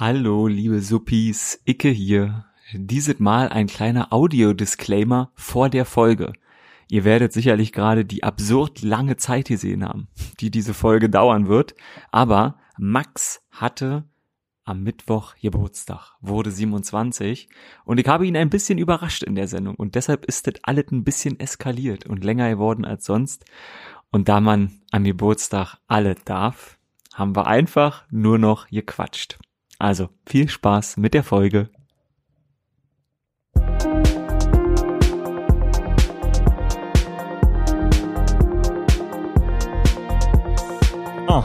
Hallo, liebe Suppis, Icke hier. Dieses Mal ein kleiner Audio-Disclaimer vor der Folge. Ihr werdet sicherlich gerade die absurd lange Zeit gesehen haben, die diese Folge dauern wird, aber Max hatte am Mittwoch Geburtstag, wurde 27 und ich habe ihn ein bisschen überrascht in der Sendung und deshalb ist das alles ein bisschen eskaliert und länger geworden als sonst und da man am Geburtstag alle darf, haben wir einfach nur noch gequatscht. Also viel Spaß mit der Folge. Oh.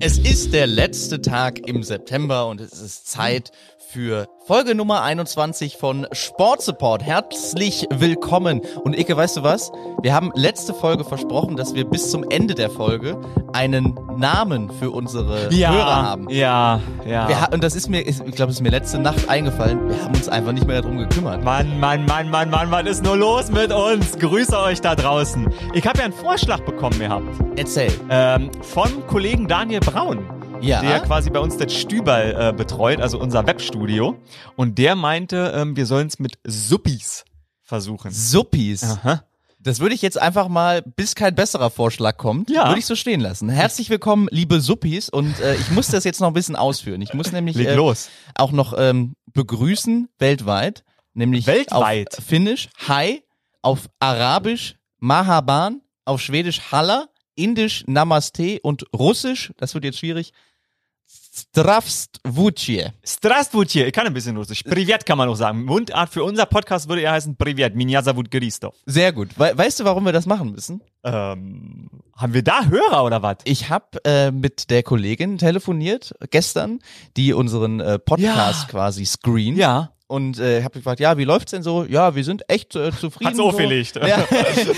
Es ist der letzte Tag im September und es ist Zeit für Folge Nummer 21 von Sport Support. Herzlich willkommen. Und Ike, weißt du was? Wir haben letzte Folge versprochen, dass wir bis zum Ende der Folge einen Namen für unsere ja, Hörer haben. Ja, ja. Wir, und das ist mir, ich glaube, es ist mir letzte Nacht eingefallen. Wir haben uns einfach nicht mehr darum gekümmert. Mann, Mann, Mann, Mann, Mann, was ist nur los mit uns? Grüße euch da draußen. Ich habe ja einen Vorschlag bekommen gehabt. Erzähl. Ähm, von Kollegen Daniel Braun Ja. der quasi bei uns das Stüberl äh, betreut, also unser Webstudio. Und der meinte, ähm, wir sollen es mit Suppis versuchen. Suppis. Aha. Das würde ich jetzt einfach mal, bis kein besserer Vorschlag kommt, Ja. würde ich so stehen lassen. Herzlich willkommen, liebe Suppis. Und äh, ich muss das jetzt noch ein bisschen ausführen. Ich muss nämlich äh, los. auch noch ähm, begrüßen weltweit, nämlich Weltweit? auf Finnisch Hi, auf Arabisch Mahaban, auf Schwedisch Halla, Indisch Namaste und Russisch, das wird jetzt schwierig, Stravstvucie. Strastwutje, ich kann ein bisschen Russisch. Privet kann man auch sagen. Mundart für unser Podcast würde er heißen Privet, Minja Geristov. Sehr gut. We weißt du, warum wir das machen müssen? Ähm, haben wir da Hörer oder was? Ich habe äh, mit der Kollegin telefoniert gestern, die unseren äh, Podcast Ja. quasi screent. Ja. Und äh, habe gefragt, ja, wie läuft's denn so? Ja, wir sind echt äh, zufrieden. Hat's so. aufgelegt. Ja.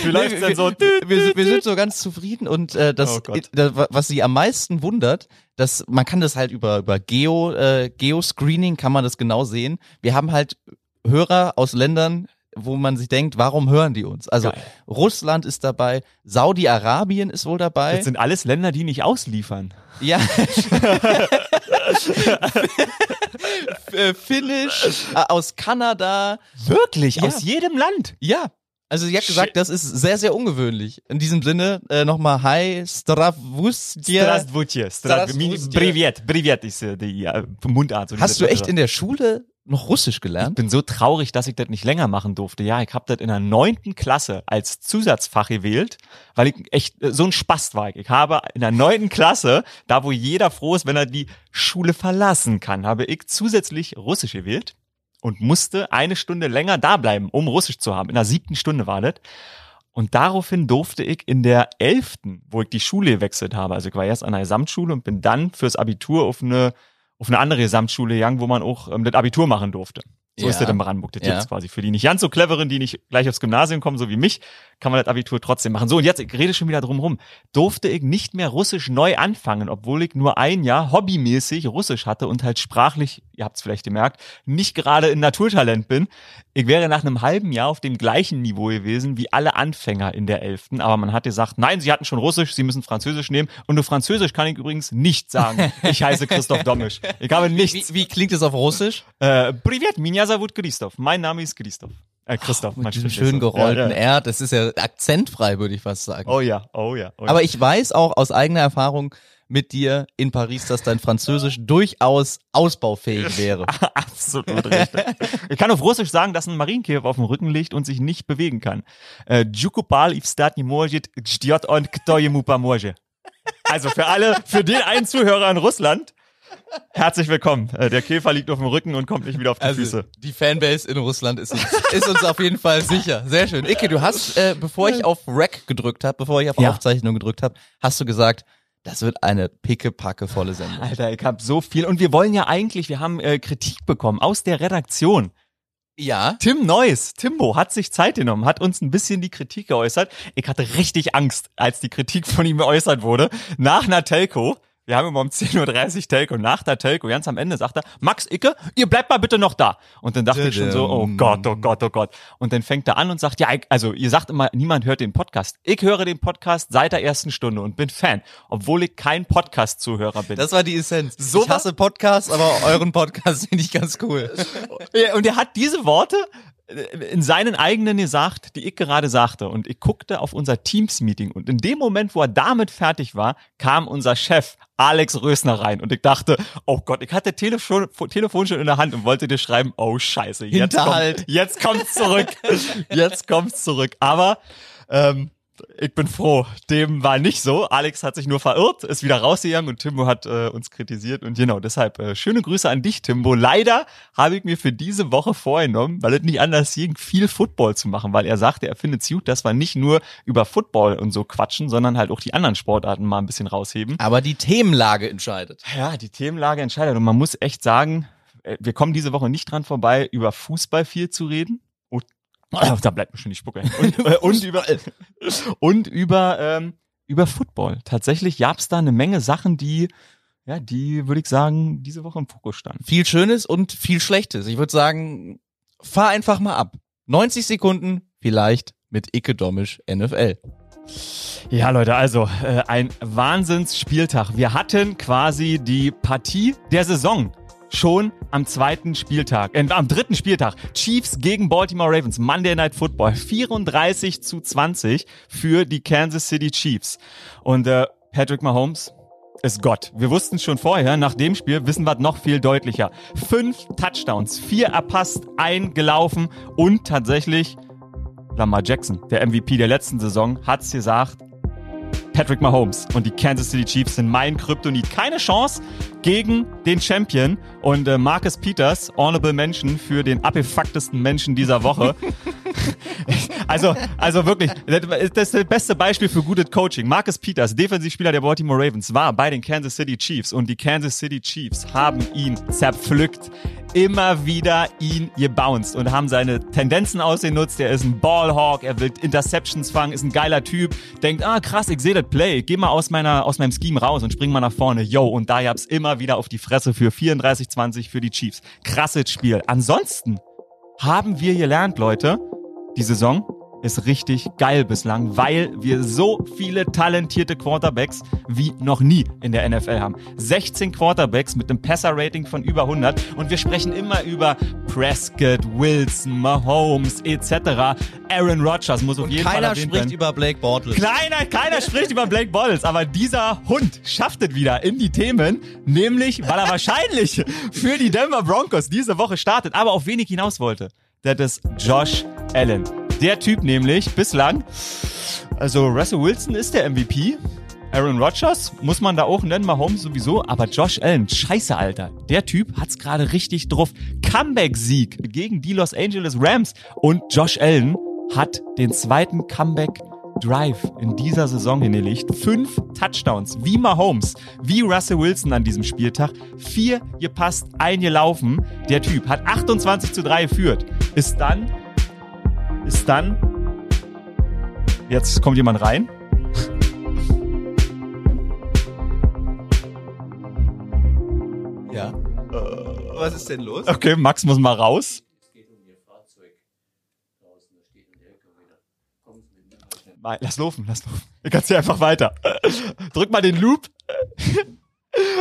Wie läuft's denn so? Wir, wir, wir sind so ganz zufrieden und äh, das, Oh Gott. da- was sie am meisten wundert, dass man kann das halt über über Geo äh, Geo-Screening kann man das genau sehen. Wir haben halt Hörer aus Ländern, wo man sich denkt, warum hören die uns? Also Geil. Russland ist dabei, Saudi-Arabien ist wohl dabei. Das sind alles Länder, die nicht ausliefern. Ja. Äh, Finnisch, äh, aus Kanada. Wirklich? Ja. Aus jedem Land? Ja. Also sie hat gesagt, Shit. das ist sehr, sehr ungewöhnlich. In diesem Sinne äh, nochmal Hi, Stravustje. Strastwutje. Strastwutje. Privet. Privet ist äh, die äh, Mundart. so Hast du echt in der Schule noch Russisch Ich gelernt? bin so traurig, dass ich das nicht länger machen durfte. Ja, ich habe das in der neunten Klasse als Zusatzfach gewählt, weil ich echt äh, so ein Spast war. Ich. Ich habe in der neunten Klasse, da wo jeder froh ist, wenn er die Schule verlassen kann, habe ich zusätzlich Russisch gewählt und musste eine Stunde länger da bleiben, um Russisch zu haben. In der siebten Stunde war das. Und daraufhin durfte ich in der elften, wo ich die Schule gewechselt habe, also ich war erst an einer Gesamtschule und bin dann fürs Abitur auf eine, auf eine andere Gesamtschule gegangen, wo man auch ähm, das Abitur machen durfte. So Ja. ist das in Brandenburg. Das Ja. gibt's quasi. Für die nicht ganz so cleveren, die nicht gleich aufs Gymnasium kommen, so wie mich, kann man das Abitur trotzdem machen. So, und jetzt, ich rede schon wieder drum rum. Durfte ich nicht mehr Russisch neu anfangen, obwohl ich nur ein Jahr hobbymäßig Russisch hatte und halt sprachlich, ihr habt es vielleicht gemerkt, nicht gerade ein Naturtalent bin. Ich wäre nach einem halben Jahr auf dem gleichen Niveau gewesen wie alle Anfänger in der Elften, aber man hat gesagt, nein, sie hatten schon Russisch, sie müssen Französisch nehmen. Und auf Französisch kann ich übrigens nicht sagen. Ich heiße Christoph Domisch. Ich habe nichts. Wie, wie klingt es auf Russisch? Äh, Privet, меня зовут Christoph. Mein Name ist Christoph. Äh, Christoph, oh, mit Max diesem schön gerollten ja, ja. R, das ist ja akzentfrei, würde ich fast sagen. Oh ja, oh ja. Oh ja. Aber ich weiß auch aus eigener Erfahrung mit dir in Paris, dass dein Französisch durchaus ausbaufähig wäre. Absolut richtig. Ich kann auf Russisch sagen, dass ein Marienkäfer auf dem Rücken liegt und sich nicht bewegen kann. Äh, also für alle, für den einen Zuhörer in Russland, herzlich willkommen. Äh, Der Käfer liegt auf dem Rücken und kommt nicht wieder auf die Also Füße. die Fanbase in Russland ist uns, ist uns auf jeden Fall sicher. Sehr schön. Icke, du hast, äh, bevor ich auf Rec gedrückt habe, bevor ich auf Ja. Aufzeichnung gedrückt habe, hast du gesagt, das wird eine pickepackevolle Sendung. Alter, ich hab so viel. Und wir wollen ja eigentlich, wir haben äh, Kritik bekommen aus der Redaktion. Ja. Tim Neuss, Timbo, hat sich Zeit genommen, hat uns ein bisschen die Kritik geäußert. Ich hatte richtig Angst, als die Kritik von ihm geäußert wurde. Nach einer Telco, Wir haben immer um 10.30 Uhr Telco. Nach der Telco, ganz am Ende, sagt er, Max Icke, ihr bleibt mal bitte noch da. Und dann dachte ich schon so, oh Gott, oh Gott, oh Gott. Und dann fängt er an und sagt, ja, also ihr sagt immer, niemand hört den Podcast. Ich höre den Podcast seit der ersten Stunde und bin Fan, obwohl ich kein Podcast-Zuhörer bin. Das war die Essenz. So ich hasse Podcasts, aber euren Podcast finde ich ganz cool. und er hat diese Worte in seinen eigenen gesagt, die ich gerade sagte. Und ich guckte auf unser Teams-Meeting und in dem Moment, wo er damit fertig war, kam unser Chef Alex Rösner rein und ich dachte, oh Gott, ich hatte Telefon, Telefon schon in der Hand und wollte dir schreiben, oh Scheiße, jetzt kommt, jetzt kommt's zurück, jetzt kommt's zurück. Aber ähm, ich bin froh. Dem war nicht so. Alex hat sich nur verirrt, ist wieder rausgegangen und Timbo hat äh, uns kritisiert. Und genau, deshalb äh, schöne Grüße an dich, Timbo. Leider habe ich mir für diese Woche vorgenommen, weil es nicht anders ging, viel Football zu machen, weil er sagte, er findet es gut, dass wir nicht nur über Football und so quatschen, sondern halt auch die anderen Sportarten mal ein bisschen rausheben. Aber die Themenlage entscheidet. Ja, die Themenlage entscheidet. Und man muss echt sagen, äh, wir kommen diese Woche nicht dran vorbei, über Fußball viel zu reden. Oh, da bleibt mir schon die Spucke. Und, äh, und über, und über, ähm, über Football. Tatsächlich gab's da eine Menge Sachen, die, ja, die, würde ich sagen, diese Woche im Fokus standen. Viel Schönes und viel Schlechtes. Ich würde sagen, fahr einfach mal ab. 90 Sekunden, vielleicht mit Icke Domisch NFL. Ja, Leute, also äh, ein Wahnsinnsspieltag. Wir hatten quasi die Partie der Saison schon am zweiten Spieltag, äh, am dritten Spieltag. Chiefs gegen Baltimore Ravens, Monday Night Football, 34 zu 20 für die Kansas City Chiefs. Und äh, Patrick Mahomes ist Gott. Wir wussten schon vorher, nach dem Spiel wissen wir noch viel deutlicher. Fünf Touchdowns, vier erpasst, ein gelaufen und tatsächlich Lamar Jackson, der MVP der letzten Saison, hat's gesagt, Patrick Mahomes und die Kansas City Chiefs sind mein Kryptonit. Keine Chance gegen den Champion und äh, Marcus Peters, Honorable Mention für den abgefucktesten Menschen dieser Woche. also, also wirklich, das ist das beste Beispiel für gutes Coaching. Marcus Peters, Defensivspieler der Baltimore Ravens, war bei den Kansas City Chiefs und die Kansas City Chiefs haben ihn zerpflückt immer wieder ihn gebounced und haben seine Tendenzen ausgenutzt. Er ist ein Ballhawk, er will Interceptions fangen, ist ein geiler Typ, denkt, ah krass, ich sehe das Play, geh mal aus meiner aus meinem Scheme raus und spring mal nach vorne. Yo, und da gab's immer wieder auf die Fresse für 34-20 für die Chiefs. Krasses Spiel. Ansonsten haben wir gelernt, Leute, die Saison ist richtig geil bislang, weil wir so viele talentierte Quarterbacks wie noch nie in der NFL haben. 16 Quarterbacks mit einem Passer-Rating von über 100 und wir sprechen immer über Prescott, Wilson, Mahomes etc. Aaron Rodgers muss auf und jeden keiner Fall Keiner spricht über Blake Bortles. Keiner, keiner spricht über Blake Bortles, aber dieser Hund schafft es wieder in die Themen, nämlich weil er wahrscheinlich für die Denver Broncos diese Woche startet, aber auf wenig hinaus wollte. Das ist Josh Allen. Der Typ nämlich bislang, also Russell Wilson ist der MVP. Aaron Rodgers muss man da auch nennen, Mahomes sowieso, aber Josh Allen, scheiße, Alter. Der Typ hat's gerade richtig drauf. Comeback-Sieg gegen die Los Angeles Rams und Josh Allen hat den zweiten Comeback Drive in dieser Saison hingelegt. Fünf Touchdowns, wie Mahomes, wie Russell Wilson an diesem Spieltag. Vier gepasst, ein gelaufen. Der Typ hat 28 zu 3 geführt. Ist dann ist dann. Jetzt kommt jemand rein. Ja. Äh, Was ist denn los? Okay, Max muss mal raus. Lass laufen, lass laufen. Ich kannst hier einfach weiter. Drück mal den Loop.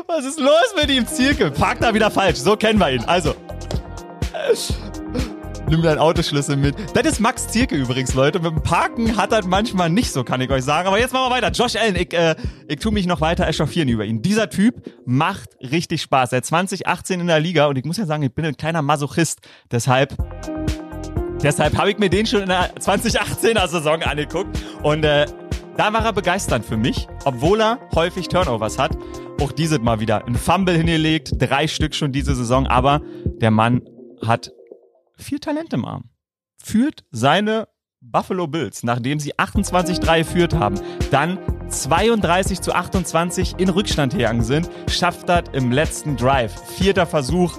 Was ist los mit ihm, Zirkel? Park da wieder falsch. So kennen wir ihn. Also. Nimm deinen Autoschlüssel mit. Das ist Max Zierke übrigens, Leute. Mit dem Parken hat das manchmal nicht so, kann ich euch sagen. Aber jetzt machen wir weiter. Josh Allen, ich, äh, ich tu mich noch weiter echauffieren über ihn. Dieser Typ macht richtig Spaß. Seit 2018 in der Liga und ich muss ja sagen, ich bin ein kleiner Masochist. Deshalb Deshalb habe ich mir den schon in der 2018er Saison angeguckt und äh, da war er begeisternd für mich, obwohl er häufig Turnovers hat. Auch dieses mal wieder ein Fumble hingelegt, drei Stück schon diese Saison, aber der Mann hat viel Talent im Arm. Führt seine Buffalo Bills, nachdem sie 28-3 geführt haben, dann 32 zu 28 in Rückstand gegangen sind, schafft das im letzten Drive. Vierter Versuch,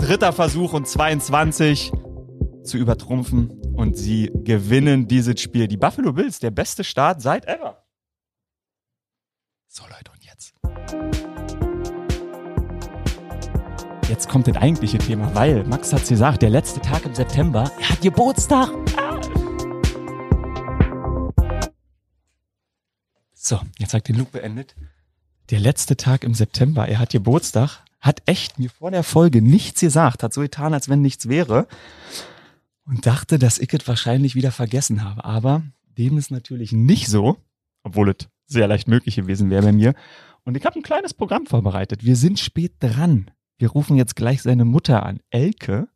dritter Versuch und 22 zu übertrumpfen und sie gewinnen dieses Spiel. Die Buffalo Bills, der beste Start seit ever. So Leute, und jetzt? Jetzt kommt das eigentliche Thema, weil Max hat's gesagt, der letzte Tag im September, er hat Geburtstag. So, jetzt hat den Loop beendet. Der letzte Tag im September, er hat Geburtstag, hat echt mir vor der Folge nichts gesagt, hat so getan, als wenn nichts wäre und dachte, dass ich es wahrscheinlich wieder vergessen habe. Aber dem ist natürlich nicht so, obwohl es sehr leicht möglich gewesen wäre bei mir. Und ich habe ein kleines Programm vorbereitet. Wir sind spät dran. Wir rufen jetzt gleich seine Mutter an, Elke.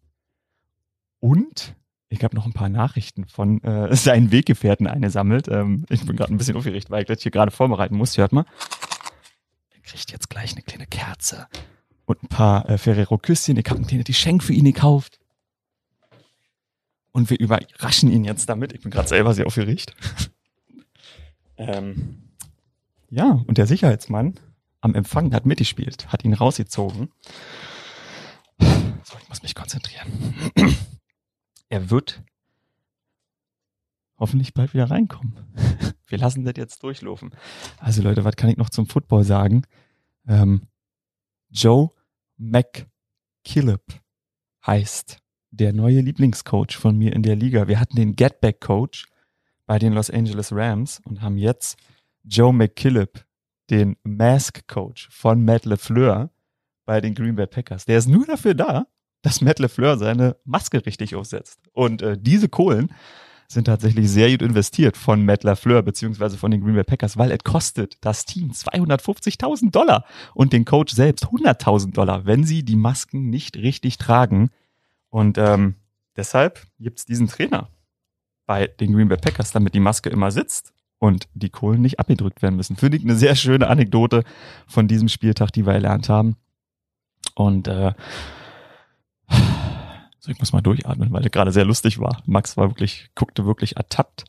Und ich habe noch ein paar Nachrichten von äh, seinen Weggefährten eingesammelt. Ähm, ich bin gerade ein bisschen aufgeregt, weil ich das hier gerade vorbereiten muss. Hört mal. Er kriegt jetzt gleich eine kleine Kerze und ein paar äh, Ferrero-Küsschen. Ich habe ein kleines Geschenk für ihn gekauft. Und wir überraschen ihn jetzt damit. Ich bin gerade selber sehr aufgeregt. ähm, ja, und der Sicherheitsmann am Empfang hat mitgespielt, hat ihn rausgezogen. So, ich muss mich konzentrieren. er wird hoffentlich bald wieder reinkommen. Wir lassen das jetzt durchlaufen. Also Leute, was kann ich noch zum Football sagen? Ähm, Joe McKillop heißt der neue Lieblingscoach von mir in der Liga. Wir hatten den Getback Coach bei den Los Angeles Rams und haben jetzt Joe McKillop, den Mask Coach von Matt LeFleur bei den Green Bay Packers. Der ist nur dafür da, dass Matt LeFleur seine Maske richtig aufsetzt. Und äh, diese Kohlen sind tatsächlich sehr gut investiert von Matt LaFleur beziehungsweise von den Green Bay Packers, weil es kostet das Team 250.000 Dollar und den Coach selbst 100.000 Dollar, wenn sie die Masken nicht richtig tragen. Und ähm, deshalb gibt's diesen Trainer bei den Green Bay Packers, damit die Maske immer sitzt und die Kohlen nicht abgedrückt werden müssen. Finde ich eine sehr schöne Anekdote von diesem Spieltag, die wir erlernt haben. Und äh, so, ich muss mal durchatmen, weil er gerade sehr lustig war. Max war wirklich, guckte wirklich ertappt.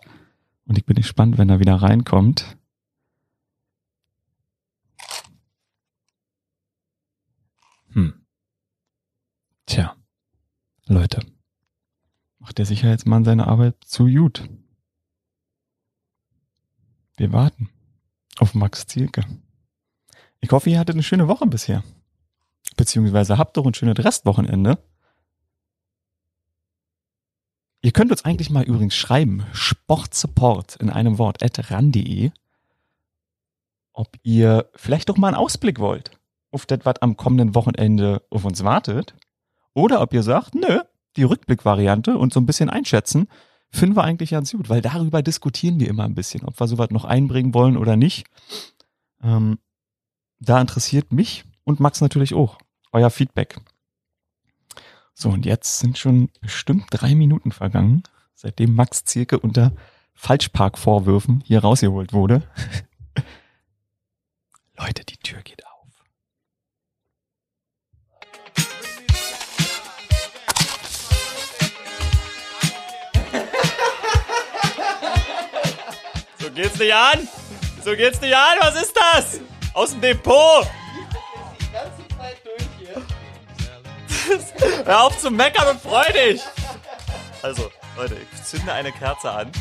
Und ich bin gespannt, wenn er wieder reinkommt. Hm. Tja. Leute, macht der Sicherheitsmann seine Arbeit zu gut. Wir warten auf Max Zielke. Ich hoffe, ihr hattet eine schöne Woche bisher. Beziehungsweise habt doch ein schönes Restwochenende. Ihr könnt uns eigentlich mal übrigens schreiben, Sportsupport in einem Wort, at ran.de, ob ihr vielleicht doch mal einen Ausblick wollt auf das, was am kommenden Wochenende auf uns wartet. Oder ob ihr sagt, nö, die Rückblickvariante und so ein bisschen einschätzen, finden wir eigentlich ganz gut, weil darüber diskutieren wir immer ein bisschen, ob wir sowas noch einbringen wollen oder nicht. Ähm, da interessiert mich und Max natürlich auch euer Feedback. So, und jetzt sind schon bestimmt drei Minuten vergangen, seitdem Max Zirke unter Falschparkvorwürfen hier rausgeholt wurde. Leute, die Tür geht geht's nicht an! So geht's nicht an! Was ist das? Aus dem Depot! Hör auf zu meckern und freu dich! Also, Leute, ich zünde eine Kerze an.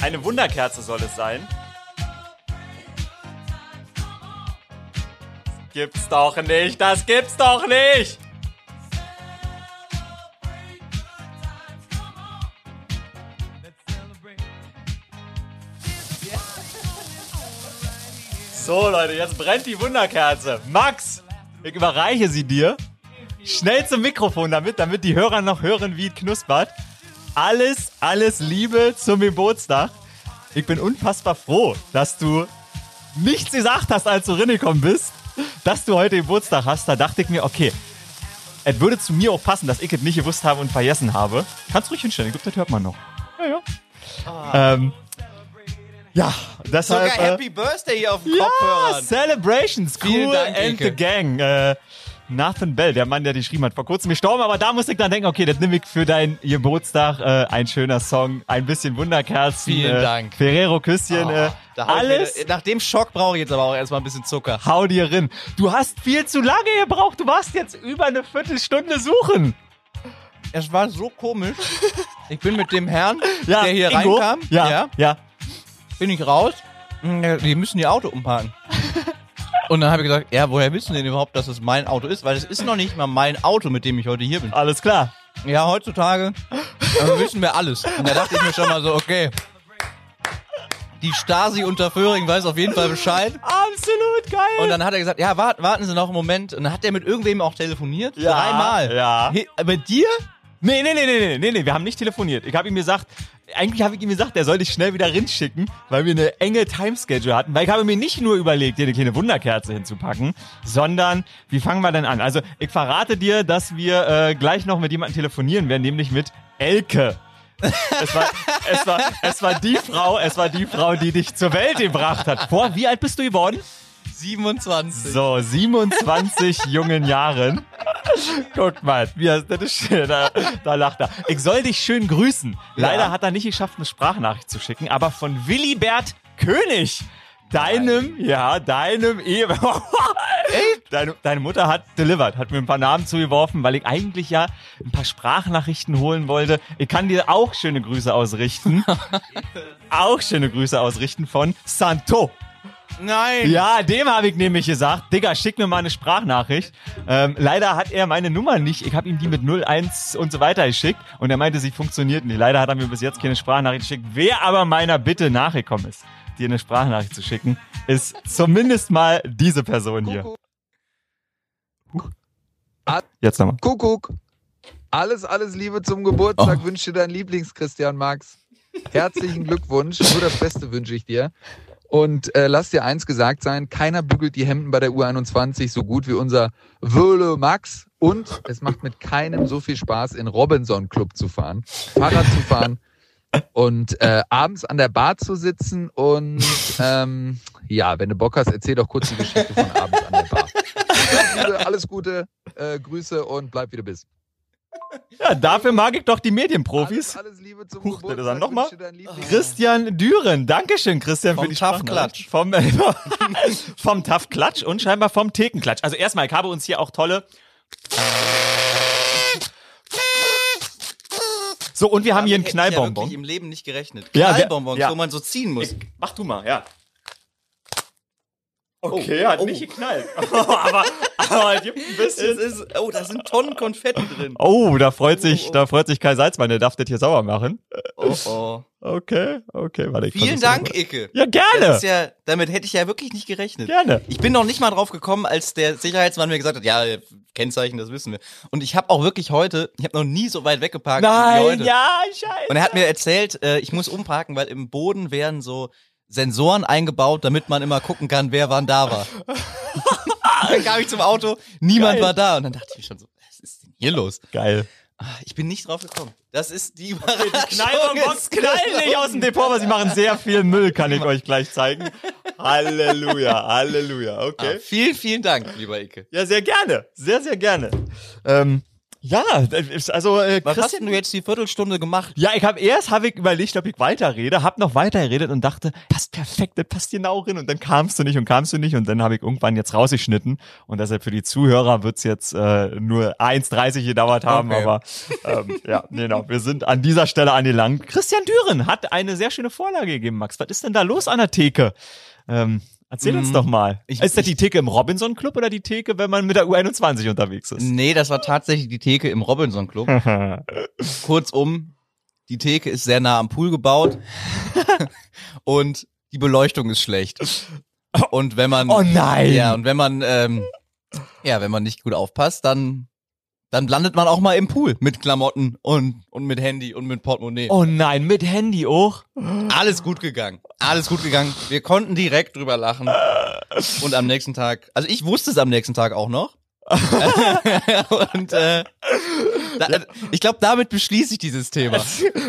Eine Wunderkerze soll es sein. Gibt's doch nicht, das gibt's doch nicht! So, Leute, jetzt brennt die Wunderkerze. Max, ich überreiche sie dir. Schnell zum Mikrofon damit, damit die Hörer noch hören, wie es knuspert. Alles, alles Liebe zum Geburtstag. Ich bin unfassbar froh, dass du nichts gesagt hast, als du reingekommen bist, dass du heute Geburtstag hast. Da dachte ich mir, okay, es würde zu mir auch passen, dass ich es nicht gewusst habe und vergessen habe. Kannst ruhig hinstellen, ich glaube, das hört man noch. Ja, ja. Ah. Ähm, ja, deshalb. Sogar äh, Happy Birthday hier auf den ja, Kopfhörern. Celebrations, cool Dank, and Ike. the gang. Äh, Nathan Bell, der Mann, der die geschrieben hat, vor kurzem gestorben, aber da musste ich dann denken, okay, das nehme ich für deinen Geburtstag, äh, ein schöner Song, ein bisschen Wunderkerzen, Vielen äh, Dank. Ferrero Küsschen, Oh, äh, alles Mir, nach dem Schock brauche ich jetzt aber auch erstmal ein bisschen Zucker. hau dir rein. Du hast viel zu lange gebraucht, du warst jetzt über eine Viertelstunde suchen. Es war so komisch. Ich bin mit dem Herrn, Ja, der hier Ingo, reinkam, ja, ja, bin ich raus. "Mm, die müssen ihr Auto umparken. Und dann habe ich gesagt, ja, woher wissen denn überhaupt, dass es mein Auto ist? Weil es ist noch nicht mal mein Auto, mit dem ich heute hier bin. Alles klar. Ja, heutzutage äh, wissen wir alles. Und da dachte ich mir schon mal so, okay. Die Stasi unter Föhring weiß auf jeden Fall Bescheid. Absolut geil. Und dann hat er gesagt, ja, wart, warten Sie noch einen Moment. Und dann hat er mit irgendwem auch telefoniert. Dreimal. Ja. He, mit dir? Nee, nee, nee, nee, nee, nee, nee, wir haben nicht telefoniert. Ich habe ihm gesagt, eigentlich habe ich ihm gesagt, er soll dich schnell wieder rinschicken, weil wir eine enge Timeschedule hatten. Weil ich habe mir nicht nur überlegt, dir eine kleine Wunderkerze hinzupacken, sondern wie fangen wir denn an? Also ich verrate dir, dass wir äh, gleich noch mit jemandem telefonieren werden, nämlich mit Elke. es war, es war, es war die Frau, es war die Frau, die dich zur Welt gebracht hat. Vor, wie alt bist du geworden? 27. So, 27 jungen Jahren. Guck mal, wie, das ist schön, da, da lacht er. Ich soll dich schön grüßen. Leider Ja. hat er nicht geschafft, eine Sprachnachricht zu schicken, aber von Willibert König. Deinem, ja, deinem Ehe. deine, deine Mutter hat delivered, hat mir ein paar Namen zugeworfen, weil ich eigentlich ja ein paar Sprachnachrichten holen wollte. Ich kann dir auch schöne Grüße ausrichten. auch schöne Grüße ausrichten von Santo. Nein. Ja, dem habe ich nämlich gesagt, Digga, schick mir mal eine Sprachnachricht. Ähm, leider hat er meine Nummer nicht. Ich habe ihm die mit 01 und so weiter geschickt und er meinte, sie funktioniert nicht. Leider hat er mir bis jetzt keine Sprachnachricht geschickt. Wer aber meiner Bitte nachgekommen ist, dir eine Sprachnachricht zu schicken, ist zumindest mal diese Person hier. Kuckuck. Jetzt nochmal. Kuckuck. Alles, alles Liebe zum Geburtstag. Wünsche dir dein Lieblings-Christian Max. Herzlichen Glückwunsch. Nur das Beste wünsche ich dir. Und äh, lass dir eins gesagt sein, keiner bügelt die Hemden bei der U21 so gut wie unser Wöhle Max. Und es macht mit keinem so viel Spaß, in Robinson Club zu fahren, Fahrrad zu fahren und äh, abends an der Bar zu sitzen. Und ähm, ja, wenn du Bock hast, erzähl doch kurz die Geschichte von abends an der Bar. Alles Gute, alles Gute äh, Grüße und bleib wie du bist. Ja, dafür mag ich doch die Medienprofis. Alles, alles Liebe zum Huch, das ist er Geburtstag. noch mal. Christian Düren. Dankeschön, Christian, Vom für die Tough Sprachnachricht. Vom, äh, vom Tough Klatsch und scheinbar vom Thekenklatsch. Also erstmal, ich habe uns hier auch tolle... So, und wir haben hier einen hätte ich Ja Knallbonbon. im Leben nicht gerechnet. Ja, Knallbonbons, ja. wo man so ziehen muss. Mach du mal, ja. Okay, hat oh. nicht geknallt. aber, aber es gibt ein Es bisschen... ist, oh, da sind Tonnen Konfetti drin. Oh, da freut sich, da freut sich Kai Salzmann, der darf das hier sauer machen. Oh, oh. Okay, okay, warte. Ich Vielen Dank. Icke. Ja, Das gerne. ist ja, damit hätte ich ja wirklich nicht gerechnet. Gerne. Ich bin noch nicht mal drauf gekommen, als der Sicherheitsmann mir gesagt hat, ja, Kennzeichen, das wissen wir. Und ich habe auch wirklich heute, ich habe noch nie so weit weggeparkt wie Nein, heute. ja, scheiße. Und er hat mir erzählt, äh, ich muss umparken, weil im Boden werden so Sensoren eingebaut, damit man immer gucken kann, wer wann da war. dann kam ich zum Auto, niemand Geil. war da. Und dann dachte ich mir schon so, was ist denn hier los? Geil. Ah, Ich bin nicht drauf gekommen. Das ist die Überraschung. Knallbonbons ist knallen nicht aus dem Depot, aber sie machen sehr viel Müll, kann ich euch gleich zeigen. Halleluja, Halleluja, Ah, okay. vielen, vielen Dank, lieber Icke. Ja, sehr gerne, sehr, sehr gerne. Ähm, ja, ist also äh, Was hast Christian, denn du jetzt die Viertelstunde gemacht? Ja, ich habe erst habe ich überlegt, ob ich weiterrede, hab noch weitergeredet und dachte, passt perfekt, das passt genau rein und dann kamst du nicht und kamst du nicht und dann habe ich irgendwann jetzt rausgeschnitten und deshalb für die Zuhörer wird's jetzt äh, nur 1,30 gedauert haben, Okay. aber ähm, ja, genau, wir sind an dieser Stelle angelangt. Christian Düren hat eine sehr schöne Vorlage gegeben, Max. Was ist denn da los an der Theke? Ähm, erzähl uns Mm, doch mal. ich- ist das die Theke im Robinson Club oder die Theke, wenn man mit der U21 unterwegs ist? Nee, das war tatsächlich die Theke im Robinson Club. Kurzum, die Theke ist sehr nah am Pool gebaut und die Beleuchtung ist schlecht. Und wenn man oh nein! ja und wenn man ähm, ja wenn man nicht gut aufpasst, dann dann landet man auch mal im Pool mit Klamotten und und mit Handy und mit Portemonnaie. Oh nein, mit Handy auch? Alles gut gegangen, alles gut gegangen. Wir konnten direkt drüber lachen und am nächsten Tag, also ich wusste es am nächsten Tag auch noch. und äh, da, ich glaube, damit beschließe ich dieses Thema.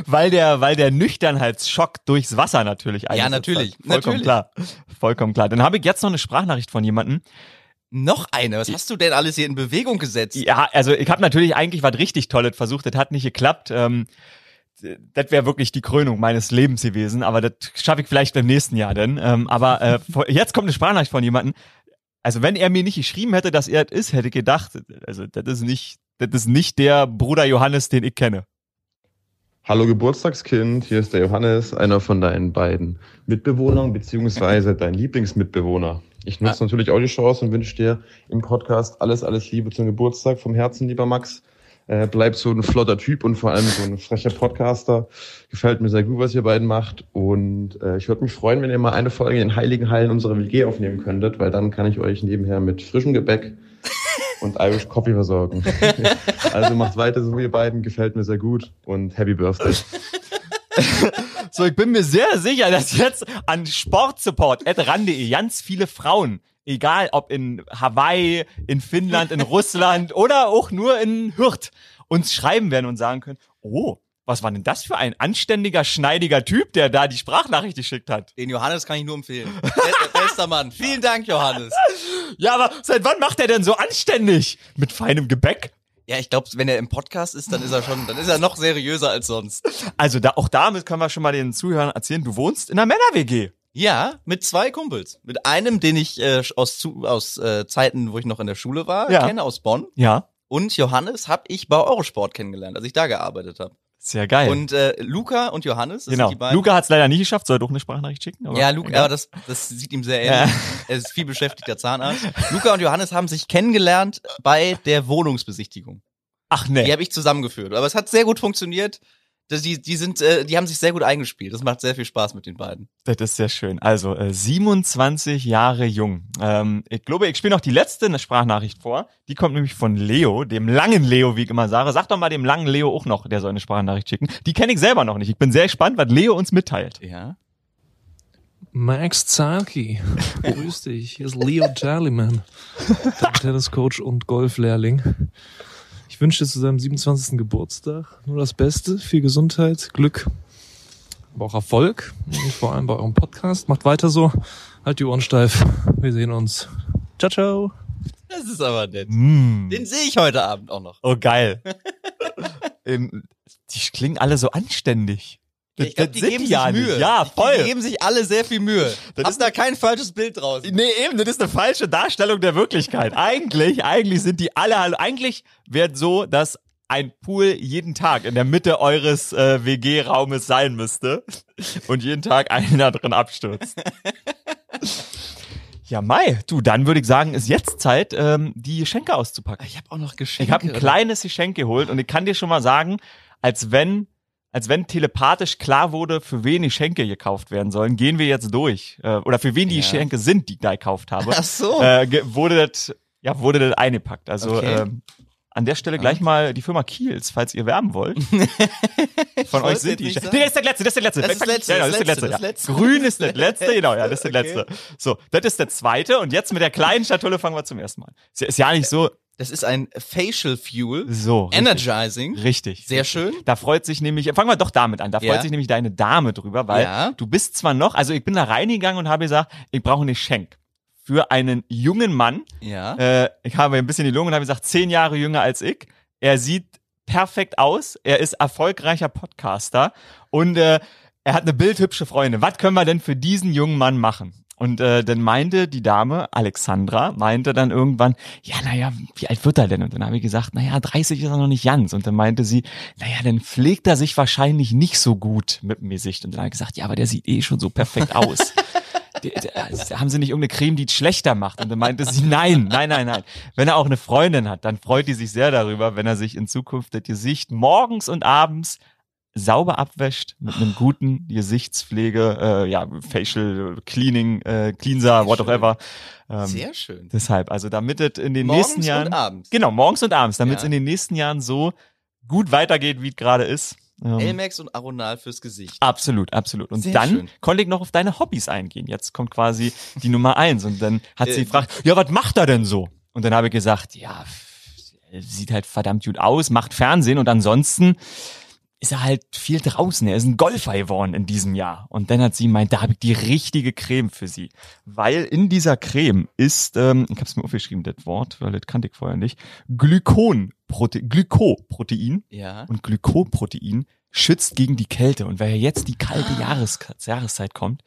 weil der, weil der Nüchternheitsschock durchs Wasser natürlich eingesetzt natürlich, hat. Vollkommen natürlich. klar. Vollkommen klar. Dann habe ich jetzt noch eine Sprachnachricht von jemandem. Noch eine. Was hast du denn alles hier in Bewegung gesetzt? Ja, also ich habe natürlich eigentlich was richtig Tolles versucht, das hat nicht geklappt. Ähm, das wäre wirklich die Krönung meines Lebens gewesen, aber das schaffe ich vielleicht im nächsten Jahr denn. Ähm, aber äh, jetzt kommt eine Sprachnachricht von jemandem. Also wenn er mir nicht geschrieben hätte, dass er es ist, hätte ich gedacht, also das ist nicht, das ist nicht der Bruder Johannes, den ich kenne. Hallo Geburtstagskind, hier ist der Johannes, einer von deinen beiden Mitbewohnern beziehungsweise dein Lieblingsmitbewohner. Ich nutze natürlich auch die Chance und wünsche dir im Podcast alles, alles Liebe zum Geburtstag vom Herzen, lieber Max. Äh, bleib so ein flotter Typ und vor allem so ein frecher Podcaster. Gefällt mir sehr gut, was ihr beiden macht. Und äh, ich würde mich freuen, wenn ihr mal eine Folge in den Heiligen Hallen unserer WG aufnehmen könntet, weil dann kann ich euch nebenher mit frischem Gebäck und Irish Coffee versorgen. also macht weiter so, ihr beiden. Gefällt mir sehr gut und Happy Birthday. So, ich bin mir sehr sicher, dass jetzt an Sportsupport at ran.de ganz viele Frauen, egal ob in Hawaii, in Finnland, in Russland oder auch nur in Hürth, uns schreiben werden und sagen können, oh, was war denn das für ein anständiger, schneidiger Typ, der da die Sprachnachricht geschickt hat? Den Johannes kann ich nur empfehlen. Be- Bester Mann. Vielen Dank, Johannes. Ja, aber seit wann macht er denn so anständig? Mit feinem Gebäck? Ja, ich glaube, wenn er im Podcast ist, dann ist er schon, dann ist er noch seriöser als sonst. Also da, auch damit können wir schon mal den Zuhörern erzählen, du wohnst in einer Männer-WG. Ja, mit zwei Kumpels. Mit einem, den ich äh, aus, zu, aus äh, Zeiten, wo ich noch in der Schule war, Ja. kenne aus Bonn. Ja. Und Johannes habe ich bei Eurosport kennengelernt, als ich da gearbeitet habe. Sehr geil. Und äh, Luca und Johannes, das genau. sind die beiden. Luca hat es leider nicht geschafft, soll doch eine Sprachnachricht schicken. Aber ja, Luca, egal. aber das, das sieht ihm sehr ähnlich. Er ist viel beschäftigter Zahnarzt. Luca und Johannes haben sich kennengelernt bei der Wohnungsbesichtigung. Ach nee. Die habe ich zusammengeführt. Aber es hat sehr gut funktioniert. Die, die sind, äh, die haben sich sehr gut eingespielt. Das macht sehr viel Spaß mit den beiden. Das ist sehr schön. Also äh, 27 Jahre jung. Ähm, ich glaube, ich spiele noch die letzte Sprachnachricht vor. Die kommt nämlich von Leo, dem langen Leo, wie ich immer sage. Sag doch mal dem langen Leo auch noch, der soll eine Sprachnachricht schicken. Die kenne ich selber noch nicht. Ich bin sehr gespannt, was Leo uns mitteilt. Ja. Max Zarki, grüß dich. Hier ist Leo der Tenniscoach und Golflehrling. Ich wünsche dir zu seinem 27. Geburtstag nur das Beste, viel Gesundheit, Glück, aber auch Erfolg. Und vor allem bei eurem Podcast. Macht weiter so. Halt die Ohren steif. Wir sehen uns. Ciao, ciao. Das ist aber nett. Mm. Den sehe ich heute Abend auch noch. Oh, geil. ähm, die klingen alle so anständig. Ich glaube, die sind geben die sich ja Mühe. nicht. Ja, voll. Die geben sich alle sehr viel Mühe. Das Hab ist- da kein falsches Bild draus. Nee, eben, das ist eine falsche Darstellung der Wirklichkeit. Eigentlich, eigentlich sind die alle, eigentlich wäre so, dass ein Pool jeden Tag in der Mitte eures äh, WG-Raumes sein müsste und jeden Tag einer drin abstürzt. Ja, Mai, du, dann würde ich sagen, ist jetzt Zeit, ähm, die Geschenke auszupacken. Ich habe auch noch Geschenke. Ich habe ein kleines Geschenk geholt und ich kann dir schon mal sagen, als wenn als wenn telepathisch klar wurde, für wen die Geschenke gekauft werden sollen, gehen wir jetzt durch. Äh, oder für wen die Ja. Geschenke sind, die ich da gekauft habe. Ach so. Äh, wurde das, ja, wurde das eingepackt. Also Okay. ähm, an der Stelle gleich mal die Firma Kiels, falls ihr werben wollt. Von euch sind die. Nee, das ist der letzte, das ist der letzte. Das ist das letzte, Ja, das ist der letzte, letzte. das ja. letzte. Grün ist das letzte, genau, ja, das ist der Okay. letzte. So, das ist der zweite und jetzt mit der kleinen Schatulle fangen wir zum ersten Mal. Ist ja- Ist ja nicht so, Das ist ein Facial Fuel. so. richtig. Energizing. Richtig. Sehr schön. Da freut sich nämlich, fangen wir doch damit an, da freut Ja. sich nämlich deine Dame drüber, weil Ja. du bist zwar noch, also ich bin da reingegangen und habe gesagt, ich brauche ein Geschenk für einen jungen Mann. Ja. Äh, ich habe ein bisschen die Lunge und habe gesagt, zehn Jahre jünger als ich. Er sieht perfekt aus, er ist erfolgreicher Podcaster und äh, er hat eine bildhübsche Freundin. Was können wir denn für diesen jungen Mann machen? Und äh, dann meinte die Dame, Alexandra, meinte dann irgendwann, ja, naja, wie alt wird er denn? Und dann habe ich gesagt, naja, 30 ist er noch nicht ganz. Und dann meinte sie, naja, dann pflegt er sich wahrscheinlich nicht so gut mit dem Gesicht. Und dann habe ich gesagt, ja, aber der sieht eh schon so perfekt aus. Die- also, haben sie nicht irgendeine Creme, die es schlechter macht? Und dann meinte sie, nein, nein, nein, nein. Wenn er auch eine Freundin hat, dann freut die sich sehr darüber, wenn er sich in Zukunft das Gesicht morgens und abends sauber abwäscht mit einem guten Gesichtspflege, äh, ja, Facial Cleaning, äh, Cleanser, whatever. Ähm, Sehr schön. deshalb, also damit es in den Morgens nächsten Jahren, und abends. genau, morgens und abends, damit es Ja. in den nächsten Jahren so gut weitergeht, wie es gerade ist. Ähm, Elmex und Aronal fürs Gesicht. Absolut, absolut. Und Sehr dann schön. konnte ich noch auf deine Hobbys eingehen. Jetzt kommt quasi die Nummer eins. Und dann hat sie Äh, gefragt, ja, was macht er denn so? Und dann habe ich gesagt, ja, sieht halt verdammt gut aus, macht Fernsehen und ansonsten ist er halt viel draußen. Er ist ein Golfer geworden in diesem Jahr. Und dann hat sie gemeint, da habe ich die richtige Creme für sie. Weil in dieser Creme ist, ähm, ich habe es mir aufgeschrieben, das Wort, weil das kannte ich vorher nicht, Glykonprotein, Glykoprotein. Ja. Und Glykoprotein schützt gegen die Kälte. Und weil ja jetzt die kalte Jahres Jahreszeit kommt,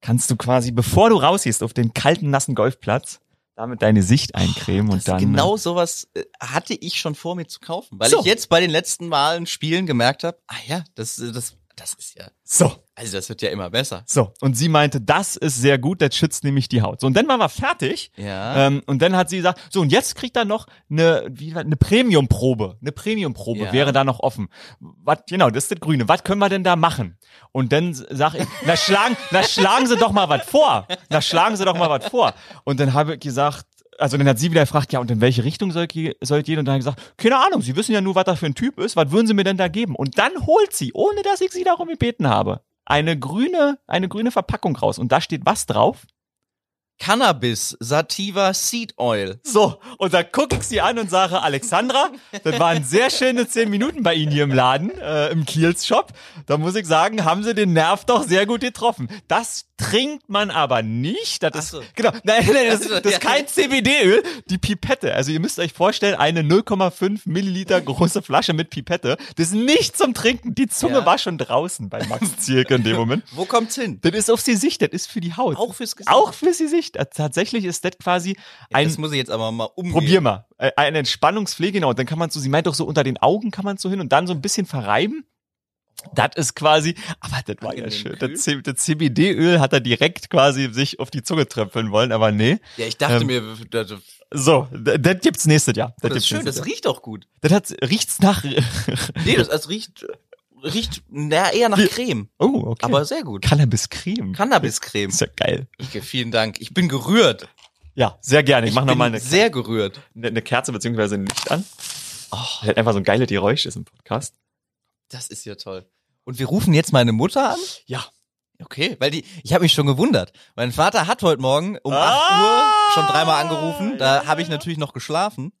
kannst du quasi, bevor du rausgehst auf den kalten, nassen Golfplatz, damit deine Sicht eincremen und Das- dann. genau sowas äh, hatte ich schon vor, mir zu kaufen, weil So. ich jetzt bei den letzten Malen Spielen gemerkt habe, ah ja, das, äh, das, das ist ja, So. also das wird ja immer besser. So. Und sie meinte, das ist sehr gut, das schützt nämlich die Haut. So, und dann waren wir fertig. Ja. Ähm, und dann hat sie gesagt, so und jetzt kriegt er noch eine, wie, eine Premium-Probe. Eine Premium-Probe Ja. wäre da noch offen. Was, genau, das ist das Grüne. Was können wir denn da machen? Und dann sag ich, na schlagen, na schlagen Sie doch mal was vor. Na schlagen Sie doch mal was vor. Und dann habe ich gesagt, also dann hat sie wieder gefragt, ja, und in welche Richtung soll soll gehen? Und dann ich gesagt, keine Ahnung, Sie wissen ja nur, was das für ein Typ ist. Was würden Sie mir denn da geben? Und dann holt sie, ohne dass ich sie darum gebeten habe, eine grüne, eine grüne Verpackung raus. Und da steht was drauf? Cannabis Sativa Seed Oil. So, und dann gucke ich sie an und sage, Alexandra, das waren sehr schöne zehn Minuten bei Ihnen hier im Laden, äh, im Kiels Shop. Da muss ich sagen, haben Sie den Nerv doch sehr gut getroffen. Das trinkt man aber nicht. Das ist, so. genau, nein, nein, das, Also, ist- das ist kein CBD-Öl, die Pipette. Also ihr müsst euch vorstellen, eine 0,5 Milliliter große Flasche mit Pipette. Das ist nicht zum Trinken. Die Zunge Ja. war schon draußen bei Max Zierke in dem Moment. Wo kommt's hin? Das ist auf die Sicht, das ist für die Haut. Auch fürs Gesicht. Auch für die Sicht. Tatsächlich ist das quasi ein das muss ich jetzt aber mal umgehen. Probier mal. Äh, Eine Entspannungspflege, genau. Und dann kann man so, sie meint doch so unter den Augen kann man so hin und dann so ein bisschen verreiben. Das ist quasi, aber das war ja schön. Das, das CBD-Öl hat er direkt quasi sich auf die Zunge tröpfeln wollen, aber nee. Ja, ich dachte Ähm, mir, das, So, das gibt's nächstes Jahr. das ist gibt's schön, nächstes das Jahr. riecht auch gut. Das hat, riecht's nach, Nee, das, das riecht, riecht na, eher nach Creme. oh, okay. Aber sehr gut. Cannabis-Creme. Cannabiscreme. Ist ja geil. Ike, vielen Dank. Ich bin gerührt. Ja, sehr gerne. Ich, mach bin noch mal eine, sehr gerührt. eine, eine Kerze beziehungsweise ein Licht an. Oh, Halt einfach so ein geiles Geräusch ist im Podcast. das ist ja toll. Und wir rufen jetzt meine Mutter an? Ja. Okay, weil die, ich habe mich schon gewundert. Mein Vater hat heute Morgen um 8 Ah, Uhr schon dreimal angerufen. Da ja. habe ich natürlich noch geschlafen.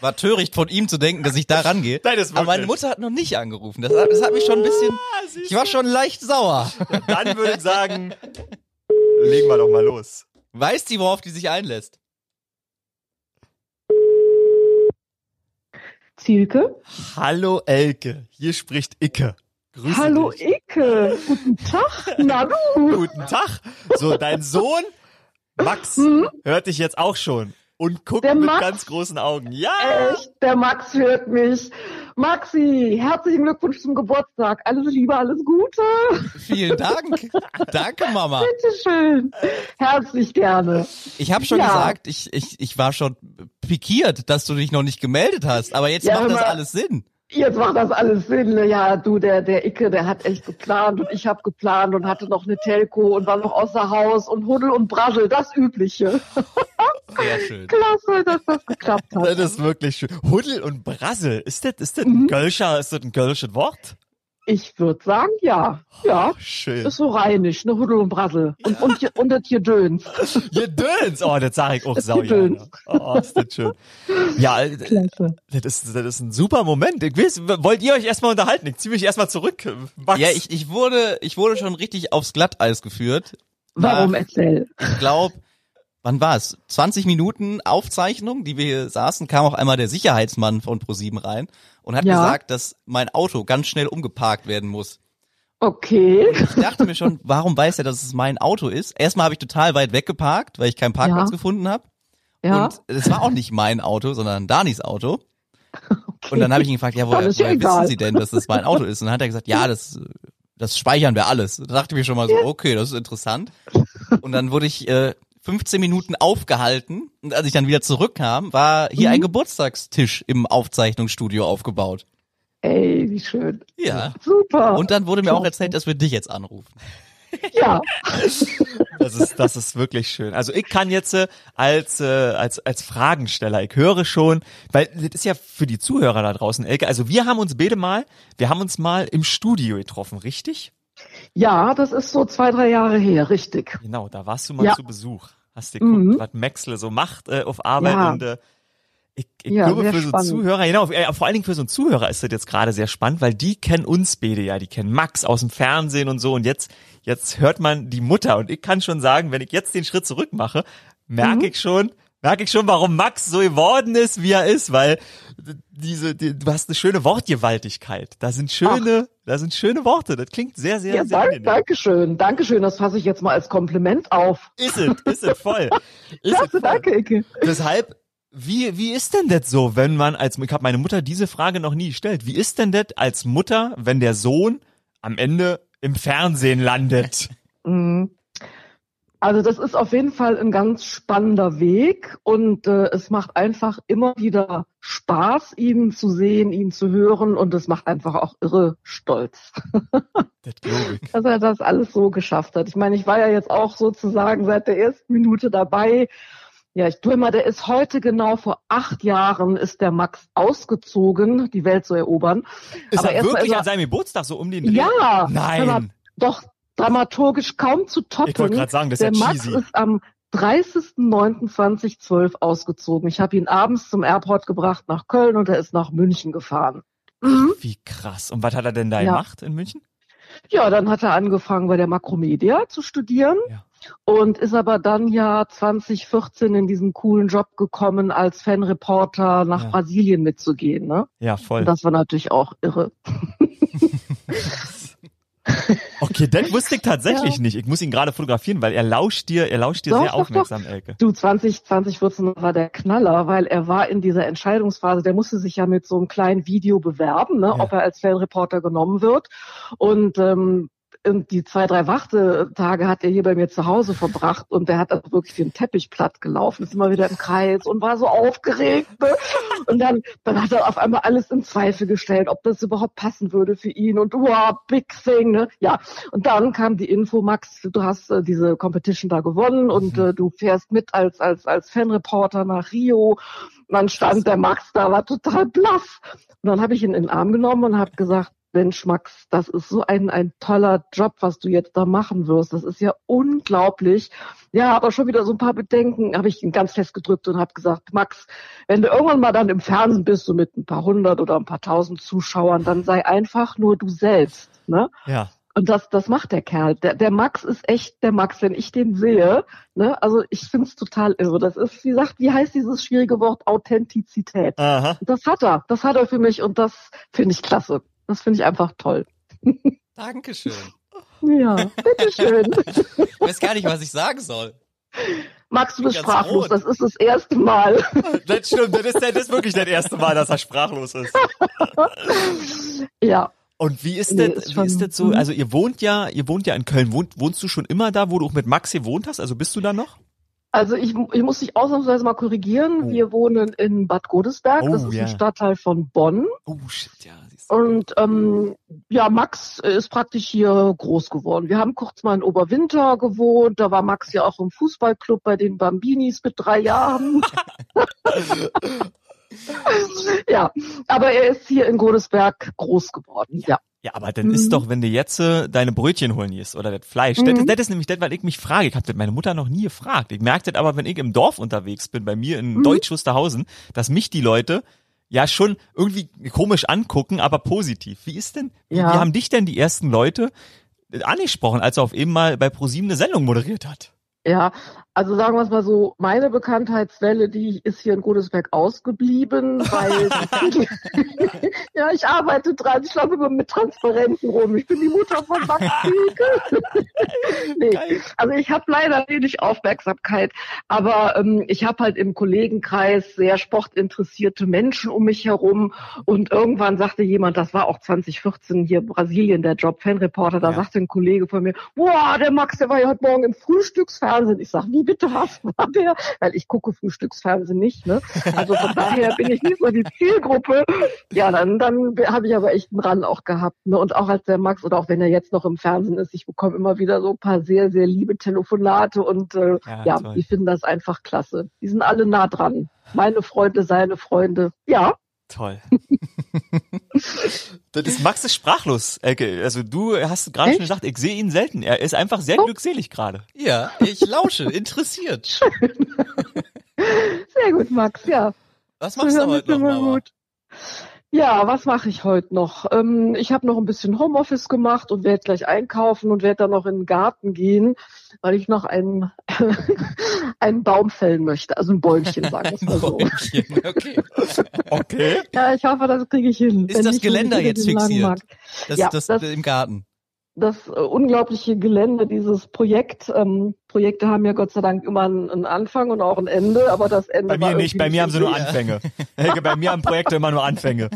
War töricht von ihm zu denken, dass ich da rangehe. Nein, das ist Aber meine Mutter hat noch nicht angerufen. Das, hat- das hat mich schon ein bisschen, Ah, ich war schon leicht sauer. Dann würde ich sagen, legen wir doch mal los. Weiß die, worauf die sich einlässt? Zielke? Hallo Elke, hier spricht Icke. Grüße Hallo dich. Icke, guten Tag. Na du? Guten Tag. So, dein Sohn Max Hm? hört dich jetzt auch schon und guckt Der mit Max? ganz großen Augen. Ja. Echt, der Max hört mich. Maxi, herzlichen Glückwunsch zum Geburtstag. Alles Liebe, alles Gute. Vielen Dank. Danke, Mama. Bitteschön. Herzlich gerne. Ich habe schon Ja. gesagt, ich, ich, ich war schon pikiert, dass du dich noch nicht gemeldet hast. Aber jetzt Ja, macht das alles Sinn. Jetzt macht das alles Sinn. ne? Ja, du, der, der Icke, der hat echt geplant und ich habe geplant und hatte noch eine Telco und war noch außer Haus und Huddel und Brassel, das Übliche. Sehr schön. Klasse, dass das geklappt hat. Das ist wirklich schön. Huddel und Brassel. Ist das, ist das ein Mhm. Gölscher, ist das ein Gölsches Wort? Ich würde sagen, ja. Ja, Schön. ist so rheinisch, ne Huddel und Brassel. Und, und, hier- und das hier Döns. Ihr Döns. Oh, das sage ich auch sau Gedöns. gerne. Oh, ist das schön. Ja, äh, Klasse. das ist, das ist ein super Moment. Ich weiß, wollt ihr euch erstmal unterhalten? Ich ziehe mich erstmal zurück. Max. Ja, ich, ich wurde, ich wurde schon richtig aufs Glatteis geführt. Warum Nach, erzähl? ich glaube, wann war es? 20 Minuten Aufzeichnung, die wir hier saßen, kam auch einmal der Sicherheitsmann von ProSieben rein und hat Ja. gesagt, dass mein Auto ganz schnell umgeparkt werden muss. Okay. Ich dachte mir schon, warum weiß er, dass es mein Auto ist? Erstmal habe ich total weit weggeparkt, weil ich keinen Parkplatz Ja. gefunden habe. Ja. Und es war auch nicht mein Auto, sondern Danis Auto. Und dann habe ich ihn gefragt, ja, woher, woher egal. wissen Sie denn, dass das mein Auto ist? Und dann hat er gesagt, ja, das, das speichern wir alles. Da dachte ich mir schon mal so, okay, das ist interessant. Und dann wurde ich äh, 15 Minuten aufgehalten. Und als ich dann wieder zurückkam, war hier Mhm. ein Geburtstagstisch im Aufzeichnungsstudio aufgebaut. Ey, wie schön. Ja. Super. Und dann wurde mir auch erzählt, dass wir dich jetzt anrufen. ja. Das ist, das ist wirklich schön. Also ich kann jetzt äh, als, äh, als, als Fragensteller, ich höre schon, weil das ist ja für die Zuhörer da draußen, Elke, also wir haben uns beide mal, wir haben uns mal im Studio getroffen, richtig? Ja, das ist so zwei, drei Jahre her, richtig. Genau, da warst du mal Ja. zu Besuch. Hast dir geguckt, Mhm. was Maxle so macht äh, auf Arbeit Ja. und äh, ich, ich Ja, glaube für so einen. Zuhörer, genau, äh, vor allen Dingen für so einen Zuhörer ist das jetzt gerade sehr spannend, weil die kennen uns beide ja, die kennen Max aus dem Fernsehen und so und jetzt, jetzt hört man die Mutter und ich kann schon sagen, wenn ich jetzt den Schritt zurück mache, merke Mhm. ich schon, merke ich schon, warum Max so geworden ist, wie er ist, weil diese, die, du hast eine schöne Wortgewaltigkeit. Da sind schöne, da sind schöne Worte. Das klingt sehr, sehr, Ja, sehr dank, angenehm. Dankeschön, Dankeschön. Das fasse ich jetzt mal als Kompliment auf. Ist es, ist es voll. Es Klasse, voll. danke, Icke. Deshalb, wie, wie ist denn das so, wenn man als, ich habe meine Mutter diese Frage noch nie gestellt. Wie ist denn das als Mutter, wenn der Sohn am Ende im Fernsehen landet? Mhm. Also das ist auf jeden Fall ein ganz spannender Weg und äh, es macht einfach immer wieder Spaß, ihn zu sehen, ihn zu hören und es macht einfach auch irre stolz, dass er das alles so geschafft hat. Ich meine, ich war ja jetzt auch sozusagen seit der ersten Minute dabei. Ja, ich tue mal, der ist heute genau vor acht Jahren ist der Max ausgezogen, die Welt zu erobern. Ist Aber er wirklich er- an seinem Geburtstag so um den Dreh? Ja, Nein. doch dramaturgisch kaum zu toppen. Ich wollte gerade sagen, das ist Der ja Max cheesy. ist am 30.09.2012 ausgezogen. Ich habe ihn abends zum Airport gebracht nach Köln und er ist nach München gefahren. Mhm. Wie krass. Und was hat er denn da Ja. gemacht in München? Ja, dann hat er angefangen bei der Makromedia zu studieren Ja. und ist aber dann ja 2014 in diesen coolen Job gekommen, als Fanreporter nach Ja. Brasilien mitzugehen. Ne? Ja, voll. Und das war natürlich auch irre. Okay, das wusste ich tatsächlich Ja. nicht. Ich muss ihn gerade fotografieren, weil er lauscht dir, er lauscht dir Doch, sehr doch, aufmerksam, Elke. Du, 20, 2014 war der Knaller, weil er war in dieser Entscheidungsphase, der musste sich ja mit so einem kleinen Video bewerben, ne, Ja. ob er als Fanreporter genommen wird. Und ähm, und die zwei, drei Wartetage hat er hier bei mir zu Hause verbracht und der hat also wirklich den Teppich platt gelaufen, ist immer wieder im Kreis und war so aufgeregt. Ne? Und dann, dann hat er auf einmal alles in Zweifel gestellt, ob das überhaupt passen würde für ihn und wow, big thing, ne? Ja. Und dann kam die Info, Max, du hast äh, diese Competition da gewonnen und äh, du fährst mit als, als, als Fanreporter nach Rio. Und dann stand der Max da, war total blass. Und dann habe ich ihn in den Arm genommen und habe gesagt, Mensch, Max, das ist so ein, ein toller Job, was du jetzt da machen wirst. Das ist ja unglaublich. Ja, aber schon wieder so ein paar Bedenken habe ich ihn ganz fest gedrückt und habe gesagt, Max, wenn du irgendwann mal dann im Fernsehen bist, so mit ein paar hundert oder ein paar tausend Zuschauern, dann sei einfach nur du selbst. Ne? Ja. Und das, das macht der Kerl. Der, der Max ist echt der Max, wenn ich den sehe. Ne? Also ich finde es total irre. Das ist, wie sagt, wie heißt dieses schwierige Wort Authentizität? Aha. Das hat er. Das hat er für mich und das finde ich klasse. Das finde ich einfach toll. Dankeschön. Ja, bitteschön. Ich weiß gar nicht, was ich sagen soll. Max, du bist sprachlos. rot. Das ist das erste Mal. Das stimmt, das ist, das ist wirklich das erste Mal, dass er sprachlos ist. ja. Und wie ist Nee, das, ist wie ist das so? Also ihr wohnt ja, ihr wohnt ja in Köln. Wohnt, wohnst du schon immer da, wo du auch mit Max gewohnt hast? Also bist du da noch? Also ich, ich muss dich ausnahmsweise mal korrigieren. Oh. Wir wohnen in Bad Godesberg. Oh, das ist ja. ein Stadtteil von Bonn. Oh shit, ja. Und ähm, ja, Max ist praktisch hier groß geworden. Wir haben kurz mal in Oberwinter gewohnt. Da war Max ja auch im Fußballclub bei den Bambinis mit drei Jahren. ja, aber er ist hier in Godesberg groß geworden. Ja. Ja, aber dann Mhm. ist doch, wenn du jetzt äh, deine Brötchen holen gehst oder das Fleisch, das, Mhm. ist, das ist nämlich das, was ich mich frage. Ich habe das meine Mutter noch nie gefragt. Ich merke das aber, wenn ich im Dorf unterwegs bin, bei mir in Mhm. Deutsch Wusterhausen, dass mich die Leute ja schon irgendwie komisch angucken, aber positiv. Wie ist denn, wie, Ja. wie haben dich denn die ersten Leute äh, angesprochen, als er auf eben mal bei ProSieben eine Sendung moderiert hat? Ja, also sagen wir es mal so, meine Bekanntheitswelle, die ist hier in Godesberg ausgeblieben, weil ja, ich arbeite dran, ich laufe immer mit Transparenten rum. Ich bin die Mutter von Max nee, also ich habe leider wenig Aufmerksamkeit, aber ähm, ich habe halt im Kollegenkreis sehr sportinteressierte Menschen um mich herum und irgendwann sagte jemand, das war auch 2014 hier Brasilien, der Job Fanreporter, da Ja. sagte ein Kollege von mir, boah, der Max, der war ja heute Morgen im Frühstücksfernsehen. Ich sag, wie bitte was war der? Weil ich gucke Frühstücksfernsehen nicht, ne? Also von daher bin ich nicht so die Zielgruppe. Ja, dann, dann habe ich aber echt einen Run auch gehabt. Ne? Und auch als der Max oder auch wenn er jetzt noch im Fernsehen ist, ich bekomme immer wieder so ein paar sehr, sehr liebe Telefonate und äh, Ja, ja, toll. die finden das einfach klasse. Die sind alle nah dran. Meine Freunde, seine Freunde. Ja, Toll. das ist Max ist sprachlos, Elke. Also du hast gerade schon gesagt, ich sehe ihn selten. Er ist einfach sehr Oh. glückselig gerade. Ja, ich lausche, interessiert. sehr gut, Max, ja. Was machst du heute noch, immer Mama? gut. Ja, was mache ich heute noch? Ähm, ich habe noch ein bisschen Homeoffice gemacht und werde gleich einkaufen und werde dann noch in den Garten gehen, weil ich noch einen, einen Baum fällen möchte. Also ein Bäumchen, sagen wir es mal so. Bäumchen, okay. Okay. Ja, ich hoffe, das kriege ich hin. Ist Wenn das Geländer jetzt fixiert? Das, Ja, das, das- im Garten. Das äh, unglaubliche Gelände, dieses Projekt. Ähm, Projekte haben ja Gott sei Dank immer einen, Anfang und auch ein Ende, aber das Ende Bei war mir nicht, bei mir haben sie nur Anfänge. Helge, bei mir haben Projekte immer nur Anfänge.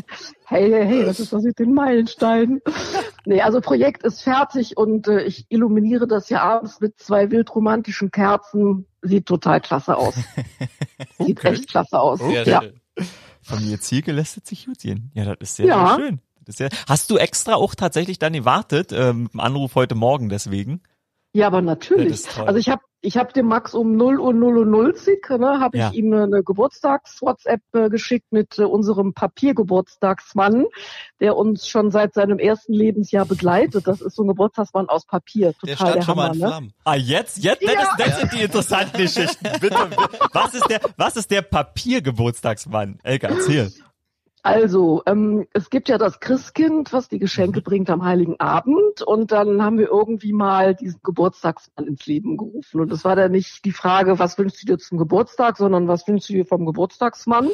Hey, hey, hey, das ist das mit den Meilensteinen. nee, also Projekt ist fertig und äh, ich illuminiere das ja abends mit zwei wildromantischen Kerzen. Sieht total klasse aus. Sieht Okay. echt klasse aus. Sehr ja. schön. Familie Zielke lässt sich gut gehen. Ja, das ist sehr, Ja. sehr schön. Das sehr, hast du extra auch tatsächlich dann gewartet, ähm, mit dem Anruf heute Morgen deswegen? ja, aber Das natürlich. Also ich habe ich hab dem Max um 0 Uhr 0 Uhr 0 ne, habe Ja. ich ihm eine, Geburtstags-WhatsApp äh, geschickt mit äh, unserem Papiergeburtstagsmann, der uns schon seit seinem ersten Lebensjahr begleitet. Das ist so ein Geburtstagsmann aus Papier. Der Total stand schon mal Hammer, in ne? Flammen. Ah, jetzt? Jetzt? Das, Ja. ist, das sind die interessanten Geschichten. Bitte, was ist der, was ist der Papiergeburtstagsmann? Elke, erzähl. Also, ähm, es gibt ja das Christkind, was die Geschenke bringt am Heiligen Abend. Und dann haben wir irgendwie mal diesen Geburtstagsmann ins Leben gerufen. Und es war dann nicht die Frage, was wünschst du dir zum Geburtstag, sondern was wünschst du dir vom Geburtstagsmann?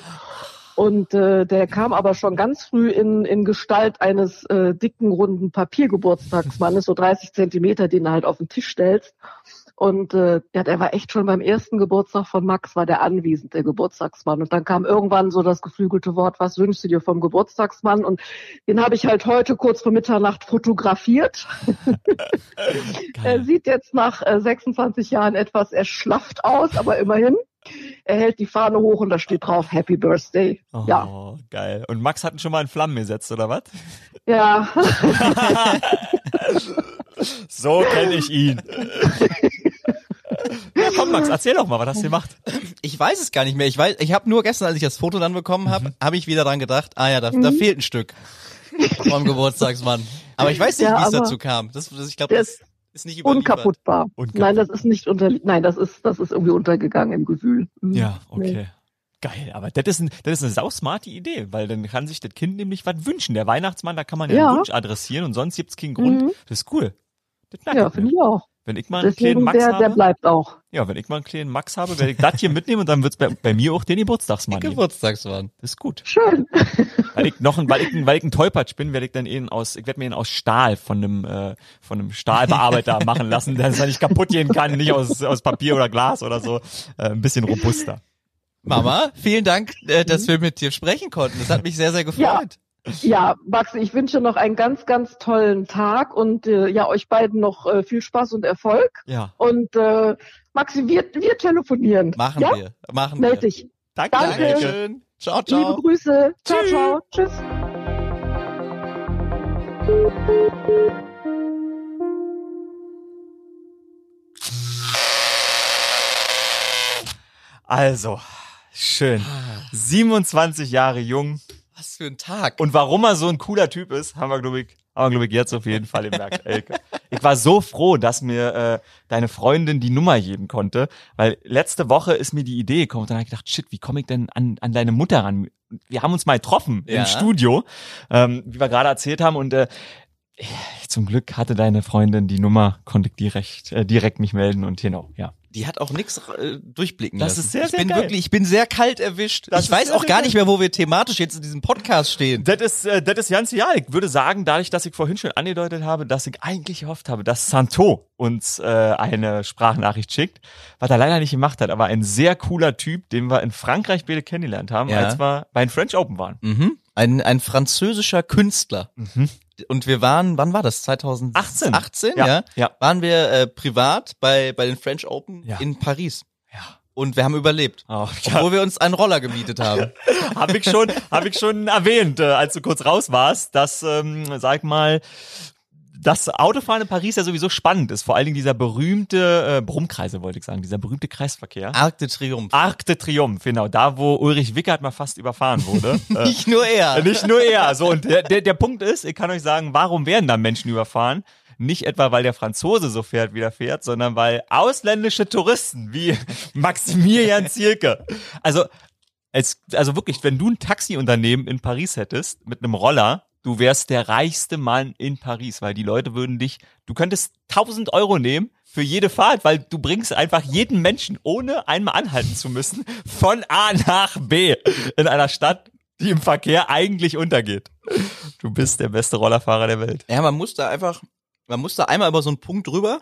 Und äh, der kam aber schon ganz früh in, in Gestalt eines äh, dicken, runden Papiergeburtstagsmannes, so 30 Zentimeter, den du halt auf den Tisch stellst. Und äh, ja, der war echt schon beim ersten Geburtstag von Max, war der anwesend, der Geburtstagsmann. Und dann kam irgendwann so das geflügelte Wort, was wünschst du dir vom Geburtstagsmann? Und den habe ich halt heute kurz vor Mitternacht fotografiert. er sieht jetzt nach äh, 26 Jahren etwas erschlafft aus, aber immerhin. Er hält die Fahne hoch und da steht drauf Happy Birthday. Oh, Ja, geil. Und Max hat ihn schon mal in Flammen gesetzt, oder was? ja. so kenne ich ihn. ja, komm, Max, erzähl doch mal, was hast du gemacht? Ich weiß es gar nicht mehr. Ich weiß, ich habe nur gestern, als ich das Foto dann bekommen habe, habe ich wieder dran gedacht, ah ja, da, da Mhm. fehlt ein Stück vom Geburtstagsmann. Aber ich weiß nicht, Ja, wie es dazu kam. Das, das, ich glaube, das ist nicht. Unkaputtbar. Unkaputt- Nein, das ist nicht unter, nein, das ist, das ist irgendwie untergegangen im Gewühl. Mhm. Ja, okay. Nee. Geil, aber das ist, ein, das ist eine sausmarte Idee, weil dann kann sich das Kind nämlich was wünschen. Der Weihnachtsmann, da kann man ja, Ja. einen Wunsch adressieren und sonst gibt's keinen Grund. Mhm. Das ist cool. Das Ja, finde ich auch. Wenn ich mal einen Deswegen, kleinen Max der, habe, der bleibt auch. ja, wenn ich mal einen kleinen Max habe, werde ich das hier mitnehmen und dann wird's bei, bei mir auch den Geburtstagsmann. Geburtstagsmann. Das ist gut. Schön. Weil ich noch ein, weil ich, ein- weil ich ein Tollpatsch bin, werde ich dann ihn aus, ich werde mir ihn aus Stahl von einem, äh, von einem Stahlbearbeiter machen lassen, dass er nicht kaputt gehen kann, nicht aus, aus Papier oder Glas oder so. Äh, ein bisschen robuster. Mama, vielen Dank, äh, dass wir mit dir sprechen konnten. Das hat mich sehr, sehr gefreut. Ja, Max, ich wünsche noch einen ganz, ganz tollen Tag und äh, ja, euch beiden noch äh, viel Spaß und Erfolg. Ja. Und äh, Maxi, wir, wir telefonieren. Machen ja? wir. Machen Meld wir. dich. Danke. Danke. Elke. Dankeschön. Ciao, Liebe ciao. Grüße. Ciao, Tschüss. ciao. Tschüss. Also, schön. 27 Jahre jung. Was für ein Tag. Und warum er so ein cooler Typ ist, haben wir, glaube ich, haben wir, glaube ich, jetzt auf jeden Fall gemerkt, Elke. Ich war so froh, dass mir äh, deine Freundin die Nummer geben konnte, weil letzte Woche ist mir die Idee gekommen und dann habe ich gedacht, shit, wie komme ich denn an, an deine Mutter ran? Wir haben uns mal getroffen Ja. im Studio, ähm, wie wir gerade erzählt haben und äh, zum Glück hatte deine Freundin die Nummer, konnte ich direkt, äh, direkt mich melden und genau, ja. Die hat auch nix äh, durchblicken Das lassen. ist sehr, ich sehr bin geil. wirklich, ich bin sehr kalt erwischt. Das ich weiß auch gar geil. nicht mehr, wo wir thematisch jetzt in diesem Podcast stehen. Das ist, äh, das ist ganz ja. Ich würde sagen, dadurch, dass ich vorhin schon angedeutet habe, dass ich eigentlich gehofft habe, dass Santo uns äh, eine Sprachnachricht schickt, was er leider nicht gemacht hat, aber ein sehr cooler Typ, den wir in Frankreich beide kennengelernt haben, Ja. als wir bei den French Open waren. Mhm. Ein, ein französischer Künstler. Mhm. Und wir waren, wann war das? 2018? 18, ja. Ja, ja. Waren wir äh, privat bei, bei den French Open Ja. in Paris. Ja. Und wir haben überlebt. Oh, ja. Obwohl wir uns einen Roller gemietet haben. Habe ich schon, habe ich schon erwähnt, äh, als du kurz raus warst, dass, ähm, sag mal, das Autofahren in Paris ja sowieso spannend ist. Vor allen Dingen dieser berühmte äh, Brummkreise, wollte ich sagen, dieser berühmte Kreisverkehr. Arc de Triomphe. Arc de Triomphe, genau, da wo Ulrich Wickert mal fast überfahren wurde. äh, Nicht nur er. nicht nur er. So, und der, der, der Punkt ist, ich kann euch sagen, warum werden da Menschen überfahren? Nicht etwa, weil der Franzose so fährt, wie der fährt, sondern weil ausländische Touristen wie Maximilian Zielke. Also, es, also wirklich, wenn du ein Taxiunternehmen in Paris hättest mit einem Roller, du wärst der reichste Mann in Paris, weil die Leute würden dich, du könntest 1000 Euro nehmen für jede Fahrt, weil du bringst einfach jeden Menschen, ohne einmal anhalten zu müssen, von A nach B in einer Stadt, die im Verkehr eigentlich untergeht. Du bist der beste Rollerfahrer der Welt. Ja, man muss da einfach, man muss da einmal über so einen Punkt drüber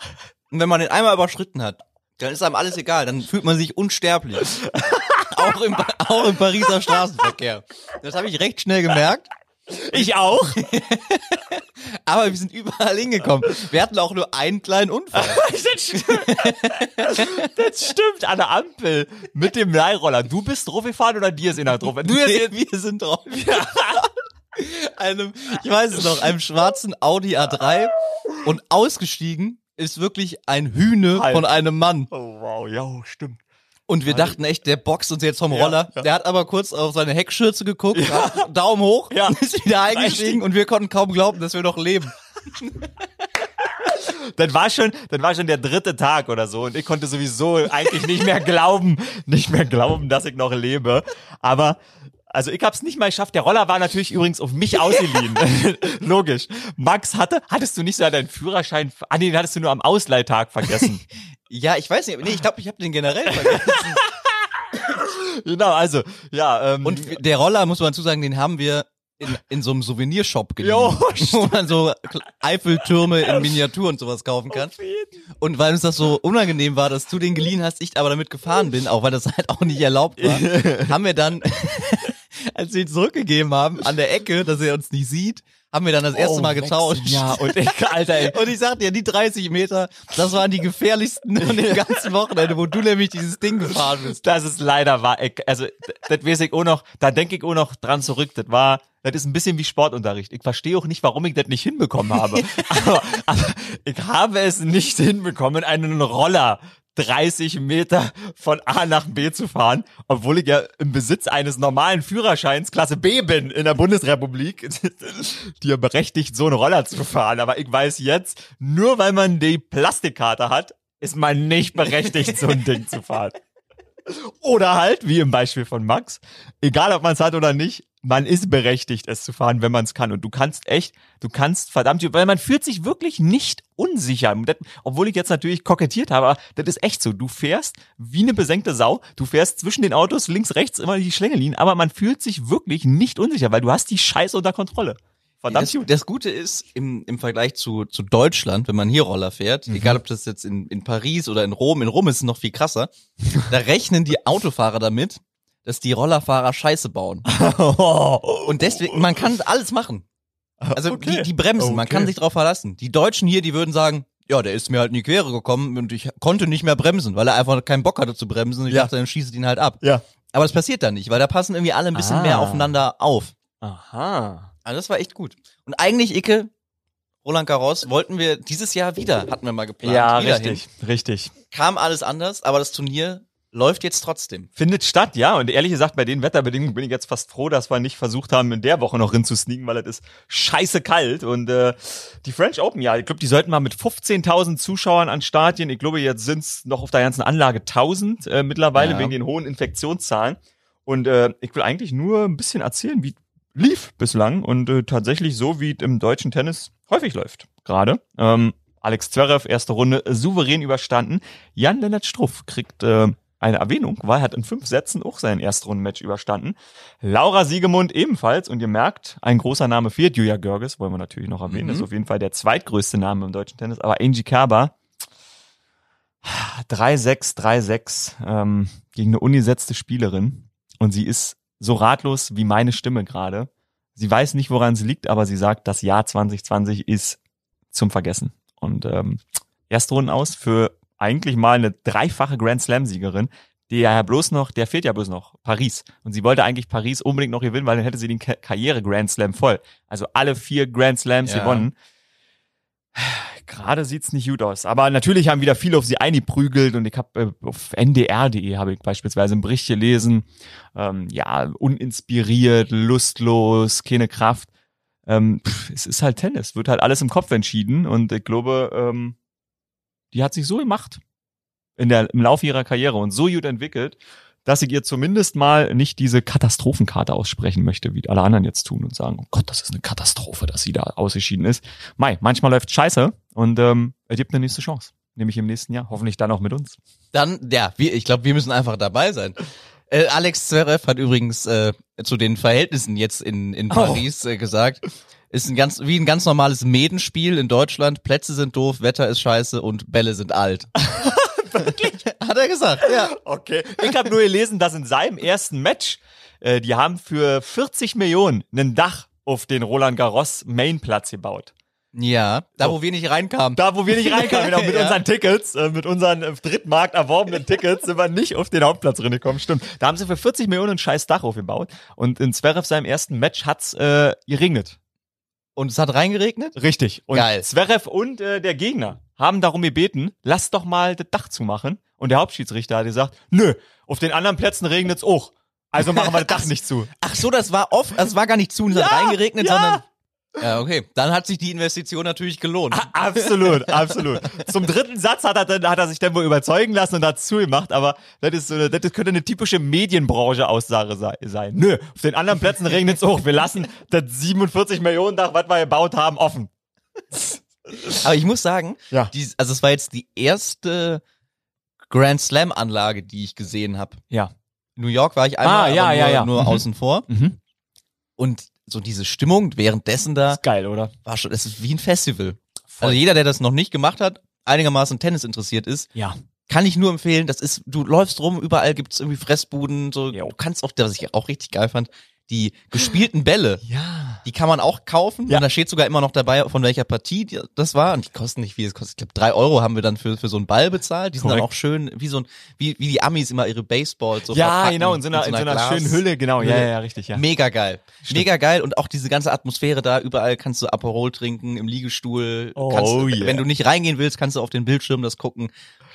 und wenn man den einmal überschritten hat, dann ist einem alles egal, dann fühlt man sich unsterblich. auch, im, auch im Pariser Straßenverkehr. Das habe ich recht schnell gemerkt. Ich auch. Aber wir sind überall hingekommen. Wir hatten auch nur einen kleinen Unfall. das, stimmt. das stimmt, an der Ampel mit dem Leihroller. Du bist drauf gefahren oder dir ist einer drauf? Du wir, wir sind drauf. Ja. einem, ich weiß es noch, einem schwarzen Audi A3 und ausgestiegen ist wirklich ein Hühne Halt. von einem Mann. Oh wow, ja, stimmt. Und wir dachten echt, der boxt uns jetzt vom Roller. ja. Der hat aber kurz auf seine Heckschürze geguckt, hat Daumen hoch, Ja. ist wieder eingestiegen und wir konnten kaum glauben, dass wir noch leben. Das war schon, das war schon der dritte Tag oder so und ich konnte sowieso eigentlich nicht mehr glauben, nicht mehr glauben, dass ich noch lebe. Aber also ich hab's nicht mal geschafft. Der Roller war natürlich übrigens auf mich ausgeliehen. Logisch. Max hatte, hattest du nicht so deinen Führerschein? Ah nee, den hattest du nur am Ausleihtag vergessen. Ja, ich weiß nicht, nee, ich glaube, ich habe den generell vergessen. genau, also ja. Ähm, Und der Roller, muss man dazu sagen, den haben wir in, in so einem Souvenirshop geliehen, Jo, wo man so Eiffeltürme in Miniatur und sowas kaufen kann. Und weil uns das so unangenehm war, dass du den geliehen hast, ich aber damit gefahren bin, auch weil das halt auch nicht erlaubt war, haben wir dann, als wir ihn zurückgegeben haben, an der Ecke, dass er uns nicht sieht, haben wir dann das erste Oh, Mal getauscht. Ja, und ich, Alter, ey, Und ich sag dir, die 30 Meter, das waren die gefährlichsten von dem ganzen Wochenende, wo du nämlich dieses Ding gefahren bist. Das ist leider wahr. Also, das weiß ich auch noch, da denke ich auch noch dran zurück. Das war, das ist ein bisschen wie Sportunterricht. Ich verstehe auch nicht, warum ich das nicht hinbekommen habe. aber, aber ich habe es nicht hinbekommen, einen Roller 30 Meter von A nach B zu fahren, obwohl ich ja im Besitz eines normalen Führerscheins Klasse B bin in der Bundesrepublik, die ja berechtigt, so einen Roller zu fahren. Aber ich weiß jetzt, nur weil man die Plastikkarte hat, ist man nicht berechtigt, so ein Ding zu fahren. Oder halt, wie im Beispiel von Max, egal ob man es hat oder nicht, man ist berechtigt, es zu fahren, wenn man es kann. Und du kannst echt, du kannst verdammt, weil man fühlt sich wirklich nicht unsicher. Das, obwohl ich jetzt natürlich kokettiert habe, aber das ist echt so. Du fährst wie eine besenkte Sau. Du fährst zwischen den Autos links, rechts immer die Schlängelin, aber man fühlt sich wirklich nicht unsicher, weil du hast die Scheiße unter Kontrolle. Verdammt Das, gut. das Gute ist, im, im Vergleich zu, zu Deutschland, wenn man hier Roller fährt, Mhm. egal ob das jetzt in, in Paris oder in Rom, in Rom ist es noch viel krasser, da rechnen die Autofahrer damit, dass die Rollerfahrer Scheiße bauen. Und deswegen, man kann alles machen. Also Okay. die, die bremsen, man Okay. kann sich drauf verlassen. Die Deutschen hier, die würden sagen, ja, der ist mir halt in die Quere gekommen und ich konnte nicht mehr bremsen, weil er einfach keinen Bock hatte zu bremsen. Und ich Ja. dachte, dann schießt ihn halt ab. Ja. Aber das passiert da nicht, weil da passen irgendwie alle ein bisschen Ah. mehr aufeinander auf. Aha. Also das war echt gut. Und eigentlich, Icke, Roland Garros, wollten wir dieses Jahr wieder, hatten wir mal geplant. Ja, richtig, richtig. Hin. Kam alles anders, aber das Turnier läuft jetzt trotzdem. Findet statt, ja. Und ehrlich gesagt, bei den Wetterbedingungen bin ich jetzt fast froh, dass wir nicht versucht haben, in der Woche noch rinzusneaken, weil es ist scheiße kalt. Und äh, die French Open, ja, ich glaube, die sollten mal mit 15.000 Zuschauern an Stadien, ich glaube, jetzt sind's noch auf der ganzen Anlage 1.000 äh, mittlerweile Ja. wegen den hohen Infektionszahlen. Und äh, ich will eigentlich nur ein bisschen erzählen, wie lief bislang und äh, tatsächlich so, wie es im deutschen Tennis häufig läuft. Gerade. Ähm, Alex Zverev, erste Runde, souverän überstanden. Jan-Lennart Struff kriegt äh, eine Erwähnung, weil er hat in fünf Sätzen auch sein Erstrundenmatch überstanden. Laura Siegemund ebenfalls und ihr merkt, ein großer Name fehlt. Julia Görges wollen wir natürlich noch erwähnen. Mhm. Das ist auf jeden Fall der zweitgrößte Name im deutschen Tennis. Aber Angie Kerber 3-6, 3-6 ähm, gegen eine unisetzte Spielerin. Und sie ist so ratlos wie meine Stimme gerade. Sie weiß nicht, woran sie liegt, aber sie sagt, das Jahr 2020 ist zum Vergessen. Und ähm, Erstrunden aus für eigentlich mal eine dreifache Grand Slam-Siegerin, die ja bloß noch, der fehlt ja bloß noch, Paris. Und sie wollte eigentlich Paris unbedingt noch gewinnen, weil dann hätte sie den Ka- Karriere-Grand Slam voll. Also alle vier Grand Slams Ja. gewonnen. Gerade sieht's nicht gut aus. Aber natürlich haben wieder viele auf sie eingeprügelt und ich habe äh, auf ndr.de habe ich beispielsweise einen Bericht gelesen. Ähm, ja, uninspiriert, lustlos, keine Kraft. Ähm, pff, es ist halt Tennis, wird halt alles im Kopf entschieden und ich glaube, ähm, die hat sich so gemacht in der, im Laufe ihrer Karriere und so gut entwickelt, dass ich ihr zumindest mal nicht diese Katastrophenkarte aussprechen möchte, wie alle anderen jetzt tun und sagen, oh Gott, das ist eine Katastrophe, dass sie da ausgeschieden ist. Mai, manchmal läuft scheiße und ähm, er gibt eine nächste Chance. Nämlich im nächsten Jahr. Hoffentlich dann auch mit uns. Dann, ja, wir, ich glaube, wir müssen einfach dabei sein. Äh, Alex Zverev hat übrigens äh, zu den Verhältnissen jetzt in, in Paris äh, gesagt, ist ein ganz, wie ein ganz normales Medenspiel in Deutschland. Plätze sind doof, Wetter ist scheiße und Bälle sind alt. Wirklich? Hat er gesagt, ja. Okay. Ich habe nur gelesen, dass in seinem ersten Match, äh, die haben für 40 Millionen ein Dach auf den Roland Garros Mainplatz gebaut. Ja, da So. wo wir nicht reinkamen. Da, wo wir nicht reinkamen, genau, mit Ja. unseren Tickets, äh, mit unseren äh, Drittmarkt erworbenen Tickets sind wir nicht auf den Hauptplatz reingekommen. Stimmt. Da haben sie für 40 Millionen ein scheiß Dach aufgebaut. Und in Zverev seinem ersten Match hat's äh, geregnet. Und es hat reingeregnet? Richtig. Und Geil. Zverev und äh, der Gegner haben darum gebeten, lass doch mal das Dach zumachen. Und der Hauptschiedsrichter hat gesagt, nö, auf den anderen Plätzen regnet's auch. Also machen wir das Dach nicht zu. Ach so, das war off, das war gar nicht zu und es hat Ja, reingeregnet, ja. sondern. Ja, okay. Dann hat sich die Investition natürlich gelohnt. Absolut, absolut. Zum dritten Satz hat er, dann, hat er sich dann wohl überzeugen lassen und hat zugemacht, aber das ist so eine, das könnte eine typische Medienbranche-Aussage sei- sein. Nö, auf den anderen Plätzen regnet's hoch. Wir lassen das 47 Millionen Dach, was wir gebaut haben, offen. Aber ich muss sagen, Ja. die, also es war jetzt die erste Grand Slam Anlage, die ich gesehen habe. Ja. New York war ich einmal, Ah, ja, aber nur, ja, ja. nur Mhm. außen vor. Mhm. Und so diese Stimmung währenddessen da Ist geil, oder? war schon, es ist wie ein Festival. Also jeder, der das noch nicht gemacht hat, einigermaßen Tennis interessiert ist, Ja. kann ich nur empfehlen. Das ist, du läufst rum, überall gibt's irgendwie Fressbuden, so, Jo. du kannst auch, was ich auch richtig geil fand, die gespielten Bälle, Ja. die kann man auch kaufen. Ja. Und da steht sogar immer noch dabei, von welcher Partie das war. Und die kosten nicht viel. Das kostet, ich glaube, drei Euro haben wir dann für, für so einen Ball bezahlt. Die sind dann Korrekt. auch schön, wie so ein, wie, wie die Amis immer ihre Baseballs so ja, genau, in so einer, in so einer Glas- schönen Hülle, genau. Ja, ja, ja, richtig, ja. Mega geil. Mega geil. Und auch diese ganze Atmosphäre da, überall kannst du Aperol trinken, im Liegestuhl. Oh, kannst, yeah. Wenn du nicht reingehen willst, kannst du auf den Bildschirm das gucken.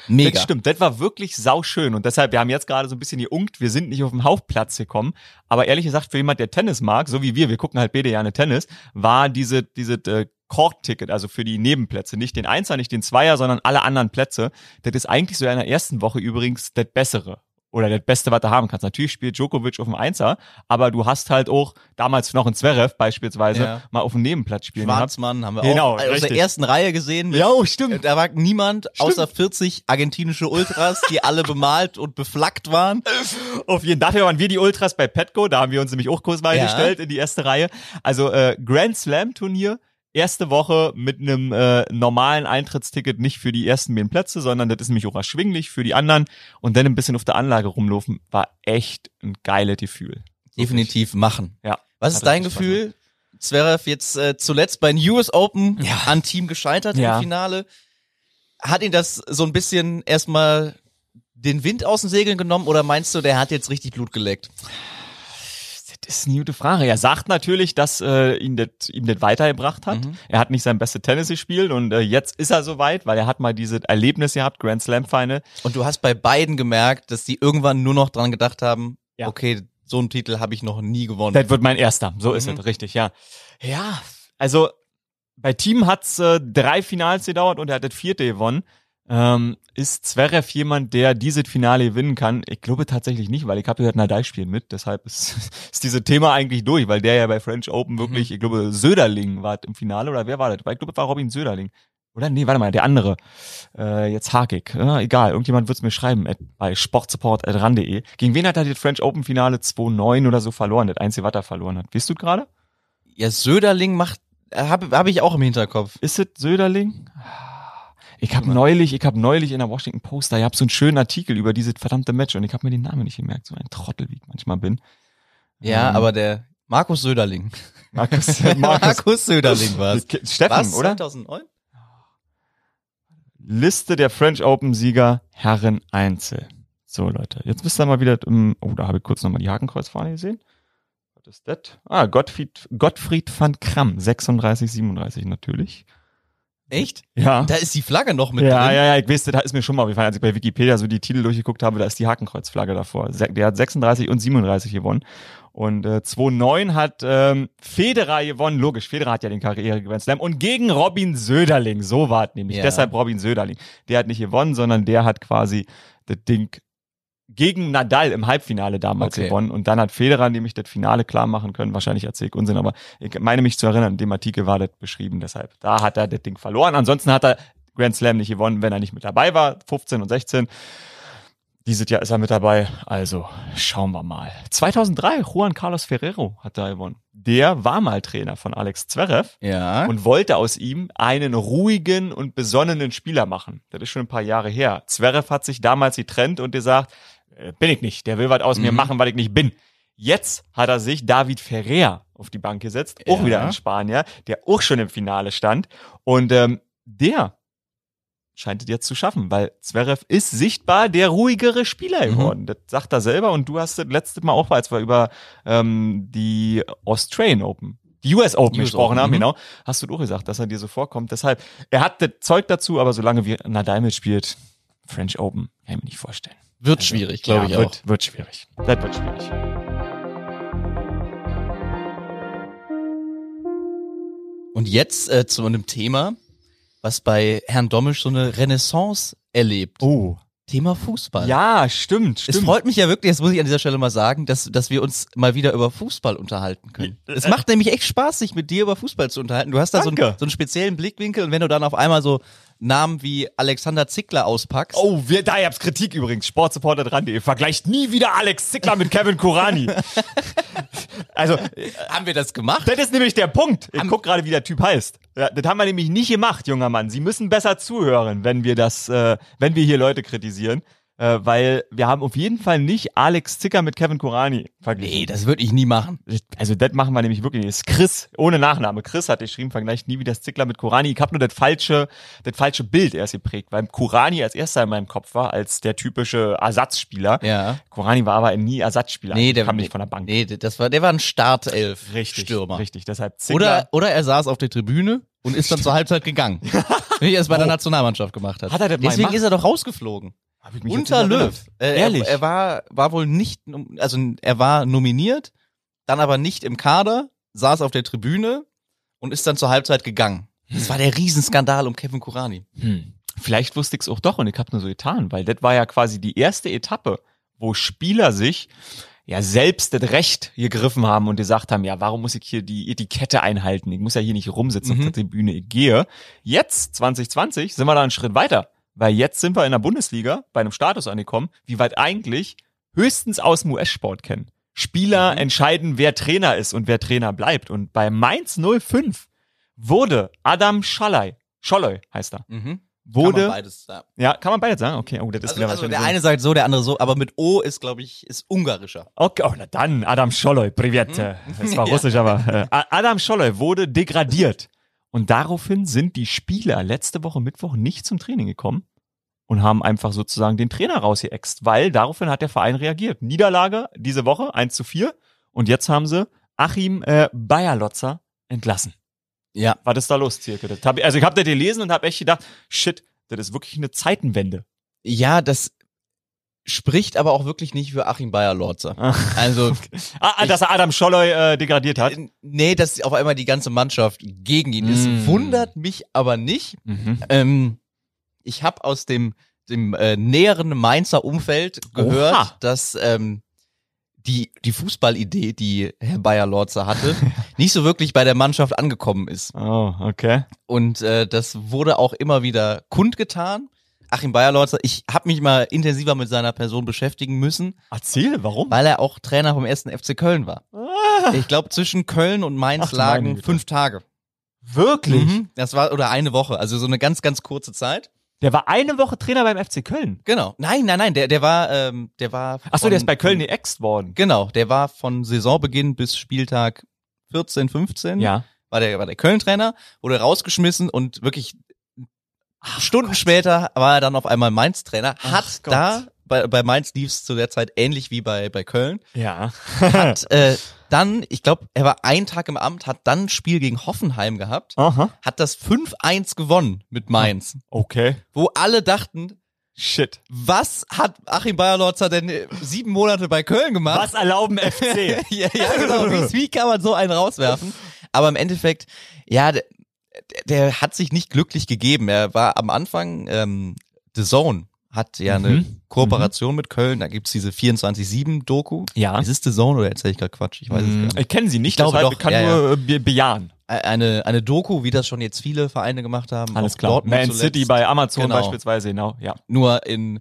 Mega. Das stimmt, das war wirklich sauschön und deshalb, wir haben jetzt gerade so ein bisschen geunkt, wir sind nicht auf dem Hauptplatz gekommen, aber ehrlich gesagt, für jemand, der Tennis mag, so wie wir, wir gucken halt beide gerne Tennis, war diese, diese äh, Court-Ticket, also für die Nebenplätze, nicht den Einser, nicht den Zweier, sondern alle anderen Plätze, das ist eigentlich so in der ersten Woche übrigens das Bessere. Oder das Beste, was du haben kannst. Natürlich spielt Djokovic auf dem Einser, aber du hast halt auch damals noch in Zverev beispielsweise Ja. mal auf dem Nebenplatz spielen gehabt. Schwarzmann haben wir Genau, auch aus der ersten Reihe gesehen. Ja, oh, stimmt. Da war niemand außer 40 argentinische Ultras, die alle bemalt und beflaggt waren. Auf jeden Dafür waren wir die Ultras bei Petco, da haben wir uns nämlich auch kurzweil Ja. gestellt in die erste Reihe. Also äh, Grand Slam Turnier, erste Woche mit einem äh, normalen Eintrittsticket nicht für die ersten beiden Plätze, sondern das ist nämlich auch erschwinglich für die anderen und dann ein bisschen auf der Anlage rumlaufen, war echt ein geiles Gefühl. Definitiv machen. Ja. Was ist dein Gefühl? Zverev jetzt äh, zuletzt bei den US Open Ja. an Team gescheitert Ja. im Finale. Hat ihn das so ein bisschen erstmal den Wind aus den Segeln genommen oder meinst du, der hat jetzt richtig Blut geleckt? Das ist eine gute Frage. Er sagt natürlich, dass äh, ihn das ihm das weitergebracht hat. Mhm. Er hat nicht sein bestes Tennis gespielt und äh, jetzt ist er soweit, weil er hat mal dieses Erlebnis gehabt, Grand Slam Final. Und du hast bei beiden gemerkt, dass die irgendwann nur noch dran gedacht haben, Ja. okay, so einen Titel habe ich noch nie gewonnen. Das wird mein erster. So ist Mhm. es, richtig, ja. Ja, also bei Team hat's äh, drei Finals gedauert und er hat das vierte gewonnen. Ähm, ist Zverev jemand, der dieses Finale gewinnen kann? Ich glaube tatsächlich nicht, weil ich habe gehört, Nadal spielt mit. Deshalb ist, ist dieses Thema eigentlich durch, weil der ja bei French Open wirklich, ich glaube, Söderling war im Finale oder wer war das? Ich glaube, es war Robin Söderling. Oder? Nee, warte mal, der andere. Äh, jetzt Hakig. Ja, egal, irgendjemand wird's mir schreiben at, bei sportsupport.ran.de. Gegen wen hat er das French Open Finale 2-9 oder so verloren? Das einzige, was er verloren hat. Weißt du gerade? Ja, Söderling macht, habe hab ich auch im Hinterkopf. Ist es Söderling? Ich habe neulich, ich habe neulich in der Washington Post, da ich hab so einen schönen Artikel über dieses verdammte Match und ich habe mir den Namen nicht gemerkt, so ein Trottel, wie ich manchmal bin. Ja, Ähm, aber der Markus Söderling. Markus, Markus Söderling war's. Steffen, Was? oder? 2009? Liste der French Open Sieger Herren Einzel. So Leute, jetzt wisst ihr mal wieder, ähm, oh, da habe ich kurz nochmal die Hakenkreuzfahne gesehen. Was ist das? Ah, Gottfried, Gottfried van Kramm, 36, 37 natürlich. Echt? Ja. Da ist die Flagge noch mit ja, drin. ja, ja, ich weiß, da ist mir schon mal aufgefallen, als ich bei Wikipedia so die Titel durchgeguckt habe, da ist die Hakenkreuzflagge davor. Der hat 36 und 37 gewonnen. Und äh, 2-9 hat ähm, Federer gewonnen. Logisch, Federer hat ja den Karriere Grand Slam. Und gegen Robin Söderling, so war es nämlich. Ja. Deshalb Robin Söderling. Der hat nicht gewonnen, sondern der hat quasi das Ding gegen Nadal im Halbfinale damals Okay. gewonnen und dann hat Federer nämlich das Finale klar machen können. Wahrscheinlich erzähle ich Unsinn, aber ich meine mich zu erinnern, in dem Artikel war das beschrieben, deshalb. Da hat er das Ding verloren. Ansonsten hat er Grand Slam nicht gewonnen, wenn er nicht mit dabei war, 15 und 16. Dieses Jahr ist er mit dabei, also schauen wir mal. 2003, Juan Carlos Ferrero hat da gewonnen. Der war mal Trainer von Alex Zverev Ja. und wollte aus ihm einen ruhigen und besonnenen Spieler machen. Das ist schon ein paar Jahre her. Zverev hat sich damals getrennt und gesagt, bin ich nicht, der will was aus mir Mhm. machen, weil ich nicht bin. Jetzt hat er sich David Ferrer auf die Bank gesetzt, auch Ja. wieder ein Spanier, der auch schon im Finale stand. Und ähm, der scheint es jetzt zu schaffen, weil Zverev ist sichtbar der ruhigere Spieler Mhm. geworden. Das sagt er selber und du hast das letzte Mal auch, als wir über ähm, die Australian Open, die US Open US gesprochen Open, haben, mhm. genau, hast du doch gesagt, dass er dir so vorkommt. Deshalb, er hat das Zeug dazu, aber solange wie Nadal mitspielt, French Open, kann ich mir nicht vorstellen. Wird schwierig, glaube ja, ich wird, auch. Wird schwierig. Das wird schwierig. Und jetzt äh, zu einem Thema, was bei Herrn Dommisch so eine Renaissance erlebt. Oh. Thema Fußball. Ja, stimmt, Es stimmt. freut mich ja wirklich, das muss ich an dieser Stelle mal sagen, dass, dass wir uns mal wieder über Fußball unterhalten können. Es macht nämlich echt Spaß, sich mit dir über Fußball zu unterhalten. Du hast da so einen, so einen speziellen Blickwinkel und wenn du dann auf einmal so Namen wie Alexander Zickler auspackst. Oh, wir, da gab's Kritik übrigens. Sportsupporter.de. Vergleicht nie wieder Alex Zickler mit Kevin Kurani. also, haben wir das gemacht? das ist nämlich der Punkt. Ich guck gerade, wie der Typ heißt. Ja, das haben wir nämlich nicht gemacht, junger Mann. Sie müssen besser zuhören, wenn wir das, äh, wenn wir hier Leute kritisieren. Äh, weil wir haben auf jeden Fall nicht Alex Zicker mit Kevin Kurani verglichen. Nee, das würde ich nie machen. Also das machen wir nämlich wirklich nicht. Das ist Chris, ohne Nachname. Chris hat geschrieben, vergleicht nie wieder das Zickler mit Kurani. Ich habe nur das falsche, das falsche Bild erst geprägt, weil Kurani als erster in meinem Kopf war, als der typische Ersatzspieler. Ja. Kurani war aber nie Ersatzspieler. Nee, der kam nicht von der Bank. Nee, das war, der war ein Startelf Richtig, Stürmer. richtig. Deshalb Zickler. Oder, oder er saß auf der Tribüne und ist dann zur Halbzeit gegangen. Wie er es bei der? Nationalmannschaft gemacht hat. Hat er das Deswegen ist er doch rausgeflogen. Unter. Löw. Äh, Ehrlich? Er, er war, war wohl nicht, also er war nominiert, dann aber nicht im Kader, saß auf der Tribüne und ist dann zur Halbzeit gegangen. Das war der Riesenskandal um Kevin Kurani. Hm. Vielleicht wusste ich es auch doch und ich habe nur so getan, weil das war ja quasi die erste Etappe, wo Spieler sich ja selbst das Recht gegriffen haben und gesagt haben, ja, warum muss ich hier die Etikette einhalten? Ich muss ja hier nicht rumsitzen Mhm. auf der Tribüne, ich gehe. Jetzt, 2020, sind wir da einen Schritt weiter, weil jetzt sind wir in der Bundesliga bei einem Status angekommen, wie weit eigentlich höchstens aus dem US-Sport kennen. Spieler entscheiden, wer Trainer ist und wer Trainer bleibt. Und bei Mainz 05 wurde Adam Schalay, Scholloy heißt er, Mhm. wurde Kann man beides sagen. ja, kann man beides sagen? Okay, oh, das ist Also, wieder was also der eine sagt so, der andere so, aber mit O ist, glaube ich, ist ungarischer. Okay, oh, na dann, Adam Scholloy, privet. äh, Das war Ja. russisch, aber äh, Adam Scholloy wurde degradiert. Und daraufhin sind die Spieler letzte Woche Mittwoch nicht zum Training gekommen und haben einfach sozusagen den Trainer rausgeext, weil daraufhin hat der Verein reagiert. Niederlage diese Woche, 1 zu 4. Und jetzt haben sie Achim äh, Bayerlotzer entlassen. Ja. Was ist da los, Zirke? Hab, also ich habe das gelesen und habe echt gedacht, shit, das ist wirklich eine Zeitenwende. Ja, das spricht aber auch wirklich nicht für Achim Bayer-Lorzer. Also, Ah, ah, dass er Adam Scholloy äh, degradiert hat. nee, dass auf einmal die ganze Mannschaft gegen ihn ist, Mm. wundert mich aber nicht. Mhm. Ähm, ich habe aus dem, dem äh, näheren Mainzer Umfeld gehört, Oha. dass ähm, die, die Fußballidee, die Herr Bayer-Lorzer hatte, nicht so wirklich bei der Mannschaft angekommen ist. Oh, okay. Und äh, das wurde auch immer wieder kundgetan. Achim Bayerlorzer, ich habe mich mal intensiver mit seiner Person beschäftigen müssen, Erzähl, warum? weil er auch Trainer vom ersten FC Köln war. Ah, Ich glaube, zwischen Köln und Mainz Ach lagen fünf Tage. wirklich? Mhm. Das war oder eine Woche, also so eine ganz, ganz kurze Zeit. Der war eine Woche Trainer beim FC Köln. Genau. Nein, nein, nein, der, der war, ähm, der war. Ach so, von- der ist bei Köln geäxt worden. Genau, der war von Saisonbeginn bis Spieltag 14, 15. Ja. war der, war der Köln-Trainer, wurde rausgeschmissen und wirklich Stunden später war er dann auf einmal Mainz-Trainer, Ach hat Gott. da, bei, bei Mainz lief es zu der Zeit ähnlich wie bei, bei Köln, Ja. hat äh, dann, ich glaube, er war einen Tag im Amt, hat dann ein Spiel gegen Hoffenheim gehabt, Aha. hat das 5-1 gewonnen mit Mainz, Okay. wo alle dachten, Shit. was hat Achim Bayerlotzer denn äh, sieben Monate bei Köln gemacht? Was erlauben FC? ja, ja, genau. Wie, wie kann man so einen rauswerfen? Aber im Endeffekt, ja, der, der hat sich nicht glücklich gegeben. Er war am Anfang, ähm, The Zone hat ja Mhm. eine Kooperation mit Köln. Da gibt's diese 24-7-Doku. Ja. Ist es The Zone oder erzähle ich gerade Quatsch? Ich weiß es gar nicht. Ich kenne sie nicht, Ich glaube deshalb doch, kann ja, nur äh, be bejahen. Eine, eine Doku, wie das schon jetzt viele Vereine gemacht haben. Alles klar. Dortmund Man zuletzt. City bei Amazon Genau. beispielsweise, genau. Ja. Nur in,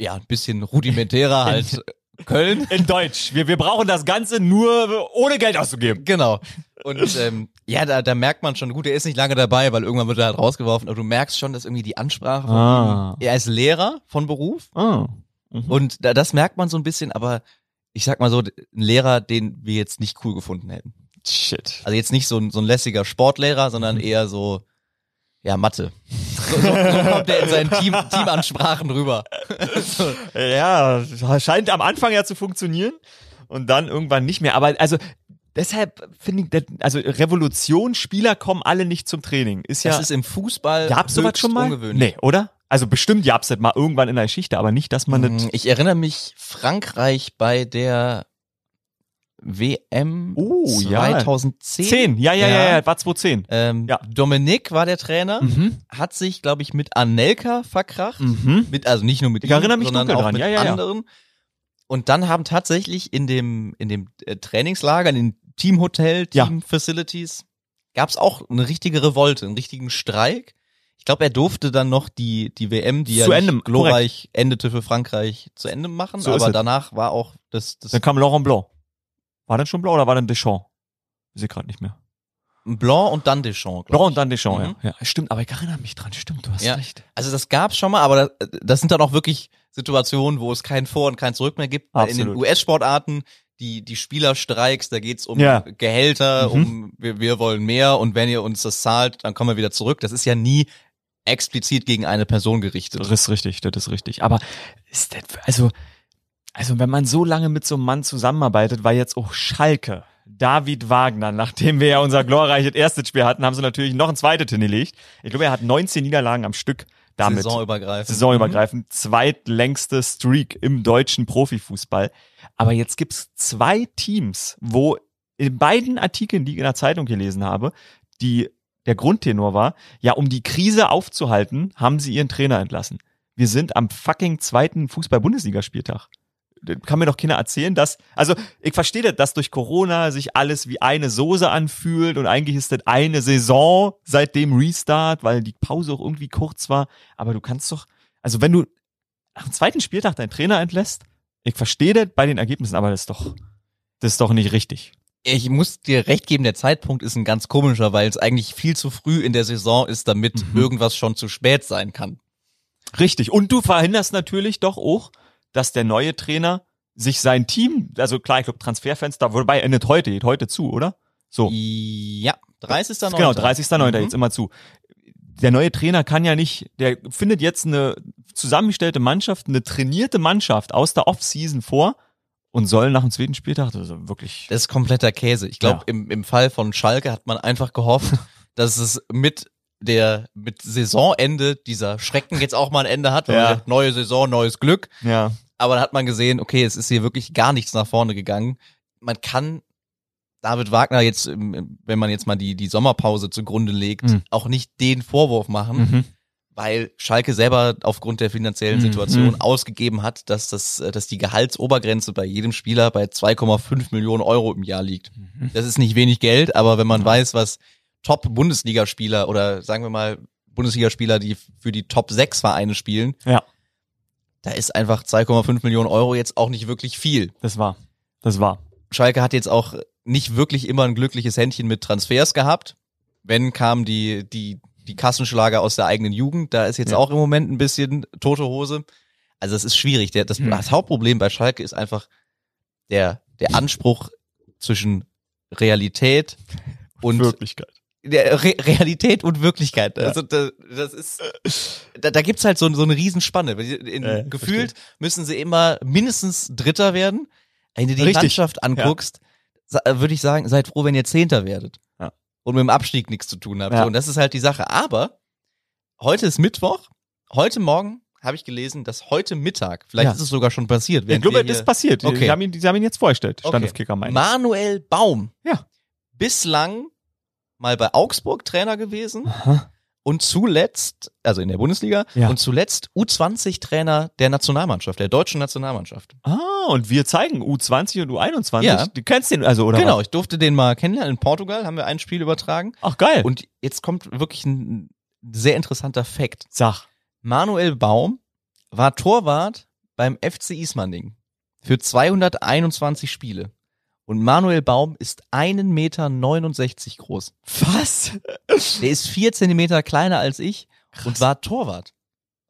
ja, ein bisschen rudimentärer halt Köln. In Deutsch. Wir, wir brauchen das Ganze nur ohne Geld auszugeben. Genau. Und ähm, ja, da, da merkt man schon, gut, er ist nicht lange dabei, weil irgendwann wird er halt rausgeworfen, aber du merkst schon, dass irgendwie die Ansprache von Ah. ihm, er ist Lehrer von Beruf Oh. Mhm. und da, das merkt man so ein bisschen, aber ich sag mal so, ein Lehrer, den wir jetzt nicht cool gefunden hätten. Shit. Also jetzt nicht so ein, so ein lässiger Sportlehrer, sondern Mhm. eher so, ja, Mathe. So, so, so kommt er in seinen Team, Teamansprachen rüber. so, Ja, scheint am Anfang ja zu funktionieren und dann irgendwann nicht mehr. Aber also deshalb finde ich, also Revolution, Spieler kommen alle nicht zum Training. Ist ja, das ist im Fußball gab's sowas schon mal? ungewöhnlich. Nee, oder? Also bestimmt gab's das mal irgendwann in der Geschichte, aber nicht, dass man das. Mm, Ich erinnere mich Frankreich bei der WM Oh, ja. 2010. 10, ja, ja, ja, ja, war 2010. Ähm, Ja. Dominik war der Trainer, Mhm. hat sich, glaube ich, mit Anelka verkracht. Mhm. Mit, also nicht nur mit Ich ihm, erinnere mich sondern auch dran. mit Ja, ja, ja. anderen. Und dann haben tatsächlich in dem, in dem äh, Trainingslager, in den Teamhotel, Ja. Team Facilities, gab es auch eine richtige Revolte, einen richtigen Streik. Ich glaube, er durfte dann noch die, die WM, die Zu ja Ende, glorreich endete für Frankreich, zu Ende machen. So aber danach war auch das, das Dann kam Laurent Blanc. War dann schon Blanc oder war dann Deschamps? Ich gerade nicht mehr. Blanc und dann Deschamps. Blanc ich. und dann Deschamps, Mhm. ja. ja. Stimmt, aber ich erinnere mich dran, stimmt, du hast Ja. recht. Also das gab's schon mal, aber das, das sind dann auch wirklich Situationen, wo es kein Vor und kein Zurück mehr gibt. Weil In den Absolut. US-Sportarten, die, die Spielerstreiks, da geht's um Ja. Gehälter, Mhm. um wir, wir wollen mehr und wenn ihr uns das zahlt, dann kommen wir wieder zurück. Das ist ja nie explizit gegen eine Person gerichtet. Das ist richtig, das ist richtig. Aber ist das, also, also wenn man so lange mit so einem Mann zusammenarbeitet, war jetzt auch Schalke, David Wagner, nachdem wir ja unser glorreiches erstes Spiel hatten, haben sie natürlich noch ein zweites hingelegt. Ich glaube, er hat 19 Niederlagen am Stück damit. Saisonübergreifend. Saisonübergreifend, zweitlängste Streak im deutschen Profifußball. Aber jetzt gibt's zwei Teams, wo in beiden Artikeln, die ich in der Zeitung gelesen habe, die der Grundtenor war, ja, um die Krise aufzuhalten, haben sie ihren Trainer entlassen. Wir sind am fucking zweiten Fußball-Bundesligaspieltag. Kann mir doch keiner erzählen, dass, also ich verstehe das, dass durch Corona sich alles wie eine Soße anfühlt und eigentlich ist das eine Saison seit dem Restart, weil die Pause auch irgendwie kurz war. Aber du kannst doch, also wenn du nach dem zweiten Spieltag deinen Trainer entlässt, ich verstehe das bei den Ergebnissen, aber das ist doch, das ist doch nicht richtig. Ich muss dir recht geben, der Zeitpunkt ist ein ganz komischer, weil es eigentlich viel zu früh in der Saison ist, damit Mhm. irgendwas schon zu spät sein kann. Richtig. Und du verhinderst natürlich doch auch, dass der neue Trainer sich sein Team, also klar, ich glaube Transferfenster, wobei endet heute, geht heute zu, oder? So. Ja, 30.09. Genau, 30.09. Mhm. jetzt immer zu. Der neue Trainer kann ja nicht, der findet jetzt eine zusammengestellte Mannschaft, eine trainierte Mannschaft aus der Off-Season vor und soll nach dem zweiten Spieltag, also wirklich. Das ist kompletter Käse. Ich glaube, Ja. im, im Fall von Schalke hat man einfach gehofft, dass es mit der mit Saisonende dieser Schrecken jetzt auch mal ein Ende hat. weil Ja. man sagt, neue Saison, neues Glück. Ja. Aber dann hat man gesehen, okay, es ist hier wirklich gar nichts nach vorne gegangen. Man kann David Wagner jetzt, wenn man jetzt mal die, die Sommerpause zugrunde legt, Mhm. auch nicht den Vorwurf machen, Mhm. weil Schalke selber aufgrund der finanziellen Mhm. Situation Mhm. ausgegeben hat, dass das, äh, dass die Gehaltsobergrenze bei jedem Spieler bei 2,5 Millionen Euro im Jahr liegt. Mhm. Das ist nicht wenig Geld, aber wenn man weiß, was Top-Bundesligaspieler oder sagen wir mal Bundesligaspieler, die für die Top 6 Vereine spielen, Ja. da ist einfach 2,5 Millionen Euro jetzt auch nicht wirklich viel. Das war. Das war. Schalke hat jetzt auch nicht wirklich immer ein glückliches Händchen mit Transfers gehabt. Wenn kam die, die, die Kassenschlager aus der eigenen Jugend, da ist jetzt Ja. auch im Moment ein bisschen tote Hose. Also es ist schwierig. Der, das, Hm. das Hauptproblem bei Schalke ist einfach der, der Anspruch zwischen Realität und Wirklichkeit. Re Realität und Wirklichkeit. Also da, das ist, da, da gibt's halt so, so eine Riesenspanne. In, Ja, gefühlt müssen sie immer mindestens Dritter werden. Wenn du die Richtig. Landschaft anguckst, sa- würde ich sagen, seid froh, wenn ihr Zehnter werdet. Ja. Und mit dem Abstieg nichts zu tun habt. Ja. So, und das ist halt die Sache. Aber heute ist Mittwoch. Heute Morgen habe ich gelesen, dass heute Mittag, vielleicht Ja. ist es sogar schon passiert. Ich glaube, das ist passiert. Okay. Die, haben ihn, die haben ihn jetzt vorgestellt. Stand Okay. Manuel Baum. Ja. Bislang mal bei Augsburg Trainer gewesen Aha. und zuletzt, also in der Bundesliga, Ja. und zuletzt U20-Trainer der Nationalmannschaft, der deutschen Nationalmannschaft. Ah, und wir zeigen U20 und U21. Ja. Du kennst den also, oder genau, was? ich durfte den mal kennenlernen. In Portugal haben wir ein Spiel übertragen. Ach, geil. Und jetzt kommt wirklich ein sehr interessanter Fakt. Sag. Manuel Baum war Torwart beim FC Ismaning für 221 Spiele. Und Manuel Baum ist 1,69 Meter groß. Was? Der ist vier Zentimeter kleiner als ich und war Torwart.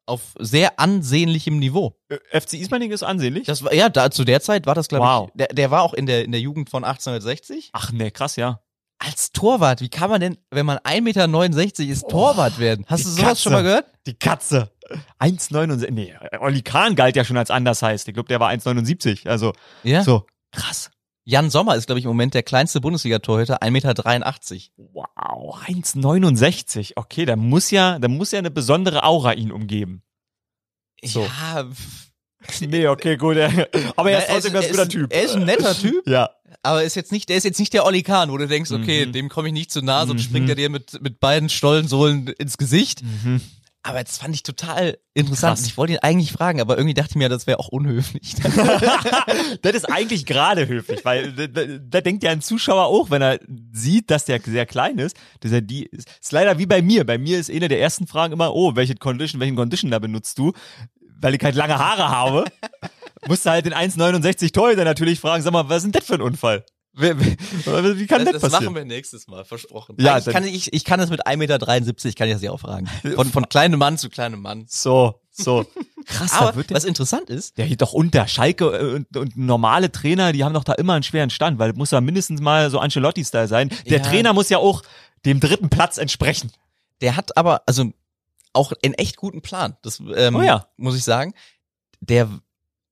Auf sehr ansehnlichem Niveau. Äh, FC Ismaning ist ansehnlich? Das war, ja, da, zu der Zeit war das, glaube Wow. ich, der, der war auch in der, in der Jugend von 1860. Ach nee, krass, ja. Als Torwart, wie kann man denn, wenn man 1,69 Meter ist, Torwart werden? Hast du sowas Katze. schon mal gehört? Die Katze. 1,69. Nee, Olli Kahn galt ja schon als anders heißt. Ich glaube, der war 1,79. Also, Ja. so. Krass. Jan Sommer ist, glaube ich, im Moment der kleinste Bundesliga-Torhüter, 1,83 Meter. Wow, 1,69. Okay, da muss ja, da muss ja eine besondere Aura ihn umgeben. So. Ja, Nee, okay, gut. Aber er ist trotzdem ein ganz guter Typ. Er ist ein netter Typ, Ja. aber ist jetzt nicht, der ist jetzt nicht der Olli Kahn, wo du denkst, okay, Mhm. dem komme ich nicht zu nahe, sonst Mhm. springt er dir mit, mit beiden Stollensohlen ins Gesicht. Mhm. Aber jetzt fand ich total interessant. Krass. Ich wollte ihn eigentlich fragen, aber irgendwie dachte ich mir, das wäre auch unhöflich. das ist eigentlich gerade höflich, weil da, da, da denkt ja ein Zuschauer auch, wenn er sieht, dass der sehr klein ist, dass er die ist, ist leider wie bei mir. Bei mir ist eine der ersten Fragen immer, oh, welche Condition, welchen Conditioner benutzt du? Weil ich halt lange Haare habe, musst du halt den 1,69 Torhüter natürlich fragen, sag mal, was ist denn das für ein Unfall? Wie, wie, wie kann das, das passieren? machen wir nächstes Mal, versprochen. Ja, Ja, ich kann, ich, ich kann das mit 1,73 Meter, kann ich das ja auch fragen. Von, von kleinem Mann zu kleinem Mann. So, so. Krass, Aber wird der, was interessant ist, der hier doch unter Schalke äh, und, und normale Trainer, die haben doch da immer einen schweren Stand, weil muss ja mindestens mal so Ancelotti-Style sein. Der Ja. Trainer muss ja auch dem dritten Platz entsprechen. der hat aber, also auch einen echt guten Plan. Das ähm, Oh ja. muss ich sagen. Der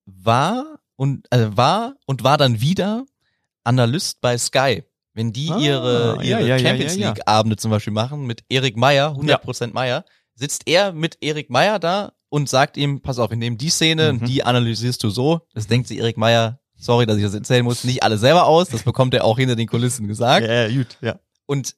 war und also war und war dann wieder Analyst bei Sky. Wenn die Ah, ihre, ihre ja, ja, Champions ja, ja. League Abende zum Beispiel machen mit Erik Meyer, 100% Meyer, sitzt er mit Erik Meyer da und sagt ihm, pass auf, wir nehmen die Szene, Mhm. die analysierst du so. Das denkt sich Erik Meyer, sorry, dass ich das erzählen muss, nicht alle selber aus. Das bekommt er auch hinter den Kulissen gesagt. Ja, ja, gut, ja. Und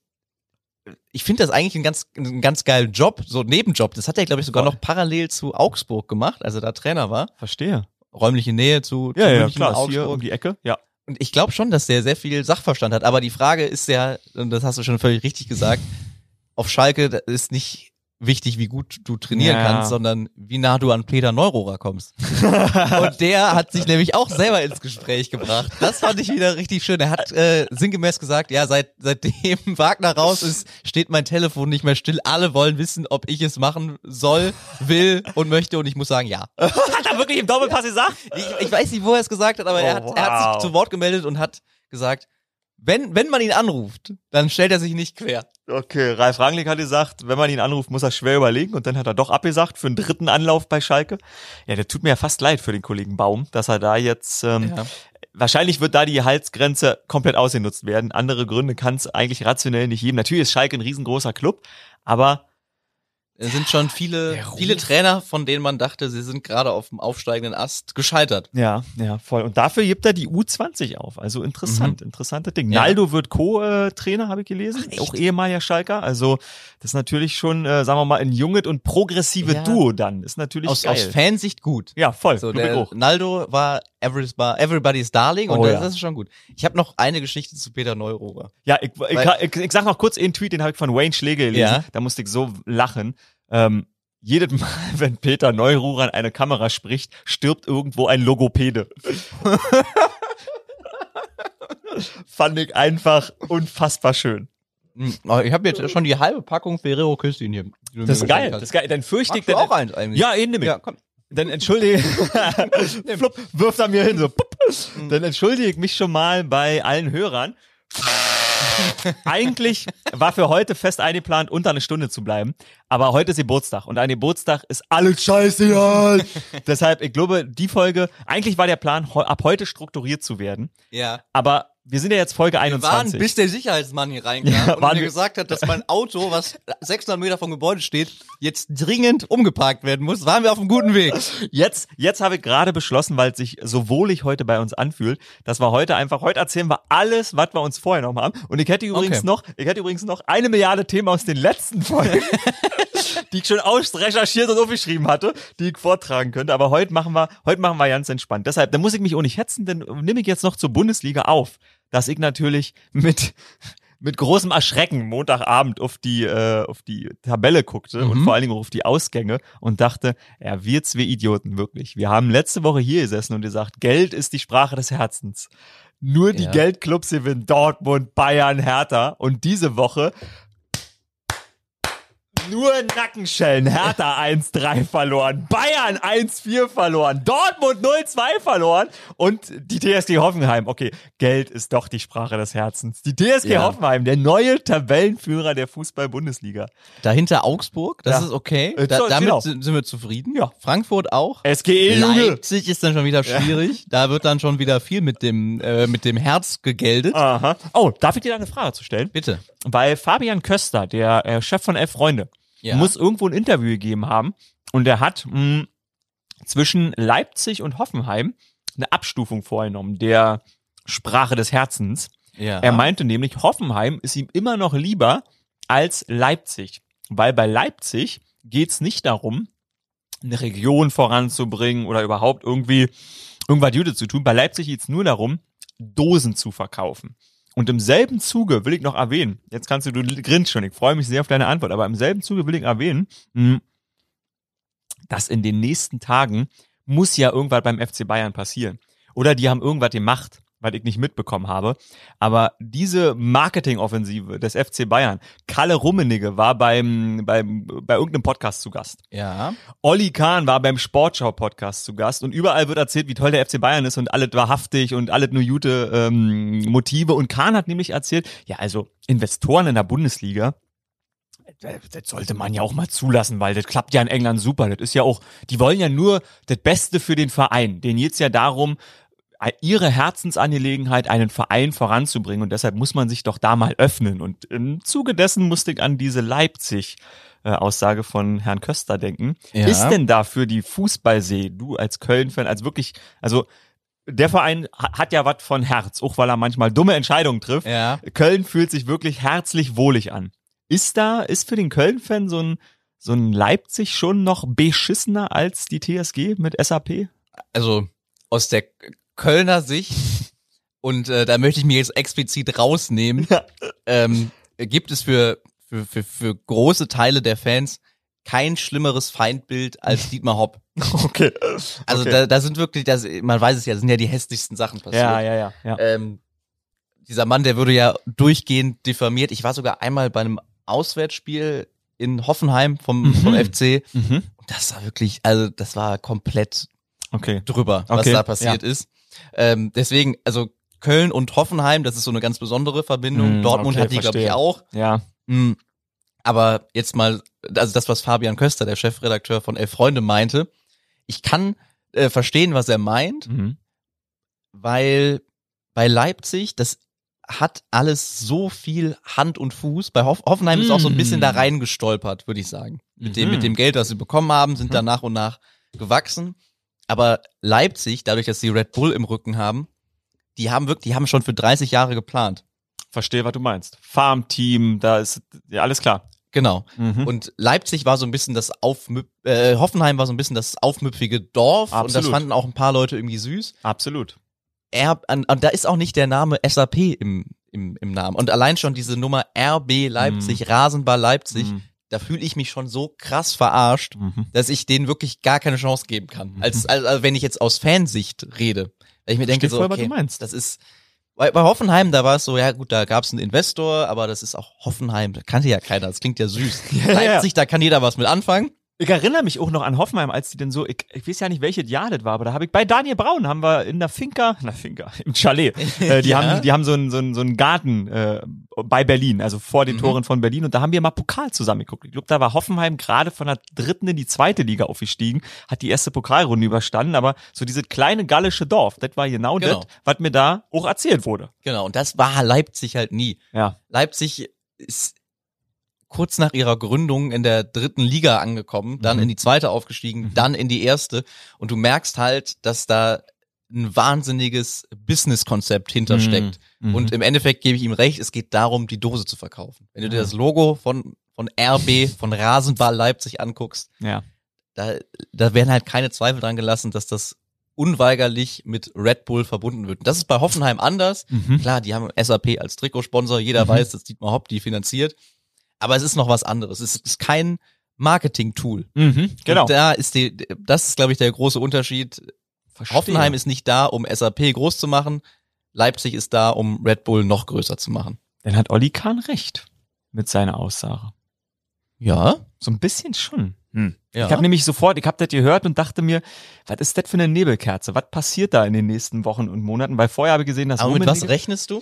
ich finde das eigentlich ein ganz, ein ganz geilen Job, so Nebenjob. Das hat er, glaube ich, sogar Voll. noch parallel zu Augsburg gemacht, als er da Trainer war. Verstehe. Räumliche Nähe zu, Ja, zu ja, München, klar, ist hier Augsburg. um die Ecke, ja. Und ich glaube schon, dass der sehr viel Sachverstand hat. Aber die Frage ist ja, und das hast du schon völlig richtig gesagt, auf Schalke ist nicht wichtig, wie gut du trainieren Ja. kannst, sondern wie nah du an Peter Neurohrer kommst. und der hat sich nämlich auch selber ins Gespräch gebracht. Das fand ich wieder richtig schön. Er hat äh, sinngemäß gesagt, ja, seit seitdem Wagner raus ist, steht mein Telefon nicht mehr still. Alle wollen wissen, ob ich es machen soll, will und möchte. Und ich muss sagen, ja. Hat er wirklich im Doppelpass gesagt? Ich, ich weiß nicht, wo er es gesagt hat, aber er, Oh, hat, er hat wow. sich zu Wort gemeldet und hat gesagt, wenn, wenn man ihn anruft, dann stellt er sich nicht quer. Okay, Ralf Rangnick hat gesagt, wenn man ihn anruft, muss er schwer überlegen und dann hat er doch abgesagt für einen dritten Anlauf bei Schalke. Ja, der tut mir ja fast leid für den Kollegen Baum, dass er da jetzt ähm, Ja. wahrscheinlich wird da die Halsgrenze komplett ausgenutzt werden. Andere Gründe kann es eigentlich rationell nicht geben. Natürlich ist Schalke ein riesengroßer Club, aber Es sind schon viele, viele Trainer, von denen man dachte, sie sind gerade auf dem aufsteigenden Ast gescheitert. ja, ja, voll. Und dafür gibt er die U20 auf. Also interessant, interessantes Ding. Ja. Naldo wird Co-Trainer, habe ich gelesen. echt? auch ehemaliger Schalker. Also das ist natürlich schon, äh, sagen wir mal, ein junges und progressive Ja. Duo dann. Ist natürlich Aus, geil. aus Fansicht gut. ja, voll. So, der. Naldo war Everybody's, Darling und Oh, das, ja. das ist schon gut. Ich habe noch eine Geschichte zu Peter Neurohrer. Ja, ich, ich, ich, ich sag noch kurz einen Tweet, den habe ich von Wayne Schlegel gelesen. Ja. Da musste ich so lachen. Ähm, jedes Mal, wenn Peter Neururer an eine Kamera spricht, stirbt irgendwo ein Logopäde. Fand ich einfach unfassbar schön. Hm, Ich habe jetzt schon die halbe Packung Ferrero Küsschen hier. Das ist geil, das ist geil. Dann fürchte ich, dann, auch eins eigentlich? ja, eh, nimm ich. Ja, komm. Dann entschuldige, Flupp, wirft er mir hin, so, pup. Mhm. Dann entschuldige ich mich schon mal bei allen Hörern. Eigentlich war für heute fest eingeplant, unter eine Stunde zu bleiben. Aber heute ist Geburtstag und an Geburtstag ist alles scheiße, ja. Deshalb, ich glaube, die Folge, eigentlich war der Plan, ab heute strukturiert zu werden. Ja. Aber wir sind ja jetzt Folge Wir waren, 21. bis der Sicherheitsmann hier reinkam Ja, und mir gesagt hat, dass mein Auto, was 600 Meter vom Gebäude steht, jetzt dringend umgeparkt werden muss, waren wir auf einem guten Weg. Jetzt, jetzt habe ich gerade beschlossen, weil es sich so wohlig heute bei uns anfühlt, dass wir heute einfach, heute erzählen wir alles, was wir uns vorher noch haben. Und ich hätte übrigens Okay. noch, ich hätte übrigens noch eine Milliarde Themen aus den letzten Folgen, die ich schon ausrecherchiert und aufgeschrieben hatte, die ich vortragen könnte. Aber heute machen wir, heute machen wir ganz entspannt. Deshalb, da muss ich mich auch nicht hetzen, denn nehme ich jetzt noch zur Bundesliga auf, dass ich natürlich mit, mit großem Erschrecken Montagabend auf die, äh, auf die Tabelle guckte und Mhm. vor allen Dingen auch auf die Ausgänge und dachte, ja, wir zwei Idioten, wirklich. Wir haben letzte Woche hier gesessen und gesagt, Geld ist die Sprache des Herzens. Nur die Ja. Geldclubs gewinnen Dortmund, Bayern, Hertha und diese Woche nur Nackenschellen. Hertha 1-3 verloren. Bayern 1-4 verloren. Dortmund 0-2 verloren. Und die TSG Hoffenheim. Okay, Geld ist doch die Sprache des Herzens. Die TSG Ja. Hoffenheim, der neue Tabellenführer der Fußball-Bundesliga. Dahinter Augsburg, das Ja. ist okay. Äh, Da, damit genau. sind wir zufrieden. Ja. Frankfurt auch. SGE, Junge. Leipzig ist dann schon wieder schwierig. Da wird dann schon wieder viel mit dem, äh, mit dem Herz gegeldet. Aha. Oh, darf ich dir da eine Frage zu stellen? Bitte. Weil Fabian Köster, der äh, Chef von Elf Freunde, Ja. muss irgendwo ein Interview gegeben haben und er hat mh, zwischen Leipzig und Hoffenheim eine Abstufung vorgenommen, der Sprache des Herzens. ja. Er meinte nämlich, Hoffenheim ist ihm immer noch lieber als Leipzig, weil bei Leipzig geht's nicht darum, eine Region voranzubringen oder überhaupt irgendwie irgendwas Gutes zu tun. Bei Leipzig geht's nur darum, Dosen zu verkaufen. Und im selben Zuge will ich noch erwähnen, jetzt kannst du, du grinst schon, ich freue mich sehr auf deine Antwort, aber im selben Zuge will ich erwähnen, mh, dass in den nächsten Tagen muss ja irgendwas beim FC Bayern passieren. Oder die haben irgendwas gemacht, was ich nicht mitbekommen habe. Aber diese Marketingoffensive des FC Bayern, Kalle Rummenigge war beim, beim, bei irgendeinem Podcast zu Gast. ja. Olli Kahn war beim Sportschau-Podcast zu Gast und überall wird erzählt, wie toll der FC Bayern ist und alles wahrhaftig und alles nur gute ähm, Motive. Und Kahn hat nämlich erzählt, ja, also Investoren in der Bundesliga, das sollte man ja auch mal zulassen, weil das klappt ja in England super. Das ist ja auch, die wollen ja nur das Beste für den Verein. Denen geht's ja darum, ihre Herzensangelegenheit, einen Verein voranzubringen. Und deshalb muss man sich doch da mal öffnen. Und im Zuge dessen musste ich an diese Leipzig-Aussage von Herrn Köster denken. Ja. Ist denn da für die Fußballsee, du als Köln-Fan, als wirklich, also der Verein ha- hat ja was von Herz, auch weil er manchmal dumme Entscheidungen trifft. Ja. Köln fühlt sich wirklich herzlich wohlig an. Ist da, ist für den Köln-Fan so ein, so ein Leipzig schon noch beschissener als die TSG mit SAP? Also aus der Kölner Sicht, und äh, da möchte ich mir jetzt explizit rausnehmen, Ja. ähm, gibt es für, für, für, für große Teile der Fans kein schlimmeres Feindbild als Dietmar Hopp. Okay. Also okay. da, da sind wirklich, das, man weiß es ja, sind ja die hässlichsten Sachen passiert. ja, ja, ja, ja. Ähm, dieser Mann, der würde ja durchgehend diffamiert. Ich war sogar einmal bei einem Auswärtsspiel in Hoffenheim vom, Mhm. vom FC. Mhm. Das war wirklich, also das war komplett Okay. drüber, was Okay, da passiert ist. Ähm, deswegen, also Köln und Hoffenheim, das ist so eine ganz besondere Verbindung. Mm, Dortmund okay, hat die, glaube ich, auch. Ja. Mm, aber jetzt mal, also das, was Fabian Köster, der Chefredakteur von Elf Freunde, meinte, ich kann äh, verstehen, was er meint, Mhm. weil bei Leipzig, das hat alles so viel Hand und Fuß. Bei Hoff Hoffenheim ist auch so ein bisschen da Mm. reingestolpert, würde ich sagen. Mit dem, Mhm. mit dem Geld, das sie bekommen haben, sind da nach und nach gewachsen. Aber Leipzig, dadurch, dass sie Red Bull im Rücken haben, die haben wirklich, die haben schon für 30 Jahre geplant. Verstehe, was du meinst. Farmteam, da ist ja alles klar. Genau. Mhm. Und Leipzig war so ein bisschen das Aufmüp äh, Hoffenheim war so ein bisschen das aufmüpfige Dorf und das Absolut. fanden auch ein paar Leute irgendwie süß. Absolut. Er, an, und da ist auch nicht der Name SAP im, im, im Namen. Und allein schon diese Nummer RB Leipzig, Rasenball Leipzig, Mhm. Da fühle ich mich schon so krass verarscht, Mhm. dass ich denen wirklich gar keine Chance geben kann. Als, als, als wenn ich jetzt aus Fansicht rede. Weil ich mir denke so, voll, was okay, du meinst. das ist, bei, bei Hoffenheim, da war es so, ja gut, da gab es einen Investor, aber das ist auch Hoffenheim, da kannte ja keiner, das klingt ja süß. Ja, ja. Leipzig, da kann jeder was mit anfangen. Ich erinnere mich auch noch an Hoffenheim, als die denn so, ich, ich weiß ja nicht, welches Jahr das war, aber da habe ich bei Daniel Braun haben wir in der Finca, na Finca, im Chalet, äh, die Ja. haben, die haben so einen so einen, so einen Garten äh, bei Berlin, also vor den Mhm. Toren von Berlin und da haben wir mal Pokal zusammengeguckt. Ich glaube, da war Hoffenheim gerade von der dritten in die zweite Liga aufgestiegen, hat die erste Pokalrunde überstanden, aber so dieses kleine gallische Dorf, das war genau, Genau. das, was mir da auch erzählt wurde. Genau, und das war Leipzig halt nie. Ja. Leipzig ist kurz nach ihrer Gründung in der dritten Liga angekommen, dann Mhm. in die zweite aufgestiegen, Mhm. dann in die erste. Und du merkst halt, dass da ein wahnsinniges Businesskonzept hintersteckt. Mhm. Und im Endeffekt gebe ich ihm recht, es geht darum, die Dose zu verkaufen. Wenn du dir das Logo von, von RB, von Rasenball Leipzig anguckst, ja. da, da werden halt keine Zweifel dran gelassen, dass das unweigerlich mit Red Bull verbunden wird. Und das ist bei Hoffenheim anders. Mhm. Klar, die haben SAP als Trikotsponsor, jeder Mhm. weiß, dass Dietmar Hopp die finanziert. Aber es ist noch was anderes. Es ist kein Marketing-Tool. Mhm. Genau. Und da ist die, das ist, glaube ich, der große Unterschied. Verstehe. Hoffenheim ist nicht da, um SAP groß zu machen. Leipzig ist da, um Red Bull noch größer zu machen. Dann hat Olli Kahn recht mit seiner Aussage. Ja, So ein bisschen schon. Hm. ja. Ich habe nämlich sofort, ich habe das gehört und dachte mir, was ist das für eine Nebelkerze? Was passiert da in den nächsten Wochen und Monaten? Weil vorher habe ich gesehen, dass Aber mit was rechnest du?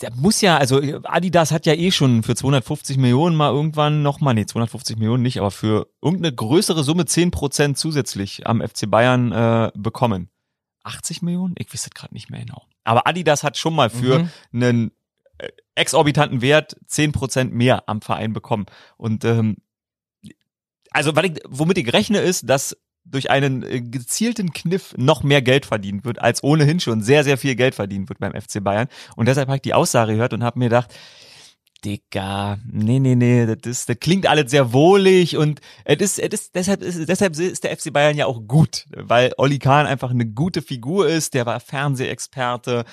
Der muss ja, also Adidas hat ja eh schon für 250 Millionen mal irgendwann nochmal, nee, 250 Millionen nicht, aber für irgendeine größere Summe 10% zusätzlich am FC Bayern äh, bekommen. 80 Millionen? Ich weiß das gerade nicht mehr genau. Aber Adidas hat schon mal für Mhm. einen äh, exorbitanten Wert 10% mehr am Verein bekommen. Und ähm, also weil ich, womit ich rechne, ist, dass durch einen äh, gezielten Kniff noch mehr Geld verdient wird, als ohnehin schon sehr, sehr viel Geld verdient wird beim FC Bayern. Und deshalb habe ich die Aussage gehört und habe mir gedacht, Digga, nee, nee, nee, das, ist, das klingt alles sehr wohlig und es ist, es ist, deshalb ist, deshalb ist der FC Bayern ja auch gut, weil Olli Kahn einfach eine gute Figur ist, der war Fernsehexperte,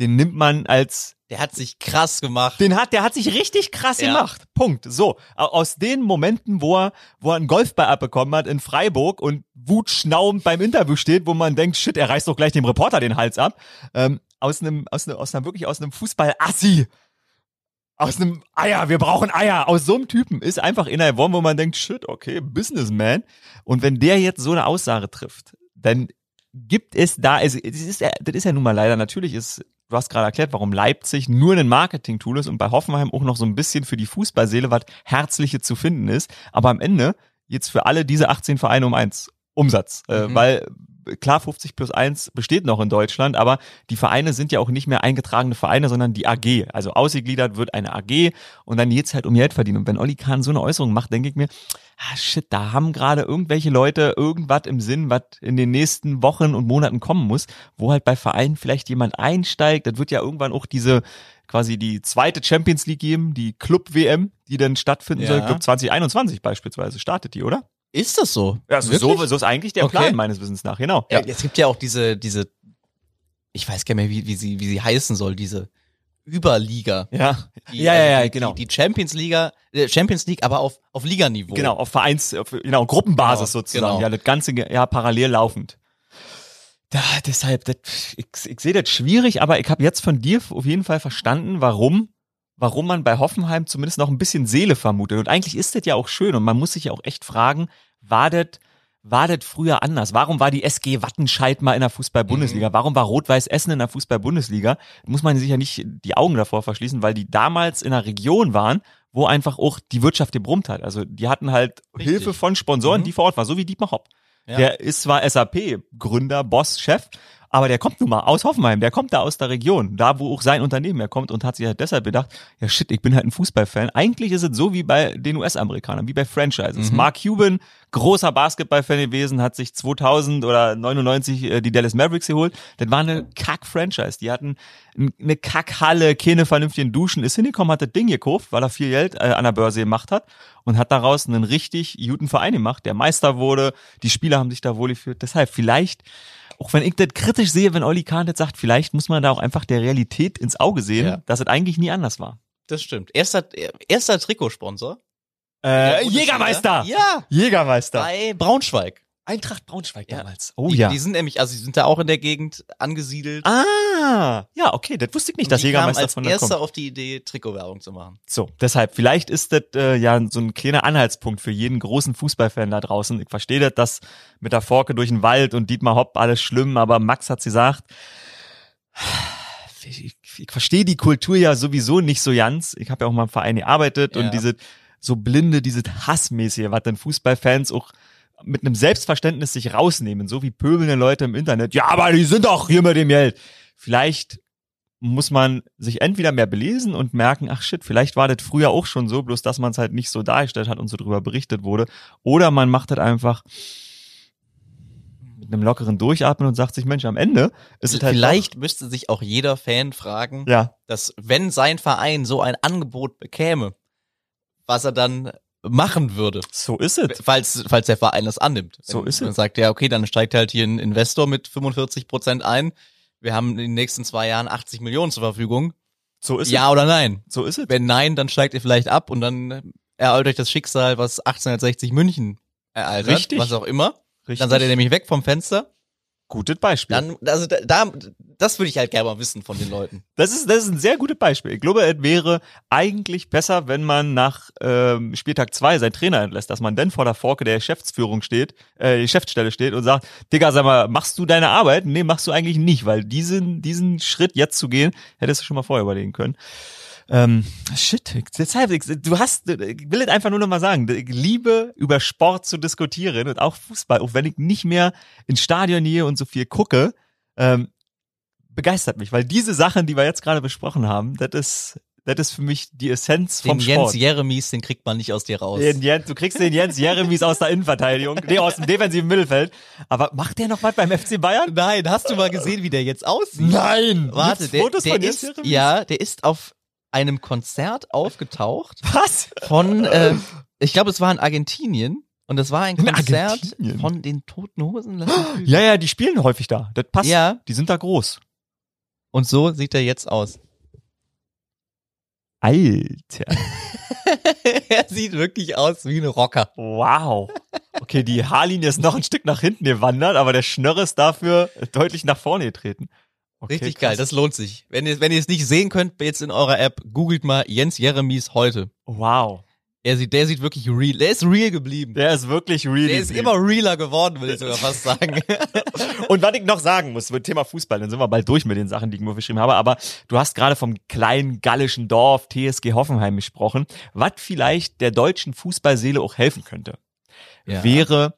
den nimmt man als Der hat sich krass gemacht. den hat, der hat sich richtig krass Ja. gemacht. Punkt. So. Au- Aus den Momenten, wo er, wo er einen Golfball abbekommen hat in Freiburg und wutschnaubend beim Interview steht, wo man denkt, shit, er reißt doch gleich dem Reporter den Hals ab. Ähm, aus einem, aus einem, aus einem, wirklich aus einem Fußball-Assi. Aus einem Eier, wir brauchen Eier. Aus so einem Typen ist einfach in der Form, wo man denkt, shit, okay, Businessman. Und wenn der jetzt so eine Aussage trifft, dann gibt es da, also das ist, ja- das ist ja nun mal leider, natürlich ist, du hast gerade erklärt, warum Leipzig nur ein Marketing-Tool ist und bei Hoffenheim auch noch so ein bisschen für die Fußballseele was Herzliche zu finden ist. Aber am Ende jetzt für alle diese 18 Vereine um eins Umsatz, äh, Mhm. weil klar 50 plus 1 besteht noch in Deutschland, aber die Vereine sind ja auch nicht mehr eingetragene Vereine, sondern die AG. Also ausgegliedert wird eine AG und dann geht's halt um Geld verdienen. Und wenn Olli Kahn so eine Äußerung macht, denke ich mir, ah shit, da haben gerade irgendwelche Leute irgendwas im Sinn, was in den nächsten Wochen und Monaten kommen muss, wo halt bei Vereinen vielleicht jemand einsteigt. Das wird ja irgendwann auch diese quasi die zweite Champions League geben, die Club WM, die dann stattfinden soll. Ja. Ich glaube 2021 beispielsweise startet die, oder? Ist das so? Ja, so, Wirklich? so, so ist eigentlich der Okay. Plan meines Wissens nach, genau. Ja. Es gibt ja auch diese, diese, ich weiß gar nicht mehr, wie, wie sie, wie sie heißen soll, diese Überliga. Ja, Die, ja, ja, also ja, die, genau. Die, die Champions Liga, äh, Champions League, aber auf, auf Liganiveau. Genau, auf Vereins, auf, genau, Gruppenbasis Genau, sozusagen. genau. Ja, das ganze Jahr parallel laufend. Da, deshalb, das, ich, ich sehe das schwierig, aber ich habe jetzt von dir auf jeden Fall verstanden, warum, warum man bei Hoffenheim zumindest noch ein bisschen Seele vermutet. Und eigentlich ist das ja auch schön und man muss sich ja auch echt fragen, war das, war das früher anders? Warum war die SG Wattenscheid mal in der Fußball-Bundesliga? Warum war Rot-Weiß Essen in der Fußball-Bundesliga? Muss man sich ja nicht die Augen davor verschließen, weil die damals in einer Region waren, wo einfach auch die Wirtschaft gebrummt hat. Also die hatten halt Richtig. Hilfe von Sponsoren, Mhm. die vor Ort waren, so wie Dietmar Hopp. Ja. Der ist zwar SAP-Gründer, Boss, Chef, aber der kommt nun mal aus Hoffenheim, der kommt da aus der Region, da wo auch sein Unternehmen herkommt und hat sich halt deshalb gedacht, ja shit, ich bin halt ein Fußballfan. Eigentlich ist es so wie bei den US-Amerikanern, wie bei Franchises. Mhm. Mark Cuban, großer Basketballfan gewesen, hat sich 2000 oder 99 äh, die Dallas Mavericks geholt. Das war eine Kack-Franchise. Die hatten eine Kackhalle, keine vernünftigen Duschen, ist hingekommen, hat das Ding gekauft, weil er viel Geld äh, an der Börse gemacht hat und hat daraus einen richtig guten Verein gemacht, der Meister wurde. Die Spieler haben sich da wohl gefühlt. Deshalb vielleicht, auch wenn ich das kritisch sehe, wenn Olli Kahn das sagt, vielleicht muss man da auch einfach der Realität ins Auge sehen, Ja. dass es eigentlich nie anders war. Das stimmt. Erster, erster Trikotsponsor. Äh. Jägermeister! Ja. Jägermeister! Bei Braunschweig. Eintracht Braunschweig Ja. damals. Oh die, ja. Die sind nämlich, also sie sind da auch in der Gegend angesiedelt. ah, ja, okay, das wusste ich nicht, Und dass die kamen Jägermeister als von da erster kommt. auf die Idee, Trikotwerbung zu machen. So, deshalb, vielleicht ist das äh, ja so ein kleiner Anhaltspunkt für jeden großen Fußballfan da draußen. Ich verstehe das, dass mit der Forke durch den Wald und Dietmar Hopp alles schlimm, aber Max hat gesagt, ich, ich verstehe die Kultur ja sowieso nicht so ganz. Ich habe ja auch mal im Verein gearbeitet Ja. und diese so blinde, diese Hassmäßige, was dann Fußballfans auch mit einem Selbstverständnis sich rausnehmen, so wie pöbelnde Leute im Internet. Ja, aber die sind doch hier mit dem Geld. Vielleicht muss man sich entweder mehr belesen und merken, ach shit, vielleicht war das früher auch schon so, bloß dass man es halt nicht so dargestellt hat und so drüber berichtet wurde. Oder man macht das einfach mit einem lockeren Durchatmen und sagt sich, Mensch, am Ende ist es halt Vielleicht müsste sich auch jeder Fan fragen, doch, ja, dass wenn sein Verein so ein Angebot bekäme, was er dann machen würde, so ist es. falls, falls der Verein das annimmt. So ist es. sagt, ja, okay, dann steigt halt hier ein Investor mit 45 Prozent ein. Wir haben in den nächsten zwei Jahren 80 Millionen zur Verfügung. So ist ja oder nein? es. So ist es. Wenn nein, dann steigt ihr vielleicht ab und dann ereilt euch das Schicksal, was 1860 München ereilt Richtig. was auch immer. Richtig. Dann seid ihr nämlich weg vom Fenster. Gutes Beispiel. Dann, also da, da das würde ich halt gerne mal wissen von den Leuten. Das ist, das ist ein sehr gutes Beispiel. Ich glaube, es wäre eigentlich besser, wenn man nach ähm, Spieltag zwei seinen Trainer entlässt, dass man dann vor der Forke der Geschäftsführung steht, äh, Geschäftsstelle steht und sagt, Digga, sag mal, machst du deine Arbeit? Nee, machst du eigentlich nicht, weil diesen, diesen Schritt jetzt zu gehen, hättest du schon mal vorher überlegen können. Ähm, shit, deshalb, ich- du hast, ich will es einfach nur noch mal sagen, ich liebe über Sport zu diskutieren und auch Fußball, auch wenn ich nicht mehr ins Stadion gehe und so viel gucke, ähm, begeistert mich, weil diese Sachen, die wir jetzt gerade besprochen haben, das ist, das ist für mich die Essenz Den vom Jens Sport. Jeremies, den kriegt man nicht aus dir raus. Den Jens, du kriegst den Jens Jeremies aus der Innenverteidigung, nee, aus dem defensiven Mittelfeld. Aber macht der noch was beim FC Bayern? Nein, hast du mal gesehen, wie der jetzt aussieht? Nein! Warte, der, Fotos der von Jens ist, Jeremies? ja, der ist auf einem Konzert aufgetaucht Was? von, äh, ich glaube, es war in Argentinien. Und das war ein In Konzert von den Toten Hosen. Ja, ja, die spielen häufig da. Das passt. Ja. Die sind da groß. Und so sieht er jetzt aus. Alter. er sieht wirklich aus wie ein Rocker. Wow. Okay, die Haarlinie ist noch ein Stück nach hinten gewandert, aber der Schnörr ist dafür deutlich nach vorne getreten. Okay, Richtig krass. geil, das lohnt sich. Wenn ihr, wenn ihr es nicht sehen könnt, jetzt in eurer App, googelt mal Jens Jeremies heute. Wow. Er sieht, der sieht wirklich real, der ist real geblieben. Der, Der ist wirklich real. ist immer realer geworden, will ich sogar fast sagen. Und was ich noch sagen muss, mit Thema Fußball, dann sind wir bald durch mit den Sachen, die ich mir geschrieben habe, aber du hast gerade vom kleinen gallischen Dorf TSG Hoffenheim gesprochen, was vielleicht der deutschen Fußballseele auch helfen könnte. Ja. Wäre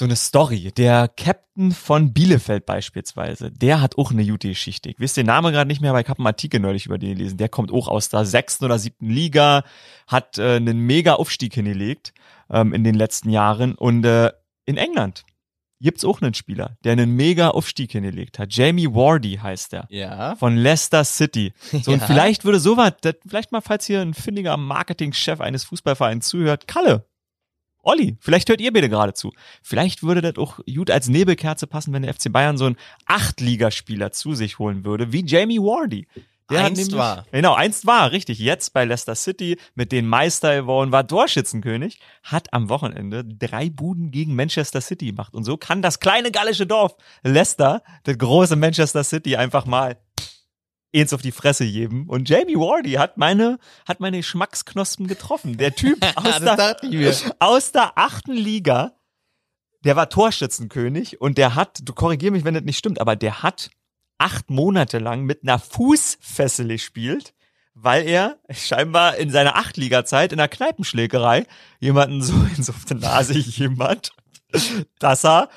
so eine Story. Der Captain von Bielefeld beispielsweise, der hat auch eine gute Geschichte. Ich weiß den Namen gerade nicht mehr, aber ich habe einen Artikel neulich über den gelesen. Der kommt auch aus der sechsten oder siebten Liga, hat äh, einen mega Aufstieg hingelegt ähm, in den letzten Jahren und äh, in England gibt's auch einen Spieler, der einen mega Aufstieg hingelegt hat. Jamie Wardy heißt er. Ja. Von Leicester City. So, und Ja. vielleicht würde sowas, vielleicht mal, falls hier ein findiger Marketingchef eines Fußballvereins zuhört, Kalle. Olli, vielleicht hört ihr beide gerade zu. Vielleicht würde das auch gut als Nebelkerze passen, wenn der FC Bayern so einen Achtligaspieler zu sich holen würde, wie Jamie Wardy. hat Einst nämlich- war. Genau, einst war, richtig. Jetzt bei Leicester City mit den Meister geworden, war Torschützenkönig, hat am Wochenende drei Buden gegen Manchester City gemacht. Und so kann das kleine gallische Dorf Leicester, das große Manchester City, einfach mal eins auf die Fresse geben. Und Jamie Wardy hat meine, hat meine Geschmacksknospen getroffen. Der Typ aus, der, aus der achten Liga, der war Torschützenkönig und der hat, du korrigier mich, wenn das nicht stimmt, aber der hat acht Monate lang mit einer Fußfessel gespielt, weil er scheinbar in seiner Achtliga-Zeit in der Kneipenschlägerei jemanden so ins auf die Nase jemand, dass er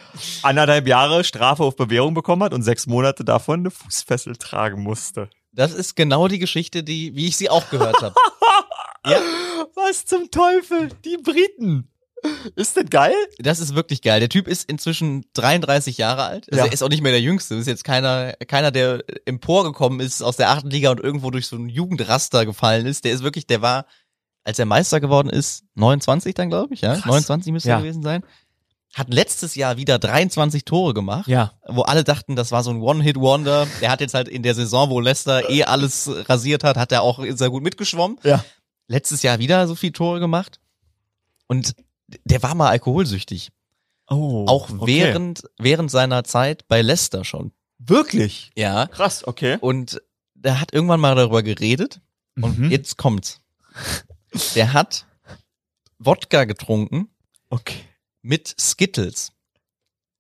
anderthalb Jahre Strafe auf Bewährung bekommen hat und sechs Monate davon eine Fußfessel tragen musste. Das ist genau die Geschichte, die, wie ich sie auch gehört habe. ja, Was zum Teufel? Die Briten. Ist das geil? das ist wirklich geil. Der Typ ist inzwischen 33 Jahre alt. Also Ja. er ist auch nicht mehr der Jüngste. Das ist jetzt keiner, keiner, der emporgekommen ist aus der achten Liga und irgendwo durch so ein Jugendraster gefallen ist. Der ist wirklich, der war, als er Meister geworden ist, 29 dann, glaube ich, ja? Krass. 29 müsste Ja. er gewesen sein. Hat letztes Jahr wieder 23 Tore gemacht. Ja. wo alle dachten, das war so ein One-Hit-Wonder. Der hat jetzt halt in der Saison, wo Leicester eh alles rasiert hat, hat er auch sehr gut mitgeschwommen. Ja. Letztes Jahr wieder so viel Tore gemacht. Und der war mal alkoholsüchtig. Oh, Auch während, während seiner Zeit bei Leicester schon. Wirklich? Ja. Krass, okay. Und der hat irgendwann mal darüber geredet. Und Mhm. jetzt kommt's. Der hat Wodka getrunken Okay. Mit Skittles.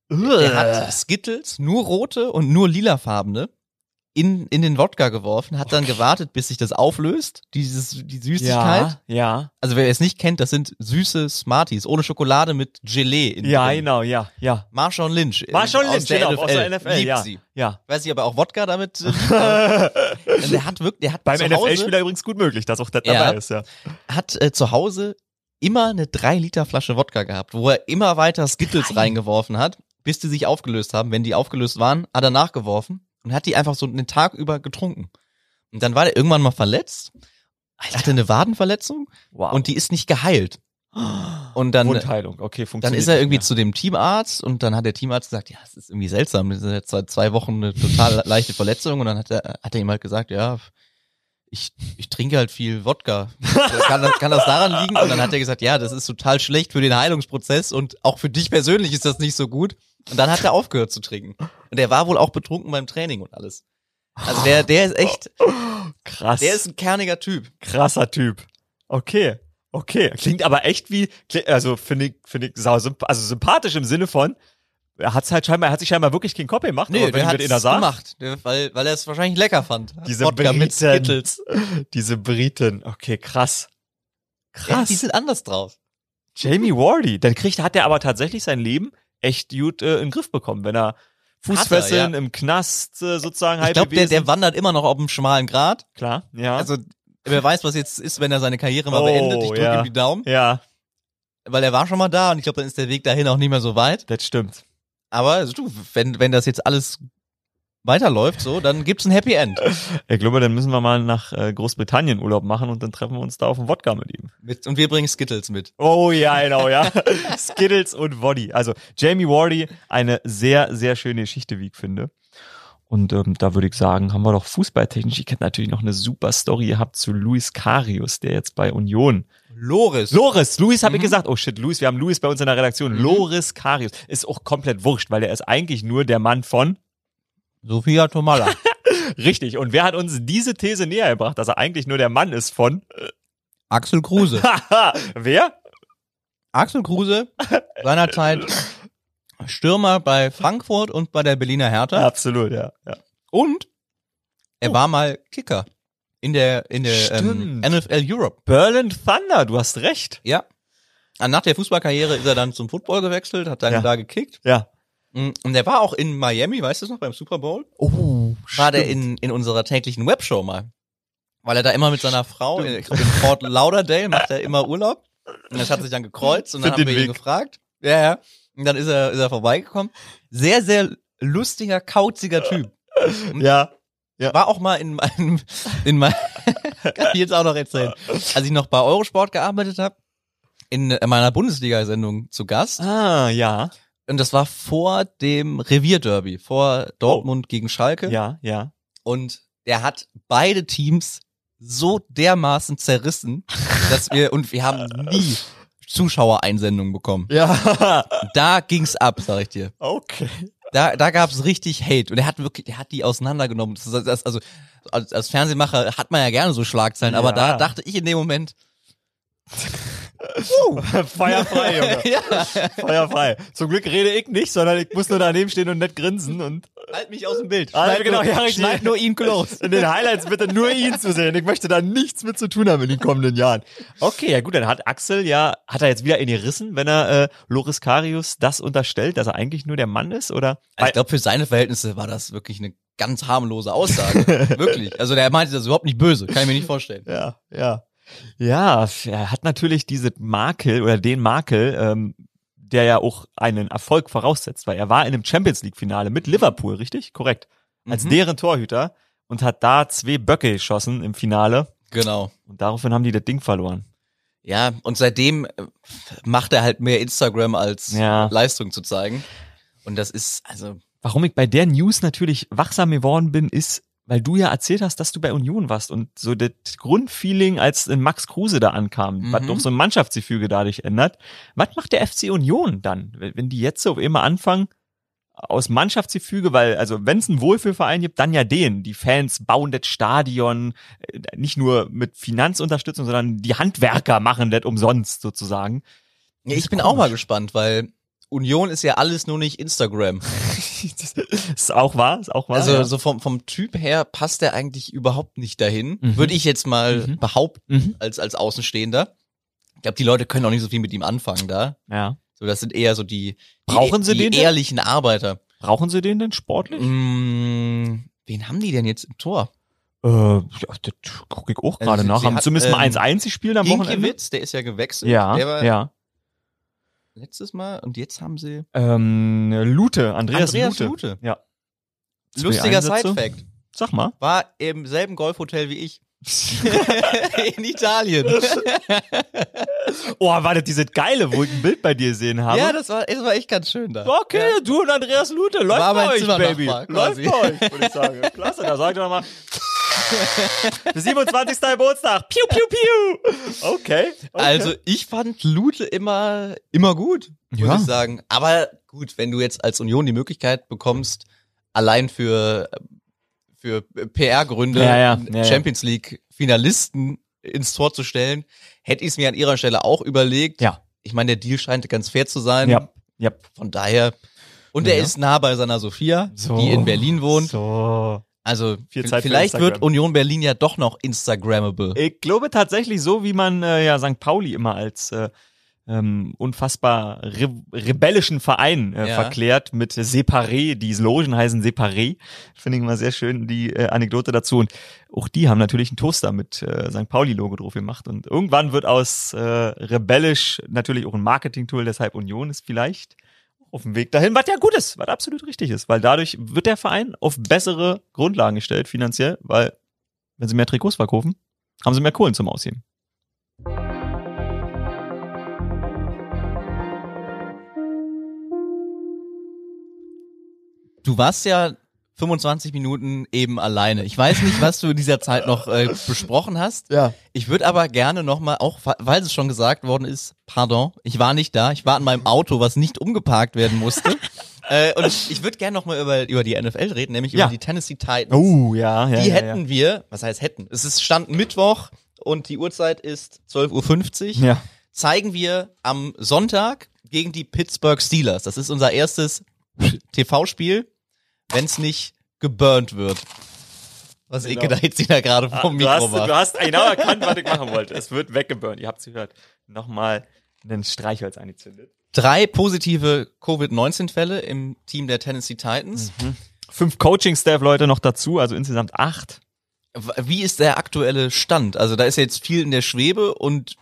Er hat Skittles, nur rote und nur lilafarbene, in, in den Wodka geworfen, hat dann gewartet, bis sich das auflöst, dieses, die Süßigkeit. Ja, ja. Also wer es nicht kennt, das sind süße Smarties, ohne Schokolade mit Gelee. In Ja, drin. genau, ja, ja. Marshawn Lynch. äh, Marshawn aus Lynch, der genau, NFL, aus der NFL, liebt ja. sie. Ja. Weiß ich aber auch Wodka damit. Äh, der hat wirklich, der hat Beim NFL-Spieler übrigens gut möglich, dass auch das Ja. dabei ist, ja. hat äh, zu Hause immer eine 3 Liter Flasche Wodka gehabt, wo er immer weiter Skittles reingeworfen hat, bis die sich aufgelöst haben. Wenn die aufgelöst waren, hat er nachgeworfen und hat die einfach so einen Tag über getrunken. Und dann war er irgendwann mal verletzt, hatte eine Wadenverletzung Wow. und die ist nicht geheilt. Und dann, Wundheilung, okay, dann funktioniert. ist er irgendwie zu dem Teamarzt und dann hat der Teamarzt gesagt, ja, es ist irgendwie seltsam, das ist jetzt seit zwei Wochen eine total leichte Verletzung und dann hat er, hat er ihm halt gesagt, ja, ich, ich trinke halt viel Wodka. kann, das, kann das daran liegen? Und dann hat er gesagt, ja, das ist total schlecht für den Heilungsprozess und auch für dich persönlich ist das nicht so gut. Und dann hat er aufgehört zu trinken. Und er war wohl auch betrunken beim Training und alles. Also der, der ist echt. Krass. der ist ein kerniger Typ. krasser Typ. Okay. Okay. Klingt aber echt wie, also finde ich, finde ich sau also sympathisch im Sinne von, er hat's halt scheinbar, er hat sich scheinbar wirklich keinen Kopf gemacht, aber wenn der ich hat es sah, gemacht, weil, weil er es wahrscheinlich lecker fand. Diese Wodka Briten. Diese Briten, okay, krass. Ja, Krass. die sind anders drauf. Jamie Wardy, dann kriegt, hat er aber tatsächlich sein Leben echt gut äh, in den Griff bekommen, wenn er Fußfesseln ja. im Knast äh, sozusagen Ich halb glaube, der, der wandert immer noch auf dem schmalen Grat. klar, ja. Also, wer weiß, was jetzt ist, wenn er seine Karriere mal Oh, beendet. Ich drücke ja. ihm die Daumen, ja, weil er war schon mal da und ich glaube, dann ist der Weg dahin auch nicht mehr so weit. das stimmt. Aber also, du, wenn, wenn das jetzt alles weiterläuft, so, dann gibt's ein Happy End. Ich glaube, dann müssen wir mal nach äh, Großbritannien Urlaub machen und dann treffen wir uns da auf dem Wodka mit ihm. Mit, und wir bringen Skittles mit. Oh ja, genau, ja. Skittles und Woddy. Also Jamie Wardy, eine sehr, sehr schöne Geschichte, wie ich finde. Und ähm, da würde ich sagen, haben wir doch fußballtechnisch. Ich hätte natürlich noch eine super Story gehabt zu Luis Karius, der jetzt bei Union. Loris. Loris, Luis habe ich Mhm. gesagt. Oh shit, Luis, wir haben Luis bei uns in der Redaktion. Loris Karius ist auch komplett wurscht, weil er ist eigentlich nur der Mann von Sophia Tomala. richtig. Und wer hat uns diese These näher gebracht, dass er eigentlich nur der Mann ist von Axel Kruse. wer? Axel Kruse, seinerzeit Stürmer bei Frankfurt und bei der Berliner Hertha. Absolut, ja. ja. Und er war mal Kicker in der, in der ähm. NFL Europe. Berlin Thunder, du hast recht. Ja. Und Nach der Fußballkarriere ist er dann zum Football gewechselt, hat dann Ja. da gekickt. Ja. Mm, Und der war auch in Miami, weißt du es noch, beim Super Bowl? Oh, War der in, in unserer täglichen Webshow mal. Weil er da immer mit seiner Frau in, in Fort Lauderdale macht er immer Urlaub. Und das hat sich dann gekreuzt und dann haben wir ihn Weg. gefragt. Ja, ja. Und dann ist er, ist er vorbeigekommen. Sehr, sehr lustiger, kauziger Typ. Ja. War auch mal in meinem, in meinem, kann ich jetzt auch noch erzählen. Als ich noch bei Eurosport gearbeitet habe, in meiner Bundesliga-Sendung zu Gast. Ah, ja. Und das war vor dem Revierderby, vor Dortmund gegen Schalke. Ja, ja. Und der hat beide Teams so dermaßen zerrissen, dass wir, und wir haben nie Zuschauereinsendungen bekommen. Ja. Da ging's ab, sag ich dir. Okay. Da, da gab's richtig Hate. Und er hat wirklich, der hat die auseinandergenommen. Das, das, also, als, als Fernsehmacher hat man ja gerne so Schlagzeilen, aber Ja. da dachte ich in dem Moment, Feuerfrei, Junge. ja, Feuerfrei. Zum Glück rede ich nicht, sondern ich muss nur daneben stehen und nett grinsen und halt mich aus dem Bild. Ah, Schneid, genau, nur, ja, schneid nur ihn close. in den Highlights bitte nur ihn zu sehen. Ich möchte da nichts mit zu tun haben in den kommenden Jahren. Okay, ja gut, dann hat Axel ja, hat er jetzt wieder ihn gerissen, wenn er äh, Loris Karius das unterstellt, dass er eigentlich nur der Mann ist, oder? Also ich glaube, für seine Verhältnisse war das wirklich eine ganz harmlose Aussage. wirklich. Also der meinte das überhaupt nicht böse. Kann ich mir nicht vorstellen. Ja, ja. Ja, er hat natürlich diese Makel oder den Makel, ähm, der ja auch einen Erfolg voraussetzt, weil er war in einem Champions League Finale mit Liverpool, richtig? Korrekt. Als Mhm. deren Torhüter und hat da zwei Böcke geschossen im Finale Genau. und daraufhin haben die das Ding verloren. Ja, und seitdem äh, macht er halt mehr Instagram als Ja. Leistung zu zeigen. Und das ist, also, Warum ich bei der News natürlich wachsam geworden bin, ist, weil du ja erzählt hast, dass du bei Union warst und so das Grundfeeling, als Max Kruse da ankam, Mhm. was doch so ein Mannschaftsgefüge dadurch ändert. Was macht der FC Union dann, wenn die jetzt so immer anfangen, aus Mannschaftsgefüge, weil, also wenn es einen Wohlfühlverein gibt, dann ja den. Die Fans bauen das Stadion, äh, nicht nur mit Finanzunterstützung, sondern die Handwerker machen das umsonst sozusagen. Ja, ich bin auch mal komisch. gespannt, weil Union ist ja alles nur nicht Instagram. ist auch wahr, ist auch wahr. Also ja. so vom, vom Typ her passt der eigentlich überhaupt nicht dahin. Mhm. Würde ich jetzt mal Mhm. behaupten, Mhm. als, als Außenstehender. Ich glaube, die Leute können auch nicht so viel mit ihm anfangen da. ja. So, das sind eher so die, die, Brauchen sie die den denn? ehrlichen Arbeiter. Brauchen sie den denn sportlich? Mm, wen haben die denn jetzt im Tor? Äh, ja, das gucke ich auch Also gerade sie- nach. Haben hat, zumindest mal ähm, 1-1 gespielt am Wochenende. Ginkiewicz, der ist ja gewechselt. Ja, der war ja. Letztes Mal und jetzt haben sie Ähm, Lute, Andreas, Andreas Lute. Lute. Ja. Zwei Lustiger. Side-Fact. Sag mal. War im selben Golfhotel wie ich. In Italien. Oh, war das dieses geile, wo ich ein Bild bei dir gesehen habe? Ja, das war, das war echt ganz schön da. Okay, du und Andreas Lute, läuft War bei euch, Baby. Läuft bei euch, würde ich sagen. Klasse, da sag ich doch mal. 27. Geburtstag. Piu, piu, piu. Okay. okay. Also ich fand Lute immer, immer gut, muss Ja. ich sagen. Aber gut, wenn du jetzt als Union die Möglichkeit bekommst, allein für, für PR-Gründe Ja, ja. Champions League-Finalisten ins Tor zu stellen, hätte ich es mir an ihrer Stelle auch überlegt. Ja. Ich meine, der Deal scheint ganz fair zu sein. ja, ja. Von daher. Und er ist nah bei seiner Sophia, So. die in Berlin wohnt. So. Also vielleicht wird. Union Berlin ja doch noch Instagrammable. Ich glaube tatsächlich so, wie man äh, ja St. Pauli immer als äh, ähm, unfassbar re rebellischen Verein äh, Ja. verklärt mit Separé. Die Logen heißen Separé. Finde ich immer sehr schön, die äh, Anekdote dazu. Und auch die haben natürlich einen Toaster mit äh, St. Pauli-Logo drauf gemacht. Und irgendwann wird aus äh, rebellisch natürlich auch ein Marketing-Tool, deshalb Union ist vielleicht auf dem Weg dahin, was ja gut ist, was absolut richtig ist, weil dadurch wird der Verein auf bessere Grundlagen gestellt finanziell, weil wenn sie mehr Trikots verkaufen, haben sie mehr Kohlen zum Ausheben. Du warst ja 25 Minuten eben alleine. Ich weiß nicht, was du in dieser Zeit noch äh, besprochen hast. Ja. Ich würde aber gerne nochmal, auch weil es schon gesagt worden ist, pardon, ich war nicht da, ich war in meinem Auto, was nicht umgeparkt werden musste. äh, und ich würde gerne nochmal über, über die NFL reden, nämlich Ja. über die Tennessee Titans. Oh, ja, ja. die ja, hätten wir, was heißt hätten? Es ist Stand Mittwoch und die Uhrzeit ist 12.50 Uhr. Ja. Zeigen wir am Sonntag gegen die Pittsburgh Steelers. Das ist unser erstes TV-Spiel, wenn es nicht geburnt wird. Was Genau. Ike da jetzt wieder gerade Ah, vom du, Mikro hast, macht. du hast genau erkannt, was ich machen wollte. Es wird weggeburnt. Ihr habt's gehört. Nochmal einen Streichholz angezündet. Drei positive Covid-19-Fälle im Team der Tennessee Titans. Fünf Coaching-Staff-Leute noch dazu, also insgesamt acht. Wie ist der aktuelle Stand? Also da ist jetzt viel in der Schwebe und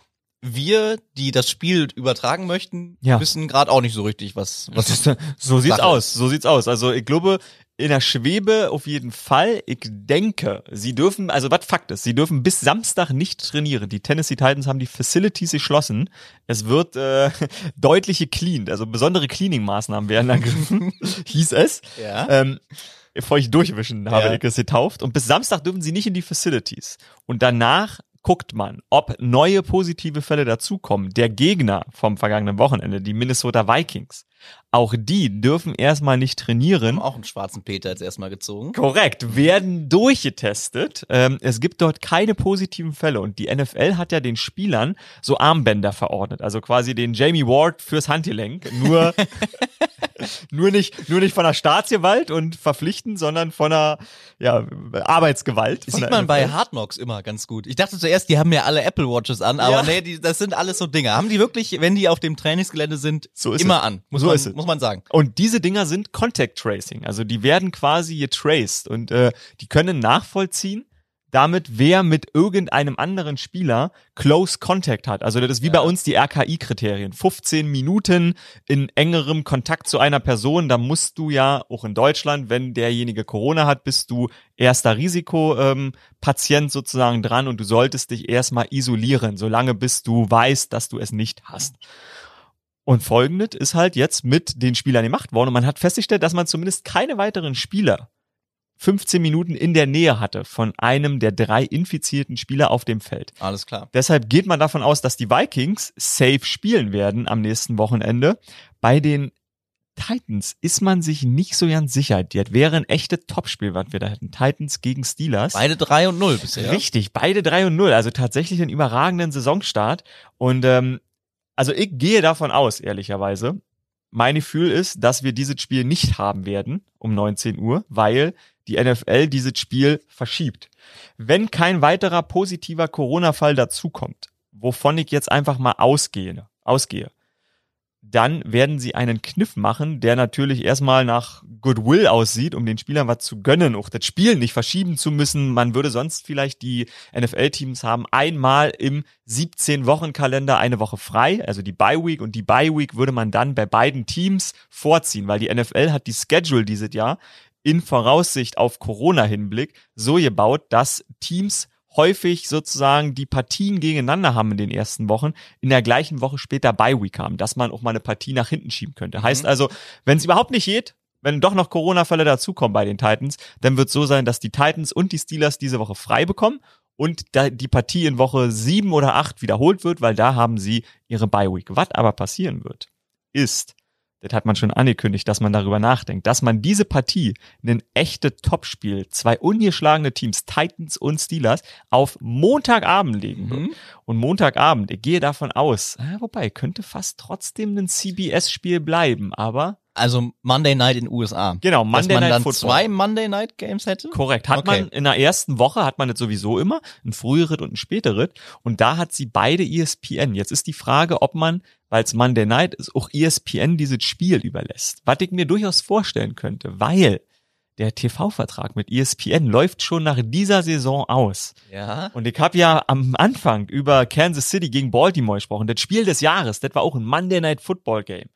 wir, die das Spiel übertragen möchten, Ja. wissen gerade auch nicht so richtig, was, was ist, so sieht's Sache aus, so sieht's aus. Also ich glaube, in der Schwebe auf jeden Fall. Ich denke, sie dürfen, also was Fakt ist, sie dürfen bis Samstag nicht trainieren. Die Tennessee Titans haben die Facilities geschlossen. Es wird äh, deutliche cleaned, also besondere Cleaning-Maßnahmen werden ergriffen, hieß es. Ja. Ähm, feucht durchwischen, habe Ja. ich es getauft. Und bis Samstag dürfen sie nicht in die Facilities. Und danach guckt man, ob neue positive Fälle dazukommen. Der Gegner vom vergangenen Wochenende, die Minnesota Vikings, auch die dürfen erstmal nicht trainieren. haben auch einen schwarzen Peter jetzt erstmal gezogen. Korrekt, werden durchgetestet. Ähm, es gibt dort keine positiven Fälle und die NFL hat ja den Spielern so Armbänder verordnet, also quasi den Jamie Ward fürs Handgelenk, nur nur nicht nur nicht von der Staatsgewalt und verpflichten, sondern von der ja, Arbeitsgewalt. Das sieht man bei NFL. Hard Knocks immer ganz gut. Ich dachte zuerst, die haben ja alle Apple Watches an, aber Ja. nee, die, das sind alles so Dinge. Haben die wirklich, wenn die auf dem Trainingsgelände sind, So immer es. an? Muss, So man, ist es. muss man sagen. Und diese Dinger sind Contact Tracing, also die werden quasi getraced und äh, die können nachvollziehen, damit wer mit irgendeinem anderen Spieler Close Contact hat. Also das ist wie bei uns die RKI-Kriterien. 15 Minuten in engerem Kontakt zu einer Person, da musst du ja auch in Deutschland, wenn derjenige Corona hat, bist du erster Risikopatient ähm, sozusagen dran und du solltest dich erstmal isolieren, solange bis du weißt, dass du es nicht hast. Und folgendes ist halt jetzt mit den Spielern gemacht worden und man hat festgestellt, dass man zumindest keine weiteren Spieler 15 Minuten in der Nähe hatte von einem der drei infizierten Spieler auf dem Feld. Alles klar. Deshalb geht man davon aus, dass die Vikings safe spielen werden am nächsten Wochenende. Bei den Titans ist man sich nicht so ganz sicher. Das wäre ein echtes Topspiel, was wir da hätten. Titans gegen Steelers. Beide 3 und 0 bisher. Richtig, beide 3 und 0. Also tatsächlich einen überragenden Saisonstart. Und ähm, also ich gehe davon aus, ehrlicherweise. Mein Gefühl ist, dass wir dieses Spiel nicht haben werden um 19 Uhr, weil die NFL dieses Spiel verschiebt. Wenn kein weiterer positiver Corona-Fall dazukommt, wovon ich jetzt einfach mal ausgehe, ausgehe, dann werden sie einen Kniff machen, der natürlich erstmal nach Goodwill aussieht, um den Spielern was zu gönnen, auch das Spiel nicht verschieben zu müssen. Man würde sonst vielleicht die NFL-Teams haben einmal im 17-Wochen-Kalender eine Woche frei, also die Bye-Week und die Bye-Week würde man dann bei beiden Teams vorziehen, weil die NFL hat die Schedule dieses Jahr in Voraussicht auf Corona-Hinblick so gebaut, dass Teams häufig sozusagen die Partien gegeneinander haben in den ersten Wochen, in der gleichen Woche später Bye Week haben, dass man auch mal eine Partie nach hinten schieben könnte. Mhm. Heißt also, wenn es überhaupt nicht geht, wenn doch noch Corona-Fälle dazukommen bei den Titans, dann wird so sein, dass die Titans und die Steelers diese Woche frei bekommen und die Partie in Woche sieben oder acht wiederholt wird, weil da haben sie ihre Bye Week. Was aber passieren wird, ist, das hat man schon angekündigt, dass man darüber nachdenkt, dass man diese Partie, ein echte Topspiel, zwei ungeschlagene Teams, Titans und Steelers, auf Montagabend legen wird. Mhm. Und Montagabend, ich gehe davon aus, äh, wobei, könnte fast trotzdem ein CBS-Spiel bleiben, aber Also Monday Night in USA. genau, Dass Monday man Night dann Football. zwei Monday Night Games hätte? Korrekt. Hat Okay. man in der ersten Woche hat man das sowieso immer, ein Frühritt und ein Späteritt. Und da hat sie beide ESPN. Jetzt ist die Frage, ob man, weil es Monday Night ist, auch ESPN dieses Spiel überlässt. Was ich mir durchaus vorstellen könnte, weil der TV-Vertrag mit ESPN läuft schon nach dieser Saison aus. Ja. Und ich habe ja am Anfang über Kansas City gegen Baltimore gesprochen. Das Spiel des Jahres, das war auch ein Monday Night Football Game.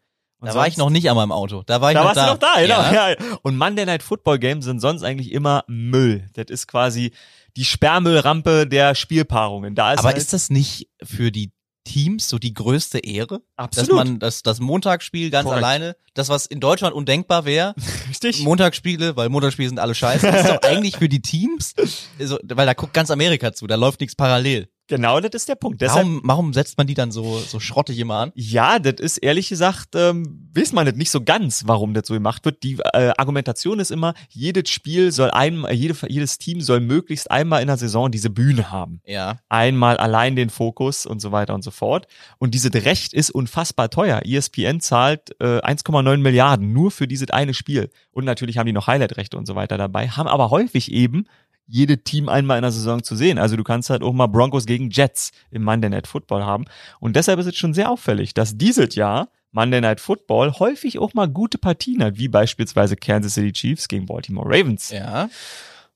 Und Da war ich noch nicht an meinem Auto. Da war ich da noch warst da. du noch da, genau. Ja. Ja. Und Monday Night Football Games sind sonst eigentlich immer Müll. Das ist quasi die Sperrmüllrampe der Spielpaarungen. Da ist Aber halt, ist das nicht für die Teams so die größte Ehre? absolut Dass man das, das Montagsspiel ganz Korrekt. alleine, das was in Deutschland undenkbar wäre, richtig. Montagsspiele, weil Montagsspiele sind alle scheiße, ist doch eigentlich für die Teams, so, weil da guckt ganz Amerika zu, da läuft nichts parallel. Genau, das ist der Punkt. Deshalb, Warum, warum setzt man die dann so, so schrottig immer an? ja, das ist ehrlich gesagt, ähm, weiß man nicht, nicht so ganz, warum das so gemacht wird. Die äh, Argumentation ist immer, jedes Spiel soll einmal, jede, jedes Team soll möglichst einmal in der Saison diese Bühne haben. Ja. einmal allein den Fokus und so weiter und so fort. Und dieses Recht ist unfassbar teuer. ESPN zahlt äh, 1,9 Milliarden nur für dieses eine Spiel. Und natürlich haben die noch Highlight-Rechte und so weiter dabei, haben aber häufig eben jede Team einmal in der Saison zu sehen. Also du kannst halt auch mal Broncos gegen Jets im Monday Night Football haben. Und deshalb ist es schon sehr auffällig, dass dieses Jahr Monday Night Football häufig auch mal gute Partien hat, wie beispielsweise Kansas City Chiefs gegen Baltimore Ravens. Ja.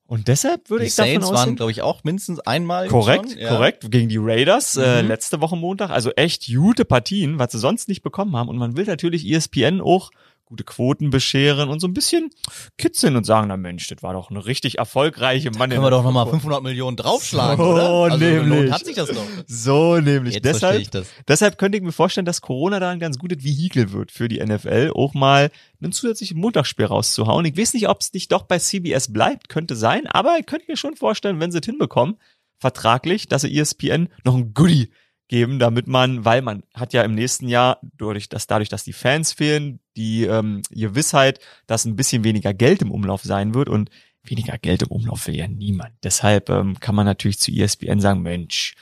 Und deshalb würde Die ich davon Saints ausgehen, waren, glaube ich, auch mindestens einmal. Korrekt. Ja. korrekt. Gegen die Raiders äh, Mhm. letzte Woche Montag. Also echt gute Partien, was sie sonst nicht bekommen haben. Und man will natürlich ESPN auch gute Quoten bescheren und so ein bisschen kitzeln und sagen, na Mensch, das war doch eine richtig erfolgreiche Mann. Können wir doch nochmal 500 Millionen draufschlagen, So oder? Also nämlich. hat sich das doch. So nämlich. Jetzt deshalb, das. deshalb könnte ich mir vorstellen, dass Corona da ein ganz gutes Vehikel wird für die NFL, auch mal einen zusätzlichen Montagsspiel rauszuhauen. Ich weiß nicht, ob es nicht doch bei CBS bleibt, könnte sein, aber ich könnte mir schon vorstellen, wenn sie es hinbekommen, vertraglich, dass sie ESPN noch ein Goodie geben, damit man, weil man hat ja im nächsten Jahr, dadurch, dass dadurch, dass die Fans fehlen, die ähm, Gewissheit, dass ein bisschen weniger Geld im Umlauf sein wird und weniger Geld im Umlauf will ja niemand. Deshalb ähm, kann man natürlich zu ESPN sagen, Mensch,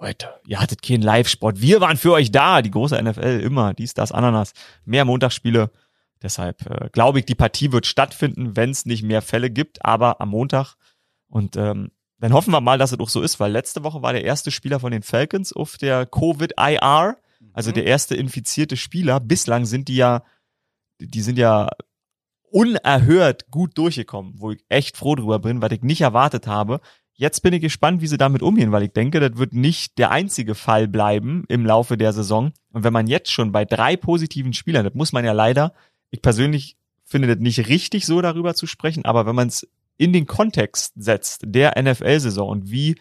Leute, ihr hattet keinen Live-Sport. Wir waren für euch da. Die große NFL, immer. Dies, das, Ananas. Mehr Montagsspiele. Deshalb äh, glaube ich, die Partie wird stattfinden, wenn es nicht mehr Fälle gibt, aber am Montag. Und ähm, dann hoffen wir mal, dass es auch so ist, weil letzte Woche war der erste Spieler von den Falcons auf der Covid-IR, also der erste infizierte Spieler. Bislang sind die ja, die sind ja unerhört gut durchgekommen, wo ich echt froh drüber bin, weil ich nicht erwartet habe. Jetzt bin ich gespannt, wie sie damit umgehen, weil ich denke, das wird nicht der einzige Fall bleiben im Laufe der Saison. Und wenn man jetzt schon bei drei positiven Spielern, das muss man ja leider, ich persönlich finde das nicht richtig, so darüber zu sprechen, aber wenn man es in den Kontext setzt der NFL-Saison und wie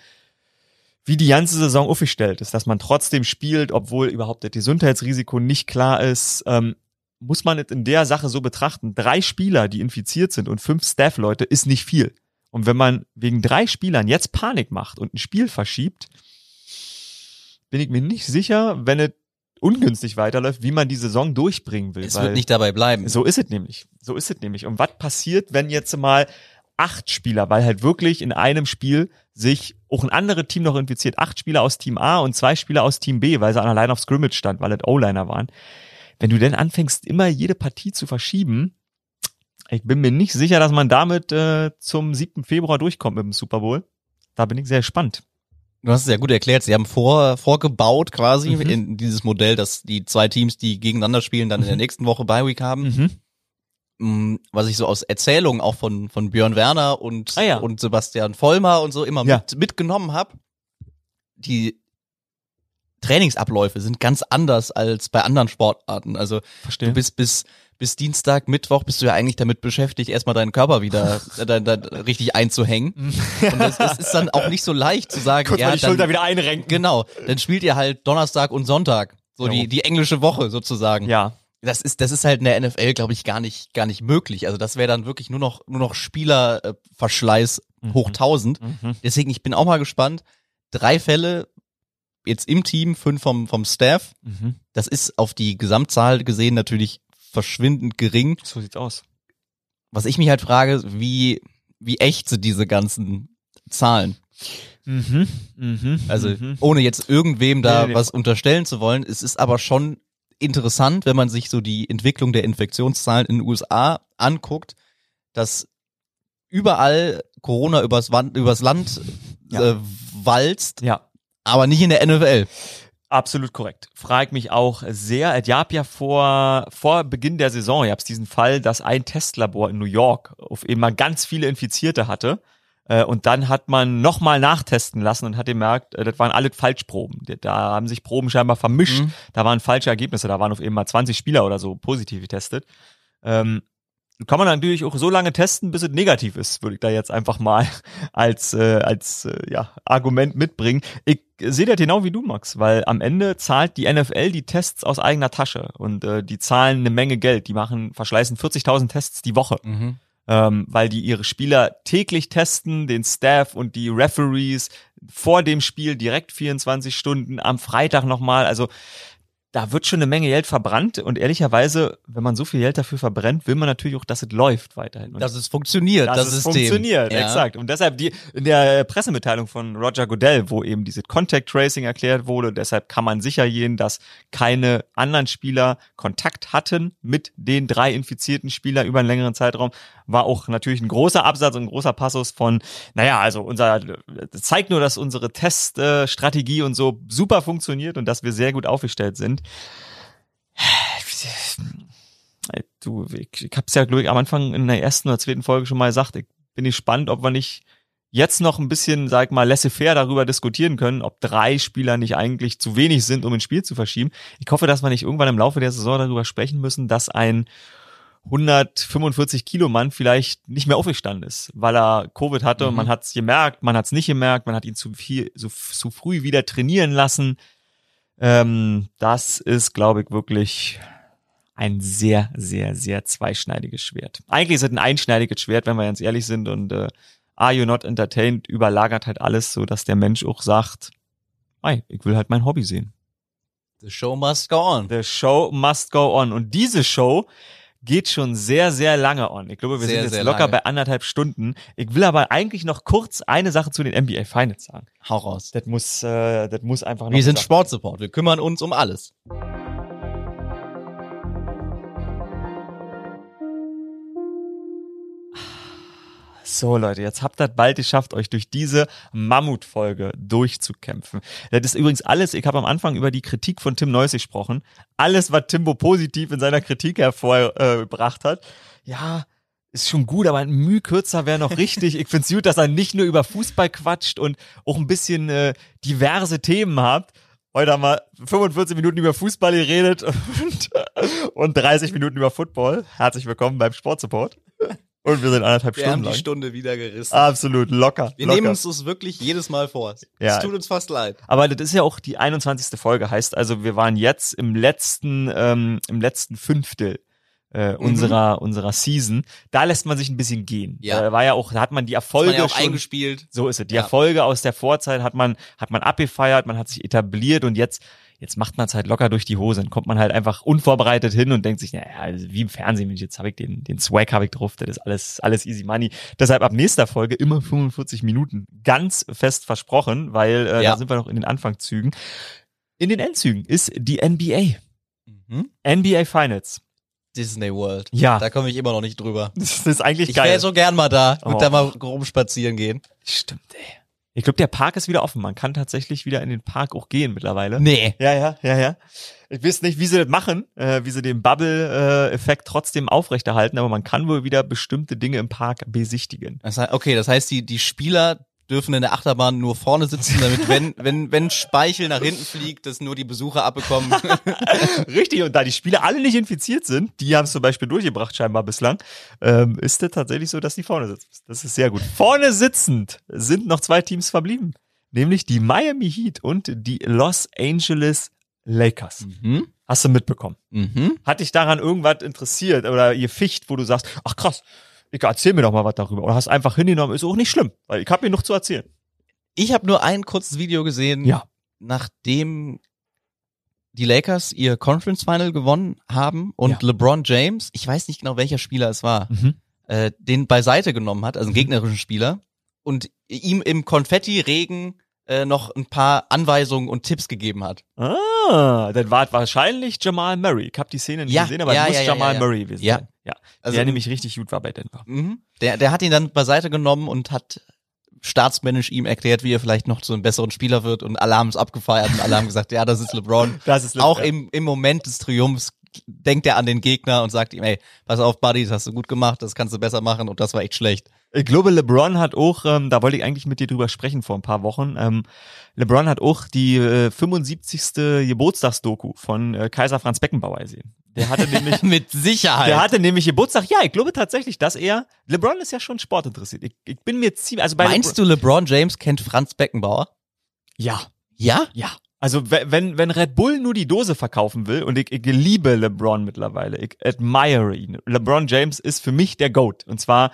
wie die ganze Saison aufgestellt ist, dass man trotzdem spielt, obwohl überhaupt das Gesundheitsrisiko nicht klar ist, ähm, muss man es in der Sache so betrachten. Drei Spieler, die infiziert sind und fünf Staff-Leute, ist nicht viel. Und wenn man wegen drei Spielern jetzt Panik macht und ein Spiel verschiebt, bin ich mir nicht sicher, wenn es ungünstig weiterläuft, wie man die Saison durchbringen will. Es wird nicht dabei bleiben. so ist es nämlich. So ist es nämlich. Und was passiert, wenn jetzt mal acht Spieler, weil halt wirklich in einem Spiel sich auch ein anderes Team noch infiziert, acht Spieler aus Team A und zwei Spieler aus Team B, weil sie an der Line of Scrimmage stand, weil es O-Liner waren. Wenn du denn anfängst, immer jede Partie zu verschieben, ich bin mir nicht sicher, dass man damit äh, zum 7. Februar durchkommt mit dem Super Bowl. Da bin ich sehr gespannt. Du hast es ja gut erklärt. Sie haben vor, vorgebaut quasi Mhm. in dieses Modell, dass die zwei Teams, die gegeneinander spielen, dann in der nächsten Woche Bye Week haben. Mhm. Mm, Was ich so aus Erzählungen auch von, von Björn Werner und, Ah ja. und Sebastian Vollmer und so immer Ja. mit, mitgenommen habe. Die Trainingsabläufe sind ganz anders als bei anderen Sportarten. Also Verstehe. du bist bis, bis Dienstag, Mittwoch bist du ja eigentlich damit beschäftigt, erstmal deinen Körper wieder äh, da, da, richtig einzuhängen. Und das, das ist dann auch nicht so leicht zu sagen, Kurz ja, mal die dann, Schulter wieder einrenken. Genau, dann spielt ihr halt Donnerstag und Sonntag. So Jo. die, die englische Woche sozusagen. Ja. Das ist, das ist halt in der NFL, glaube ich, gar nicht, gar nicht möglich. Also das wäre dann wirklich nur noch, nur noch Spielerverschleiß Mhm. hoch 1000. Mhm. Deswegen, ich bin auch mal gespannt. Drei Fälle jetzt im Team, fünf vom, vom Staff. Mhm. Das ist auf die Gesamtzahl gesehen natürlich verschwindend gering. So sieht's aus. Was ich mich halt frage, wie, wie echt sind diese ganzen Zahlen? Mhm. Mhm. Also mhm. ohne jetzt irgendwem da Nee, nee, nee. was unterstellen zu wollen, es ist aber schon interessant, wenn man sich so die Entwicklung der Infektionszahlen in den USA anguckt, dass überall Corona übers, Wand, übers Land Ja. äh, walzt, ja. aber nicht in der NFL. Absolut korrekt. Frag mich auch sehr. Es gab ja vor, vor Beginn der Saison, gab es diesen Fall, dass ein Testlabor in New York auf eben mal ganz viele Infizierte hatte. Äh, Und dann hat man nochmal nachtesten lassen und hat gemerkt, äh, das waren alle Falschproben. Da haben sich Proben scheinbar vermischt. Mhm. Da waren falsche Ergebnisse. Da waren auf eben mal 20 Spieler oder so positiv getestet. Ähm, kann man natürlich auch so lange testen, bis es negativ ist, würde ich da jetzt einfach mal als, äh, als äh, ja, Argument mitbringen. Ich sehe das genau wie du, Max, weil am Ende zahlt die NFL die Tests aus eigener Tasche und äh, die zahlen eine Menge Geld. Die machen, verschleißen 40.000 Tests die Woche ähm, weil die ihre Spieler täglich testen, den Staff und die Referees vor dem Spiel direkt 24 Stunden, am Freitag nochmal. Also da wird schon eine Menge Geld verbrannt und ehrlicherweise, wenn man so viel Geld dafür verbrennt, will man natürlich auch, dass es läuft weiterhin. Und Dass es funktioniert, dass das es System. funktioniert, Ja. exakt. Und deshalb die in der Pressemitteilung von Roger Goodell, wo eben diese Contact Tracing erklärt wurde, deshalb kann man sicher gehen, dass keine anderen Spieler Kontakt hatten mit den drei infizierten Spielern über einen längeren Zeitraum, war auch natürlich ein großer Absatz und ein großer Passus von, naja, also unser das zeigt nur, dass unsere Teststrategie und so super funktioniert und dass wir sehr gut aufgestellt sind. Ey, Du, ich, ich hab's ja, glaube ich, am Anfang in der ersten oder zweiten Folge schon mal gesagt. Ich bin gespannt, ob wir nicht jetzt noch ein bisschen, sag ich mal, laissez-faire darüber diskutieren können, ob drei Spieler nicht eigentlich zu wenig sind, um ein Spiel zu verschieben. Ich hoffe, dass wir nicht irgendwann im Laufe der Saison darüber sprechen müssen, dass ein 145 Kilo Mann vielleicht nicht mehr aufgestanden ist, weil er Covid hatte und Mhm. man hat's gemerkt, man hat's nicht gemerkt, man hat ihn zu viel, so, zu früh wieder trainieren lassen. Ähm, das ist, glaube ich, wirklich ein sehr, sehr, sehr zweischneidiges Schwert. Eigentlich ist es ein einschneidiges Schwert, wenn wir ganz ehrlich sind und äh, Are You Not Entertained überlagert halt alles, so dass der Mensch auch sagt, hey, ich will halt mein Hobby sehen. The show must go on. The show must go on. Und diese Show geht schon sehr, sehr lange on. Ich glaube, wir Sehr, sind jetzt locker lange. bei anderthalb Stunden. Ich will aber eigentlich noch kurz eine Sache zu den NBA Finals sagen. Hau raus. Das muss, äh, das muss einfach noch. Wir sind Sportsupport, wir kümmern uns um alles. So Leute, jetzt habt ihr bald geschafft, euch durch diese Mammutfolge durchzukämpfen. Das ist übrigens alles, ich habe am Anfang über die Kritik von Tim Neuss gesprochen. Alles, was Timbo positiv in seiner Kritik hervorgebracht hat. Ja, ist schon gut, aber ein Mühe kürzer wäre noch richtig. Ich find's gut, dass er nicht nur über Fußball quatscht und auch ein bisschen äh, diverse Themen habt. Heute haben wir 45 Minuten über Fußball geredet und, und 30 Minuten über Football. Herzlich willkommen beim Sportsupport. Und wir sind anderthalb Wir haben Stunden die lang. Stunde wieder gerissen. Absolut locker. wir locker. nehmen uns das wirklich jedes Mal vor. Es Ja. tut uns fast leid. Aber das ist ja auch die 21. Folge, heißt also, wir waren jetzt im letzten, ähm, im letzten Fünftel äh, unserer unserer Season. Da lässt man sich ein bisschen gehen. Ja. Äh, war ja auch, da hat man die Erfolge man ja schon eingespielt. so ist es. Die Ja. Erfolge aus der Vorzeit hat man, hat man abgefeiert, man hat sich etabliert und jetzt, jetzt macht man es halt locker durch die Hose. Dann kommt man halt einfach unvorbereitet hin und denkt sich, naja, also wie im Fernsehen, jetzt habe ich den, den Swag habe ich drauf, das ist alles, alles easy money. Deshalb ab nächster Folge immer 45 Minuten. Ganz fest versprochen, weil äh, Ja. da sind wir noch in den Anfangszügen. In den Endzügen ist die NBA. Mhm. NBA Finals. Disney World. Ja. Da komme ich immer noch nicht drüber. Das ist eigentlich Ich geil. wäre so gern mal da und Oh. da mal rumspazieren gehen. Stimmt, ey. Ich glaube, der Park ist wieder offen. Man kann tatsächlich wieder in den Park auch gehen mittlerweile. Nee. Ja, ja, ja, ja. Ich weiß nicht, wie sie das machen, äh, wie sie den Bubble-Effekt trotzdem aufrechterhalten, aber man kann wohl wieder bestimmte Dinge im Park besichtigen. Das heißt, okay, das heißt, die, die Spieler dürfen in der Achterbahn nur vorne sitzen, damit wenn, wenn, wenn Speichel nach hinten fliegt, dass nur die Besucher abbekommen. Richtig, und da die Spieler alle nicht infiziert sind, die haben es zum Beispiel durchgebracht scheinbar bislang, ähm, ist es tatsächlich so, dass die vorne sitzen. Das ist sehr gut. Vorne sitzend sind noch zwei Teams verblieben, nämlich die Miami Heat und die Los Angeles Lakers. mhm. Hast du mitbekommen? Mhm. Hat dich daran irgendwas interessiert oder ihr Ficht, wo du sagst, ach krass, ich erzähl mir doch mal was darüber. Oder hast einfach hingenommen, ist auch nicht schlimm, weil ich habe mir noch zu erzählen. Ich habe nur ein kurzes Video gesehen, Ja. nachdem die Lakers ihr Conference Final gewonnen haben und Ja. LeBron James, ich weiß nicht genau welcher Spieler es war, äh, den beiseite genommen hat, also einen gegnerischen Spieler, und ihm im Konfetti-Regen äh, noch ein paar Anweisungen und Tipps gegeben hat. Ah, dann war es wahrscheinlich Jamal Murray. Ich habe die Szene nicht Ja, gesehen, aber ja, es muss ja, ja, Jamal ja. Murray gewesen Ja. sein. Ja. Also der nämlich richtig gut war bei Denver. Mhm. Der, der hat ihn dann beiseite genommen und hat staatsmännisch ihm erklärt, wie er vielleicht noch zu einem besseren Spieler wird und alle haben es abgefeiert und alle haben gesagt, ja, das ist LeBron. Das ist Auch ja. im, im Moment des Triumphs denkt er an den Gegner und sagt ihm, ey, pass auf, Buddy, das hast du gut gemacht, das kannst du besser machen und das war echt schlecht. Ich glaube, LeBron hat auch, ähm, da wollte ich eigentlich mit dir drüber sprechen vor ein paar Wochen. Ähm, LeBron hat auch die äh, 75. Geburtstagsdoku von äh, Kaiser Franz Beckenbauer gesehen. Der hatte nämlich Mit Sicherheit. Der hatte nämlich Geburtstag. Ja, ich glaube tatsächlich, dass er. LeBron ist ja schon sportinteressiert. Ich, ich bin mir ziemlich. Also bei Meinst du, LeBron James kennt Franz Beckenbauer? Ja, Ja? ja. Also we- wenn wenn Red Bull nur die Dose verkaufen will und ich, ich liebe LeBron mittlerweile, ich admire ihn. LeBron James ist für mich der Goat. Und zwar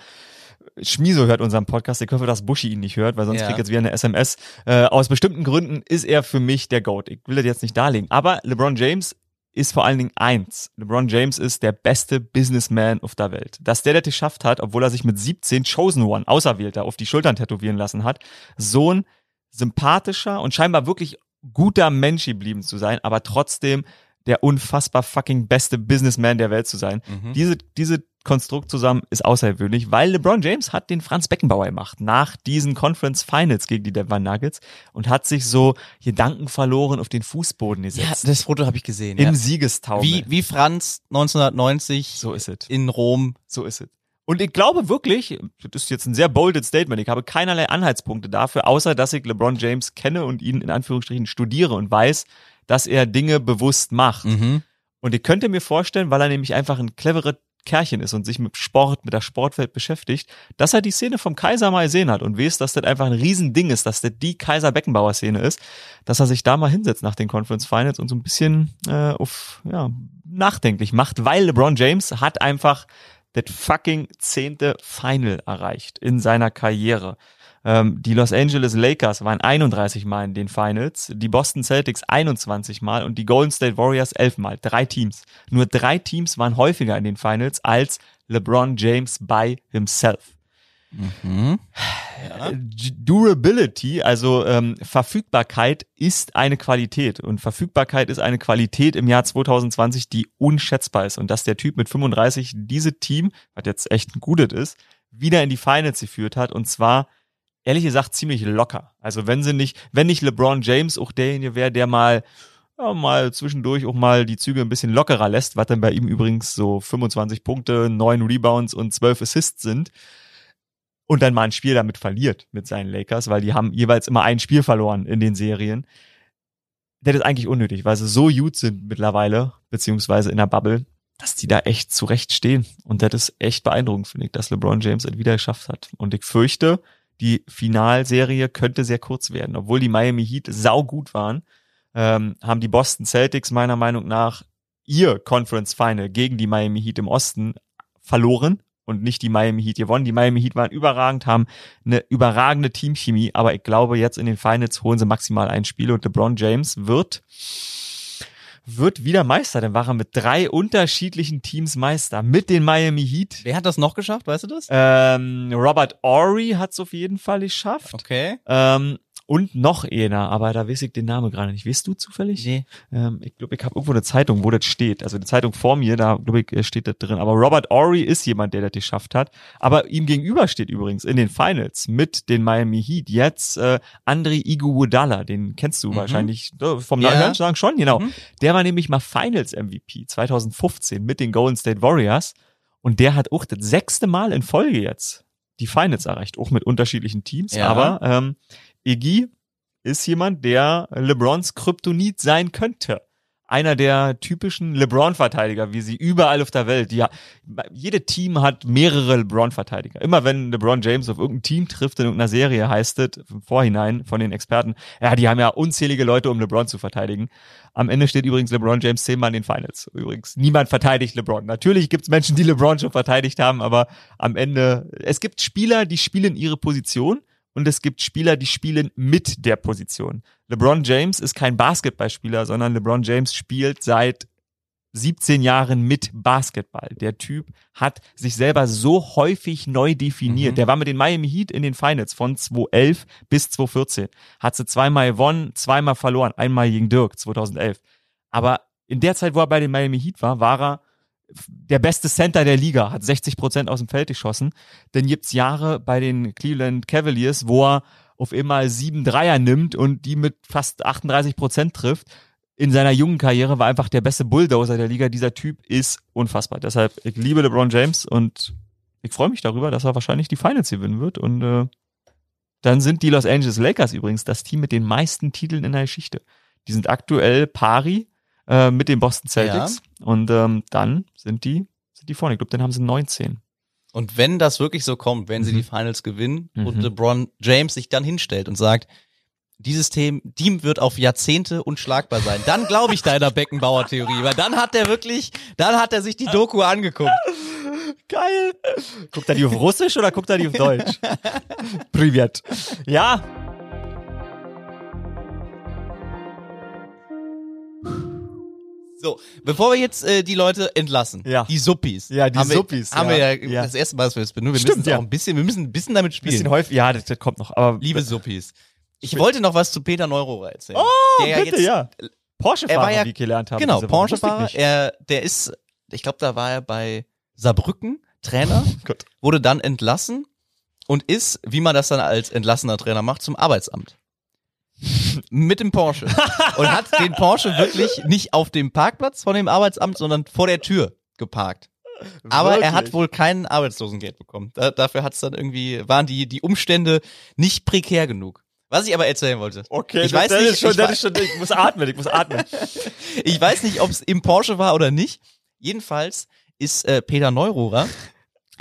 Schmiso hört unseren Podcast. Ich hoffe, dass Buschi ihn nicht hört, weil sonst Ja. krieg ich jetzt wieder eine SMS. Äh, aus bestimmten Gründen ist er für mich der Goat. Ich will das jetzt nicht darlegen. Aber LeBron James ist vor allen Dingen eins. LeBron James ist der beste Businessman auf der Welt. Dass der das geschafft hat, obwohl er sich mit 17 Chosen One, Auserwählter, auf die Schultern tätowieren lassen hat, so ein sympathischer und scheinbar wirklich guter Mensch geblieben zu sein, aber trotzdem der unfassbar fucking beste Businessman der Welt zu sein. Mhm. Diese, diese Konstrukt zusammen ist außergewöhnlich, weil LeBron James hat den Franz Beckenbauer gemacht nach diesen Conference Finals gegen die Denver Nuggets und hat sich so Gedanken verloren auf den Fußboden Ja, gesetzt. das Foto habe ich gesehen. Im Ja. Siegestaumel. Wie, wie Franz 1990 so ist es. in Rom. So ist es. Und ich glaube wirklich, das ist jetzt ein sehr bolded Statement, ich habe keinerlei Anhaltspunkte dafür, außer dass ich LeBron James kenne und ihn in Anführungsstrichen studiere und weiß, dass er Dinge bewusst macht. Mhm. Und ich könnte mir vorstellen, weil er nämlich einfach ein cleverer Kerlchen ist und sich mit Sport, mit der Sportwelt beschäftigt, dass er die Szene vom Kaiser mal gesehen hat und weiß, dass das einfach ein Riesending ist, dass das die Kaiser-Beckenbauer-Szene ist, dass er sich da mal hinsetzt nach den Conference Finals und so ein bisschen äh, auf, ja, nachdenklich macht, weil LeBron James hat einfach das fucking zehnte Final erreicht in seiner Karriere. Ähm, die Los Angeles Lakers waren 31 Mal in den Finals, die Boston Celtics 21 Mal und die Golden State Warriors 11 Mal. Drei Teams. Nur drei Teams waren häufiger in den Finals als LeBron James by himself. Mhm. Äh, Durability, also ähm, Verfügbarkeit ist eine Qualität und Verfügbarkeit ist eine Qualität im Jahr 2020, die unschätzbar ist und dass der Typ mit 35 diese Team, was jetzt echt ein gutes ist, wieder in die Finals geführt hat und zwar ehrlich gesagt ziemlich locker. Also wenn sie nicht, wenn nicht LeBron James auch derjenige wäre, der mal ja, mal zwischendurch auch mal die Züge ein bisschen lockerer lässt, was dann bei ihm übrigens so 25 Punkte, 9 Rebounds und 12 Assists sind und dann mal ein Spiel damit verliert mit seinen Lakers, weil die haben jeweils immer ein Spiel verloren in den Serien. Das ist eigentlich unnötig, weil sie so gut sind mittlerweile, beziehungsweise in der Bubble, dass die da echt zurecht stehen. Und das ist echt beeindruckend, finde ich, dass LeBron James es wieder geschafft hat. Und ich fürchte, die Finalserie könnte sehr kurz werden. Obwohl die Miami Heat saugut waren, ähm, haben die Boston Celtics meiner Meinung nach ihr Conference Final gegen die Miami Heat im Osten verloren und nicht die Miami Heat gewonnen. Die Miami Heat waren überragend, haben eine überragende Teamchemie, aber ich glaube, jetzt in den Finals holen sie maximal ein Spiel und LeBron James wird wird wieder Meister, dann war er mit drei unterschiedlichen Teams Meister, mit den Miami Heat. Wer hat das noch geschafft, weißt du das? Ähm, Robert Ory hat es auf jeden Fall geschafft. Okay. Ähm, und noch einer, aber da weiß ich den Namen gerade nicht. Weißt du zufällig? Nee. Ähm, ich glaube, ich habe irgendwo eine Zeitung, wo das steht. Also die Zeitung vor mir, da glaube ich, äh, steht das drin. Aber Robert Ory ist jemand, der das geschafft hat. Aber ihm gegenüber steht übrigens in den Finals mit den Miami Heat jetzt äh, Andri Iguodala, den kennst du Mhm. wahrscheinlich äh, vom Ja. Namen sagen schon, genau. Mhm. Der war nämlich mal Finals MVP 2015 mit den Golden State Warriors und der hat auch das sechste Mal in Folge jetzt die Finals erreicht, auch mit unterschiedlichen Teams. Ja. Aber ähm, Iggy ist jemand, der LeBrons Kryptonit sein könnte. Einer der typischen LeBron-Verteidiger, wie sie überall auf der Welt. Ja, jede Team hat mehrere LeBron-Verteidiger. Immer wenn LeBron James auf irgendein Team trifft in irgendeiner Serie, heißt es im Vorhinein von den Experten, ja, die haben ja unzählige Leute, um LeBron zu verteidigen. Am Ende steht übrigens LeBron James zehnmal in den Finals. Übrigens, niemand verteidigt LeBron. Natürlich gibt es Menschen, die LeBron schon verteidigt haben, aber am Ende, es gibt Spieler, die spielen ihre Position und es gibt Spieler, die spielen mit der Position. LeBron James ist kein Basketballspieler, sondern LeBron James spielt seit 17 Jahren mit Basketball. Der Typ hat sich selber so häufig neu definiert. Mhm. Der war mit den Miami Heat in den Finals von 2011 bis 2014. Hat sie zweimal gewonnen, zweimal verloren. Einmal gegen Dirk 2011. Aber in der Zeit, wo er bei den Miami Heat war, war er der beste Center der Liga, hat 60 Prozent aus dem Feld geschossen. Dann gibt's Jahre bei den Cleveland Cavaliers, wo er auf einmal sieben Dreier nimmt und die mit fast 38 Prozent trifft. In seiner jungen Karriere war einfach der beste Bulldozer der Liga. Dieser Typ ist unfassbar. Deshalb, ich liebe LeBron James und ich freue mich darüber, dass er wahrscheinlich die Finals gewinnen wird. Und äh, dann sind die Los Angeles Lakers übrigens das Team mit den meisten Titeln in der Geschichte. Die sind aktuell pari äh, mit den Boston Celtics. Und ähm, dann sind die, sind die vorne. Ich glaube, dann haben sie 19. Und wenn das wirklich so kommt, wenn sie Mhm. die Finals gewinnen und Mhm. LeBron James sich dann hinstellt und sagt, dieses Team, Team wird auf Jahrzehnte unschlagbar sein, dann glaube ich deiner Beckenbauer-Theorie, weil dann hat er wirklich, dann hat er sich die Doku angeguckt. Geil. Guckt er die auf Russisch oder guckt er die auf Deutsch? Privet. Ja. So, bevor wir jetzt äh, die Leute entlassen, Ja. die Suppis, Ja, die haben wir, Suppis, haben ja. wir ja, das erste Mal, dass wir das benutzen. Wir Stimmt, müssen ja. auch ein bisschen, wir müssen ein bisschen damit spielen. Bisschen häufig. Ja, das, das kommt noch. Aber Liebe Suppis. Ich wollte noch was zu Peter Neurohrer erzählen. Oh, der bitte, ja. Porsche-Fahrer, er wie ich gelernt habe. Genau, Porsche-Fahrer. Er, der ist, ich glaube, da war er bei Saarbrücken Trainer, Gut. wurde dann entlassen und ist, wie man das dann als entlassener Trainer macht, zum Arbeitsamt. Mit dem Porsche. Und hat den Porsche wirklich nicht auf dem Parkplatz von dem Arbeitsamt, sondern vor der Tür geparkt. Aber er hat Wirklich? wohl kein Arbeitslosengeld bekommen. Da, dafür hat's dann irgendwie, waren die, die Umstände nicht prekär genug. Was ich aber erzählen wollte. Okay, ich das, weiß das nicht, ist schon, ich das ist schon, ich muss atmen, ich muss atmen. Ich weiß nicht, ob es im Porsche war oder nicht. Jedenfalls ist äh, Peter Neururer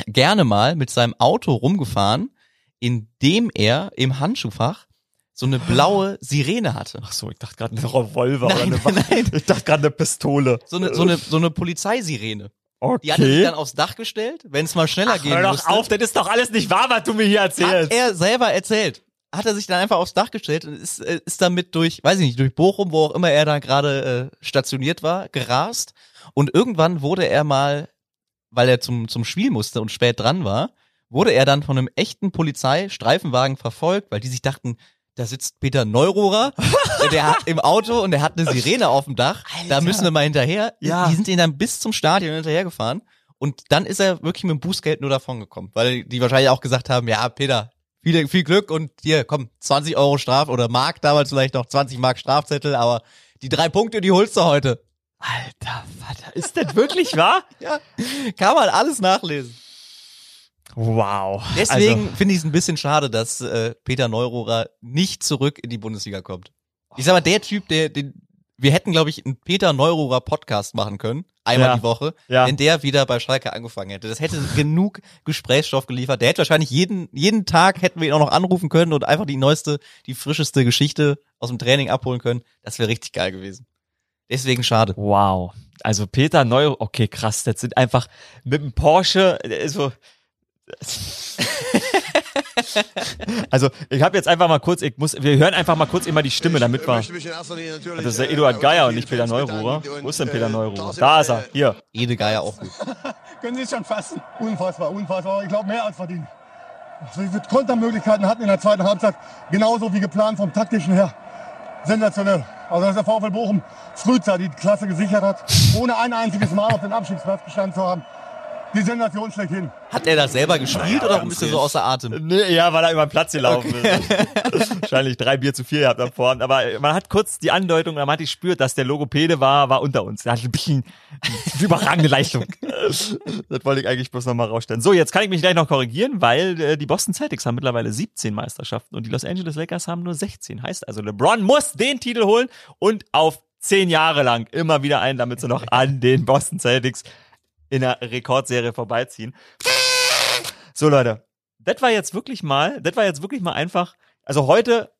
gerne mal mit seinem Auto rumgefahren, indem er im Handschuhfach so eine blaue Sirene hatte. Ach so, ich dachte gerade eine Revolver Nein, oder eine Waffe. nein. Ich dachte gerade eine Pistole. So eine, so eine, so eine Polizeisirene. Okay. Die hat er sich dann aufs Dach gestellt, wenn es mal schneller Ach, gehen hör doch musste. auf, das ist doch alles nicht wahr, was du mir hier hat erzählst. er selber erzählt. Hat er sich dann einfach aufs Dach gestellt und ist, äh, ist damit durch, weiß ich nicht, durch Bochum, wo auch immer er da gerade äh, stationiert war, gerast. Und irgendwann wurde er mal, weil er zum, zum Spiel musste und spät dran war, wurde er dann von einem echten Polizeistreifenwagen verfolgt, weil die sich dachten, da sitzt Peter Neurohrer, der, der hat im Auto und der hat eine Sirene auf dem Dach. Da müssen wir mal hinterher. Ja. Die sind ihn dann bis zum Stadion hinterhergefahren. Und dann ist er wirklich mit dem Bußgeld nur davon gekommen, weil die wahrscheinlich auch gesagt haben, ja, Peter, viel, viel Glück und hier, komm, 20 Euro Straf oder Mark, damals vielleicht noch 20 Mark Strafzettel, aber die drei Punkte, die holst du heute. Alter Vater, ist das wirklich wahr? Ja, kann man alles nachlesen. Wow. Deswegen Also, finde ich es ein bisschen schade, dass äh, Peter Neurohrer nicht zurück in die Bundesliga kommt. Ich sag mal, der Typ, der, den, wir hätten, glaube ich, einen Peter Neurohrer Podcast machen können, einmal Ja. die Woche, Ja. wenn der wieder bei Schalke angefangen hätte. Das hätte genug Gesprächsstoff geliefert. Der hätte wahrscheinlich jeden, jeden Tag hätten wir ihn auch noch anrufen können und einfach die neueste, die frischeste Geschichte aus dem Training abholen können. Das wäre richtig geil gewesen. Deswegen schade. Wow. Also Peter Neu, okay, krass, das sind einfach mit dem Porsche, der ist so. also ich habe jetzt einfach mal kurz, ich muss, wir hören einfach mal kurz immer die Stimme, damit wir. Das ist der Eduard Geier und nicht Peter Neururer. Wo ist denn Peter Neururer? Da ist er, hier. Ede Geier auch gut. Können Sie es schon fassen? Unfassbar, unfassbar. Ich glaube, mehr als verdient. Also, diese Kontermöglichkeiten hatten in der zweiten Halbzeit genauso wie geplant vom taktischen her. Sensationell. Also, dass der VfL Bochum frühzeitig die Klasse gesichert hat, ohne ein einziges Mal auf den Abstiegsplatz gestanden zu haben. Die Sensation schlechthin. Hat er das selber gespielt oder warum ist er so außer Atem? Nee, ja, weil er über den Platz gelaufen ist. Wahrscheinlich drei Bier zu viel gehabt am Vorabend. Aber man hat kurz die Andeutung, man hat gespürt, dass der Logopäde war, war unter uns. Er hat ein bisschen überragende Leistung. das wollte ich eigentlich bloß nochmal rausstellen. So, jetzt kann ich mich gleich noch korrigieren, weil äh, die Boston Celtics haben mittlerweile 17 Meisterschaften und die Los Angeles Lakers haben nur 16. Heißt also, LeBron muss den Titel holen und auf zehn Jahre lang immer wieder ein, damit sie noch an den Boston Celtics in der Rekordserie vorbeiziehen. So Leute, das war jetzt wirklich mal, das war jetzt wirklich mal einfach, also heute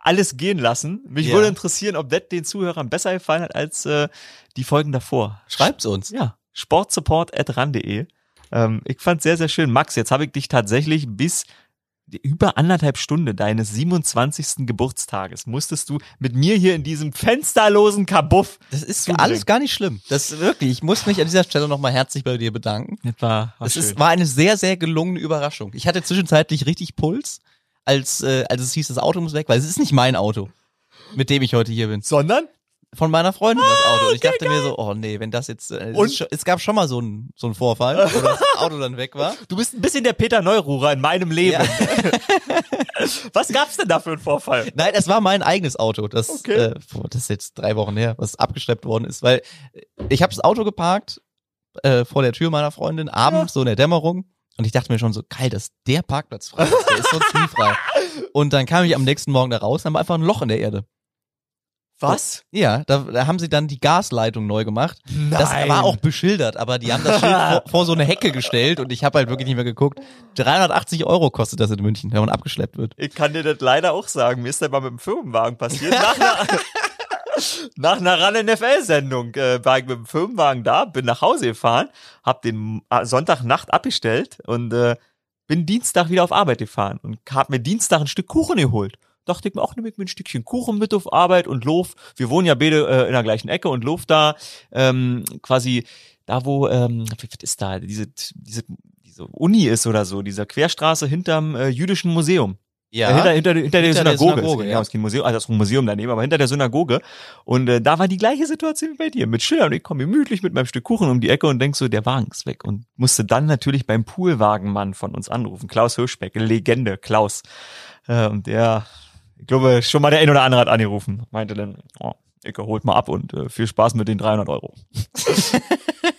alles gehen lassen. Mich Ja. würde interessieren, ob das den Zuhörern besser gefallen hat als äh, die Folgen davor. Schreibt's uns. Ja, sportsupport.ran.de. Ähm, ich fand's sehr, sehr schön. Max, jetzt habe ich dich tatsächlich bis über anderthalb Stunde deines 27. Geburtstages musstest du mit mir hier in diesem fensterlosen Kabuff. Das ist Zubringen. alles gar nicht schlimm. Das ist wirklich, ich muss mich an dieser Stelle nochmal herzlich bei dir bedanken. Das war, war Es schön. ist, war eine sehr, sehr gelungene Überraschung. Ich hatte zwischenzeitlich richtig Puls, als, äh, als es hieß, das Auto muss weg, weil es ist nicht mein Auto, mit dem ich heute hier bin. Sondern? Von meiner Freundin das Auto. Und ich dachte mir so, oh nee, wenn das jetzt. Äh, Und? es, gab schon mal so einen so einen Vorfall, wo das Auto dann weg war. Du bist ein bisschen der Peter Neururer in meinem Leben. Was gab's denn da für einen Vorfall? Nein, es war mein eigenes Auto. Das, Okay. äh, boah, das ist jetzt drei Wochen her, was abgeschleppt worden ist, weil ich habe das Auto geparkt äh, vor der Tür meiner Freundin abends so in der Dämmerung und ich dachte mir schon so, geil, dass der Parkplatz frei ist. Der ist sonst nie frei. Und dann kam ich am nächsten Morgen da raus und haben einfach ein Loch in der Erde. Was? Ja, da, da haben sie dann die Gasleitung neu gemacht. Das Nein. war auch beschildert, aber die haben das Schild vor, vor so eine Hecke gestellt und ich habe halt wirklich nicht mehr geguckt. 380 Euro kostet das in München, wenn man abgeschleppt wird. Ich kann dir das leider auch sagen. Mir ist das mal mit dem Firmenwagen passiert. Nach einer, nach einer Run-NFL-Sendung äh, war ich mit dem Firmenwagen da, bin nach Hause gefahren, hab den äh, Sonntagnacht abgestellt und äh, bin Dienstag wieder auf Arbeit gefahren und hab mir Dienstag ein Stück Kuchen geholt. Dachte ich mir auch, nehme ich mir ein Stückchen Kuchen mit auf Arbeit und Lof. Wir wohnen ja beide äh, in der gleichen Ecke und Lof da ähm, quasi da, wo, ähm, was ist da, diese, diese, diese Uni ist oder so, dieser Querstraße hinterm äh, jüdischen Museum. Ja. Äh, Hinter, hinter, hinter, der Hinter der Synagoge. Synagoge, ja. ist kein Museum, also das ist ein Museum daneben, aber hinter der Synagoge. Und äh, da war die gleiche Situation wie bei dir. Mit Schildern und ich komme gemütlich mit meinem Stück Kuchen um die Ecke und denk so, der Wagen ist weg. Und musste dann natürlich beim Poolwagenmann von uns anrufen. Klaus Hirschbeck, Legende, Klaus. Äh, und der, ich glaube, schon mal der ein oder andere hat angerufen. Meinte dann, oh, Ecke, holt mal ab und äh, viel Spaß mit den 300 Euro.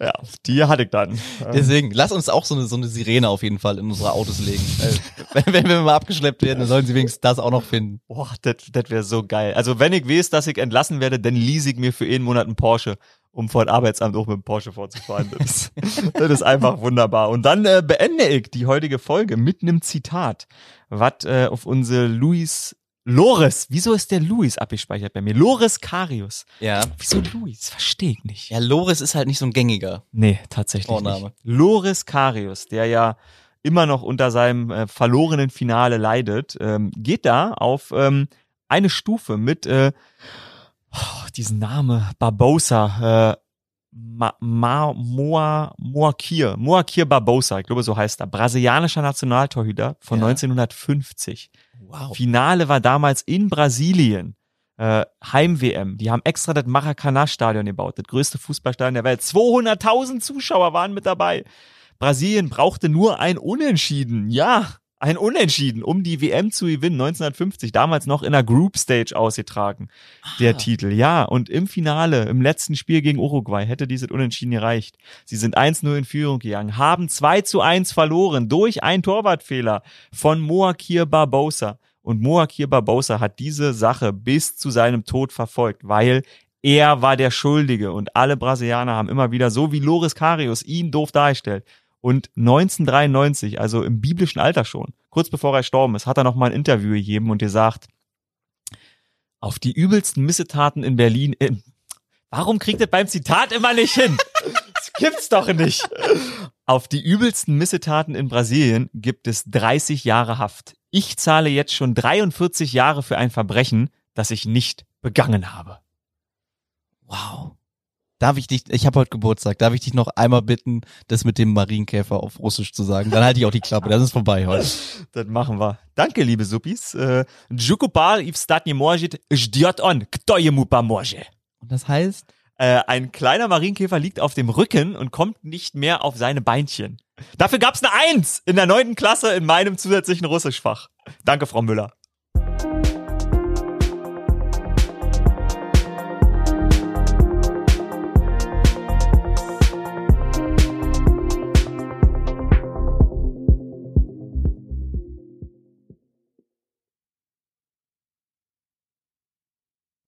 ja, die hatte ich dann. Deswegen, lass uns auch so eine, so eine Sirene auf jeden Fall in unsere Autos legen. Äh, wenn, wenn wir mal abgeschleppt werden, dann sollen sie wenigstens das auch noch finden. Boah, das das wäre so geil. Also wenn ich weiß, dass ich entlassen werde, dann lease ich mir für einen Monat einen Porsche, um vor das Arbeitsamt auch mit dem Porsche vorzufahren. Das, ist- das ist einfach wunderbar. Und dann äh, beende ich die heutige Folge mit einem Zitat, was äh, auf unsere Luis Loris, wieso ist der Luis abgespeichert bei mir? Loris Karius. Ja. Wieso Luis? Verstehe ich nicht. Ja, Loris ist halt nicht so ein gängiger. Nee, tatsächlich Vorname. nicht. Loris Karius, der ja immer noch unter seinem äh, verlorenen Finale leidet, ähm, geht da auf ähm, eine Stufe mit äh, oh, diesen Name Barbosa, äh, Ma, Ma, Moa, Moakir, Moakir Barbosa, ich glaube so heißt er, brasilianischer Nationaltorhüter von Ja. 1950. Wow. Finale war damals in Brasilien. Äh, Heim-WM. Die haben extra das Maracanã-Stadion gebaut, das größte Fußballstadion der Welt. 200.000 Zuschauer waren mit dabei. Brasilien brauchte nur ein Unentschieden. Ja, ein Unentschieden, um die WM zu gewinnen. 1950, damals noch in der Group Stage ausgetragen. Der Ah. Titel, ja. Und im Finale, im letzten Spiel gegen Uruguay, hätte dieses Unentschieden gereicht. Sie sind 1-0 in Führung gegangen, haben 2 zu 1 verloren durch einen Torwartfehler von Moakir Barbosa. Und Moakir Barbosa hat diese Sache bis zu seinem Tod verfolgt, weil er war der Schuldige und alle Brasilianer haben immer wieder, so wie Loris Karius, ihn doof dargestellt. Und 1993, also im biblischen Alter schon, kurz bevor er gestorben ist, hat er noch mal ein Interview gegeben und gesagt, auf die übelsten Missetaten in Berlin, äh, Warum kriegt ihr beim Zitat immer nicht hin? Das gibt's doch nicht. Auf die übelsten Missetaten in Brasilien gibt es 30 Jahre Haft. Ich zahle jetzt schon 43 Jahre für ein Verbrechen, das ich nicht begangen habe. Wow Darf ich dich, ich habe heute Geburtstag, darf ich dich noch einmal bitten, das mit dem Marienkäfer auf Russisch zu sagen? Dann halte ich auch die Klappe, das ist vorbei heute. Das machen wir. Danke, liebe Suppis. Äh, Jukupar i wstatnie может ждет он, кто ему поможет. Und das heißt? Äh, ein kleiner Marienkäfer liegt auf dem Rücken und kommt nicht mehr auf seine Beinchen. Dafür gab's eine Eins in der neunten Klasse in meinem zusätzlichen Russischfach. Danke, Frau Müller.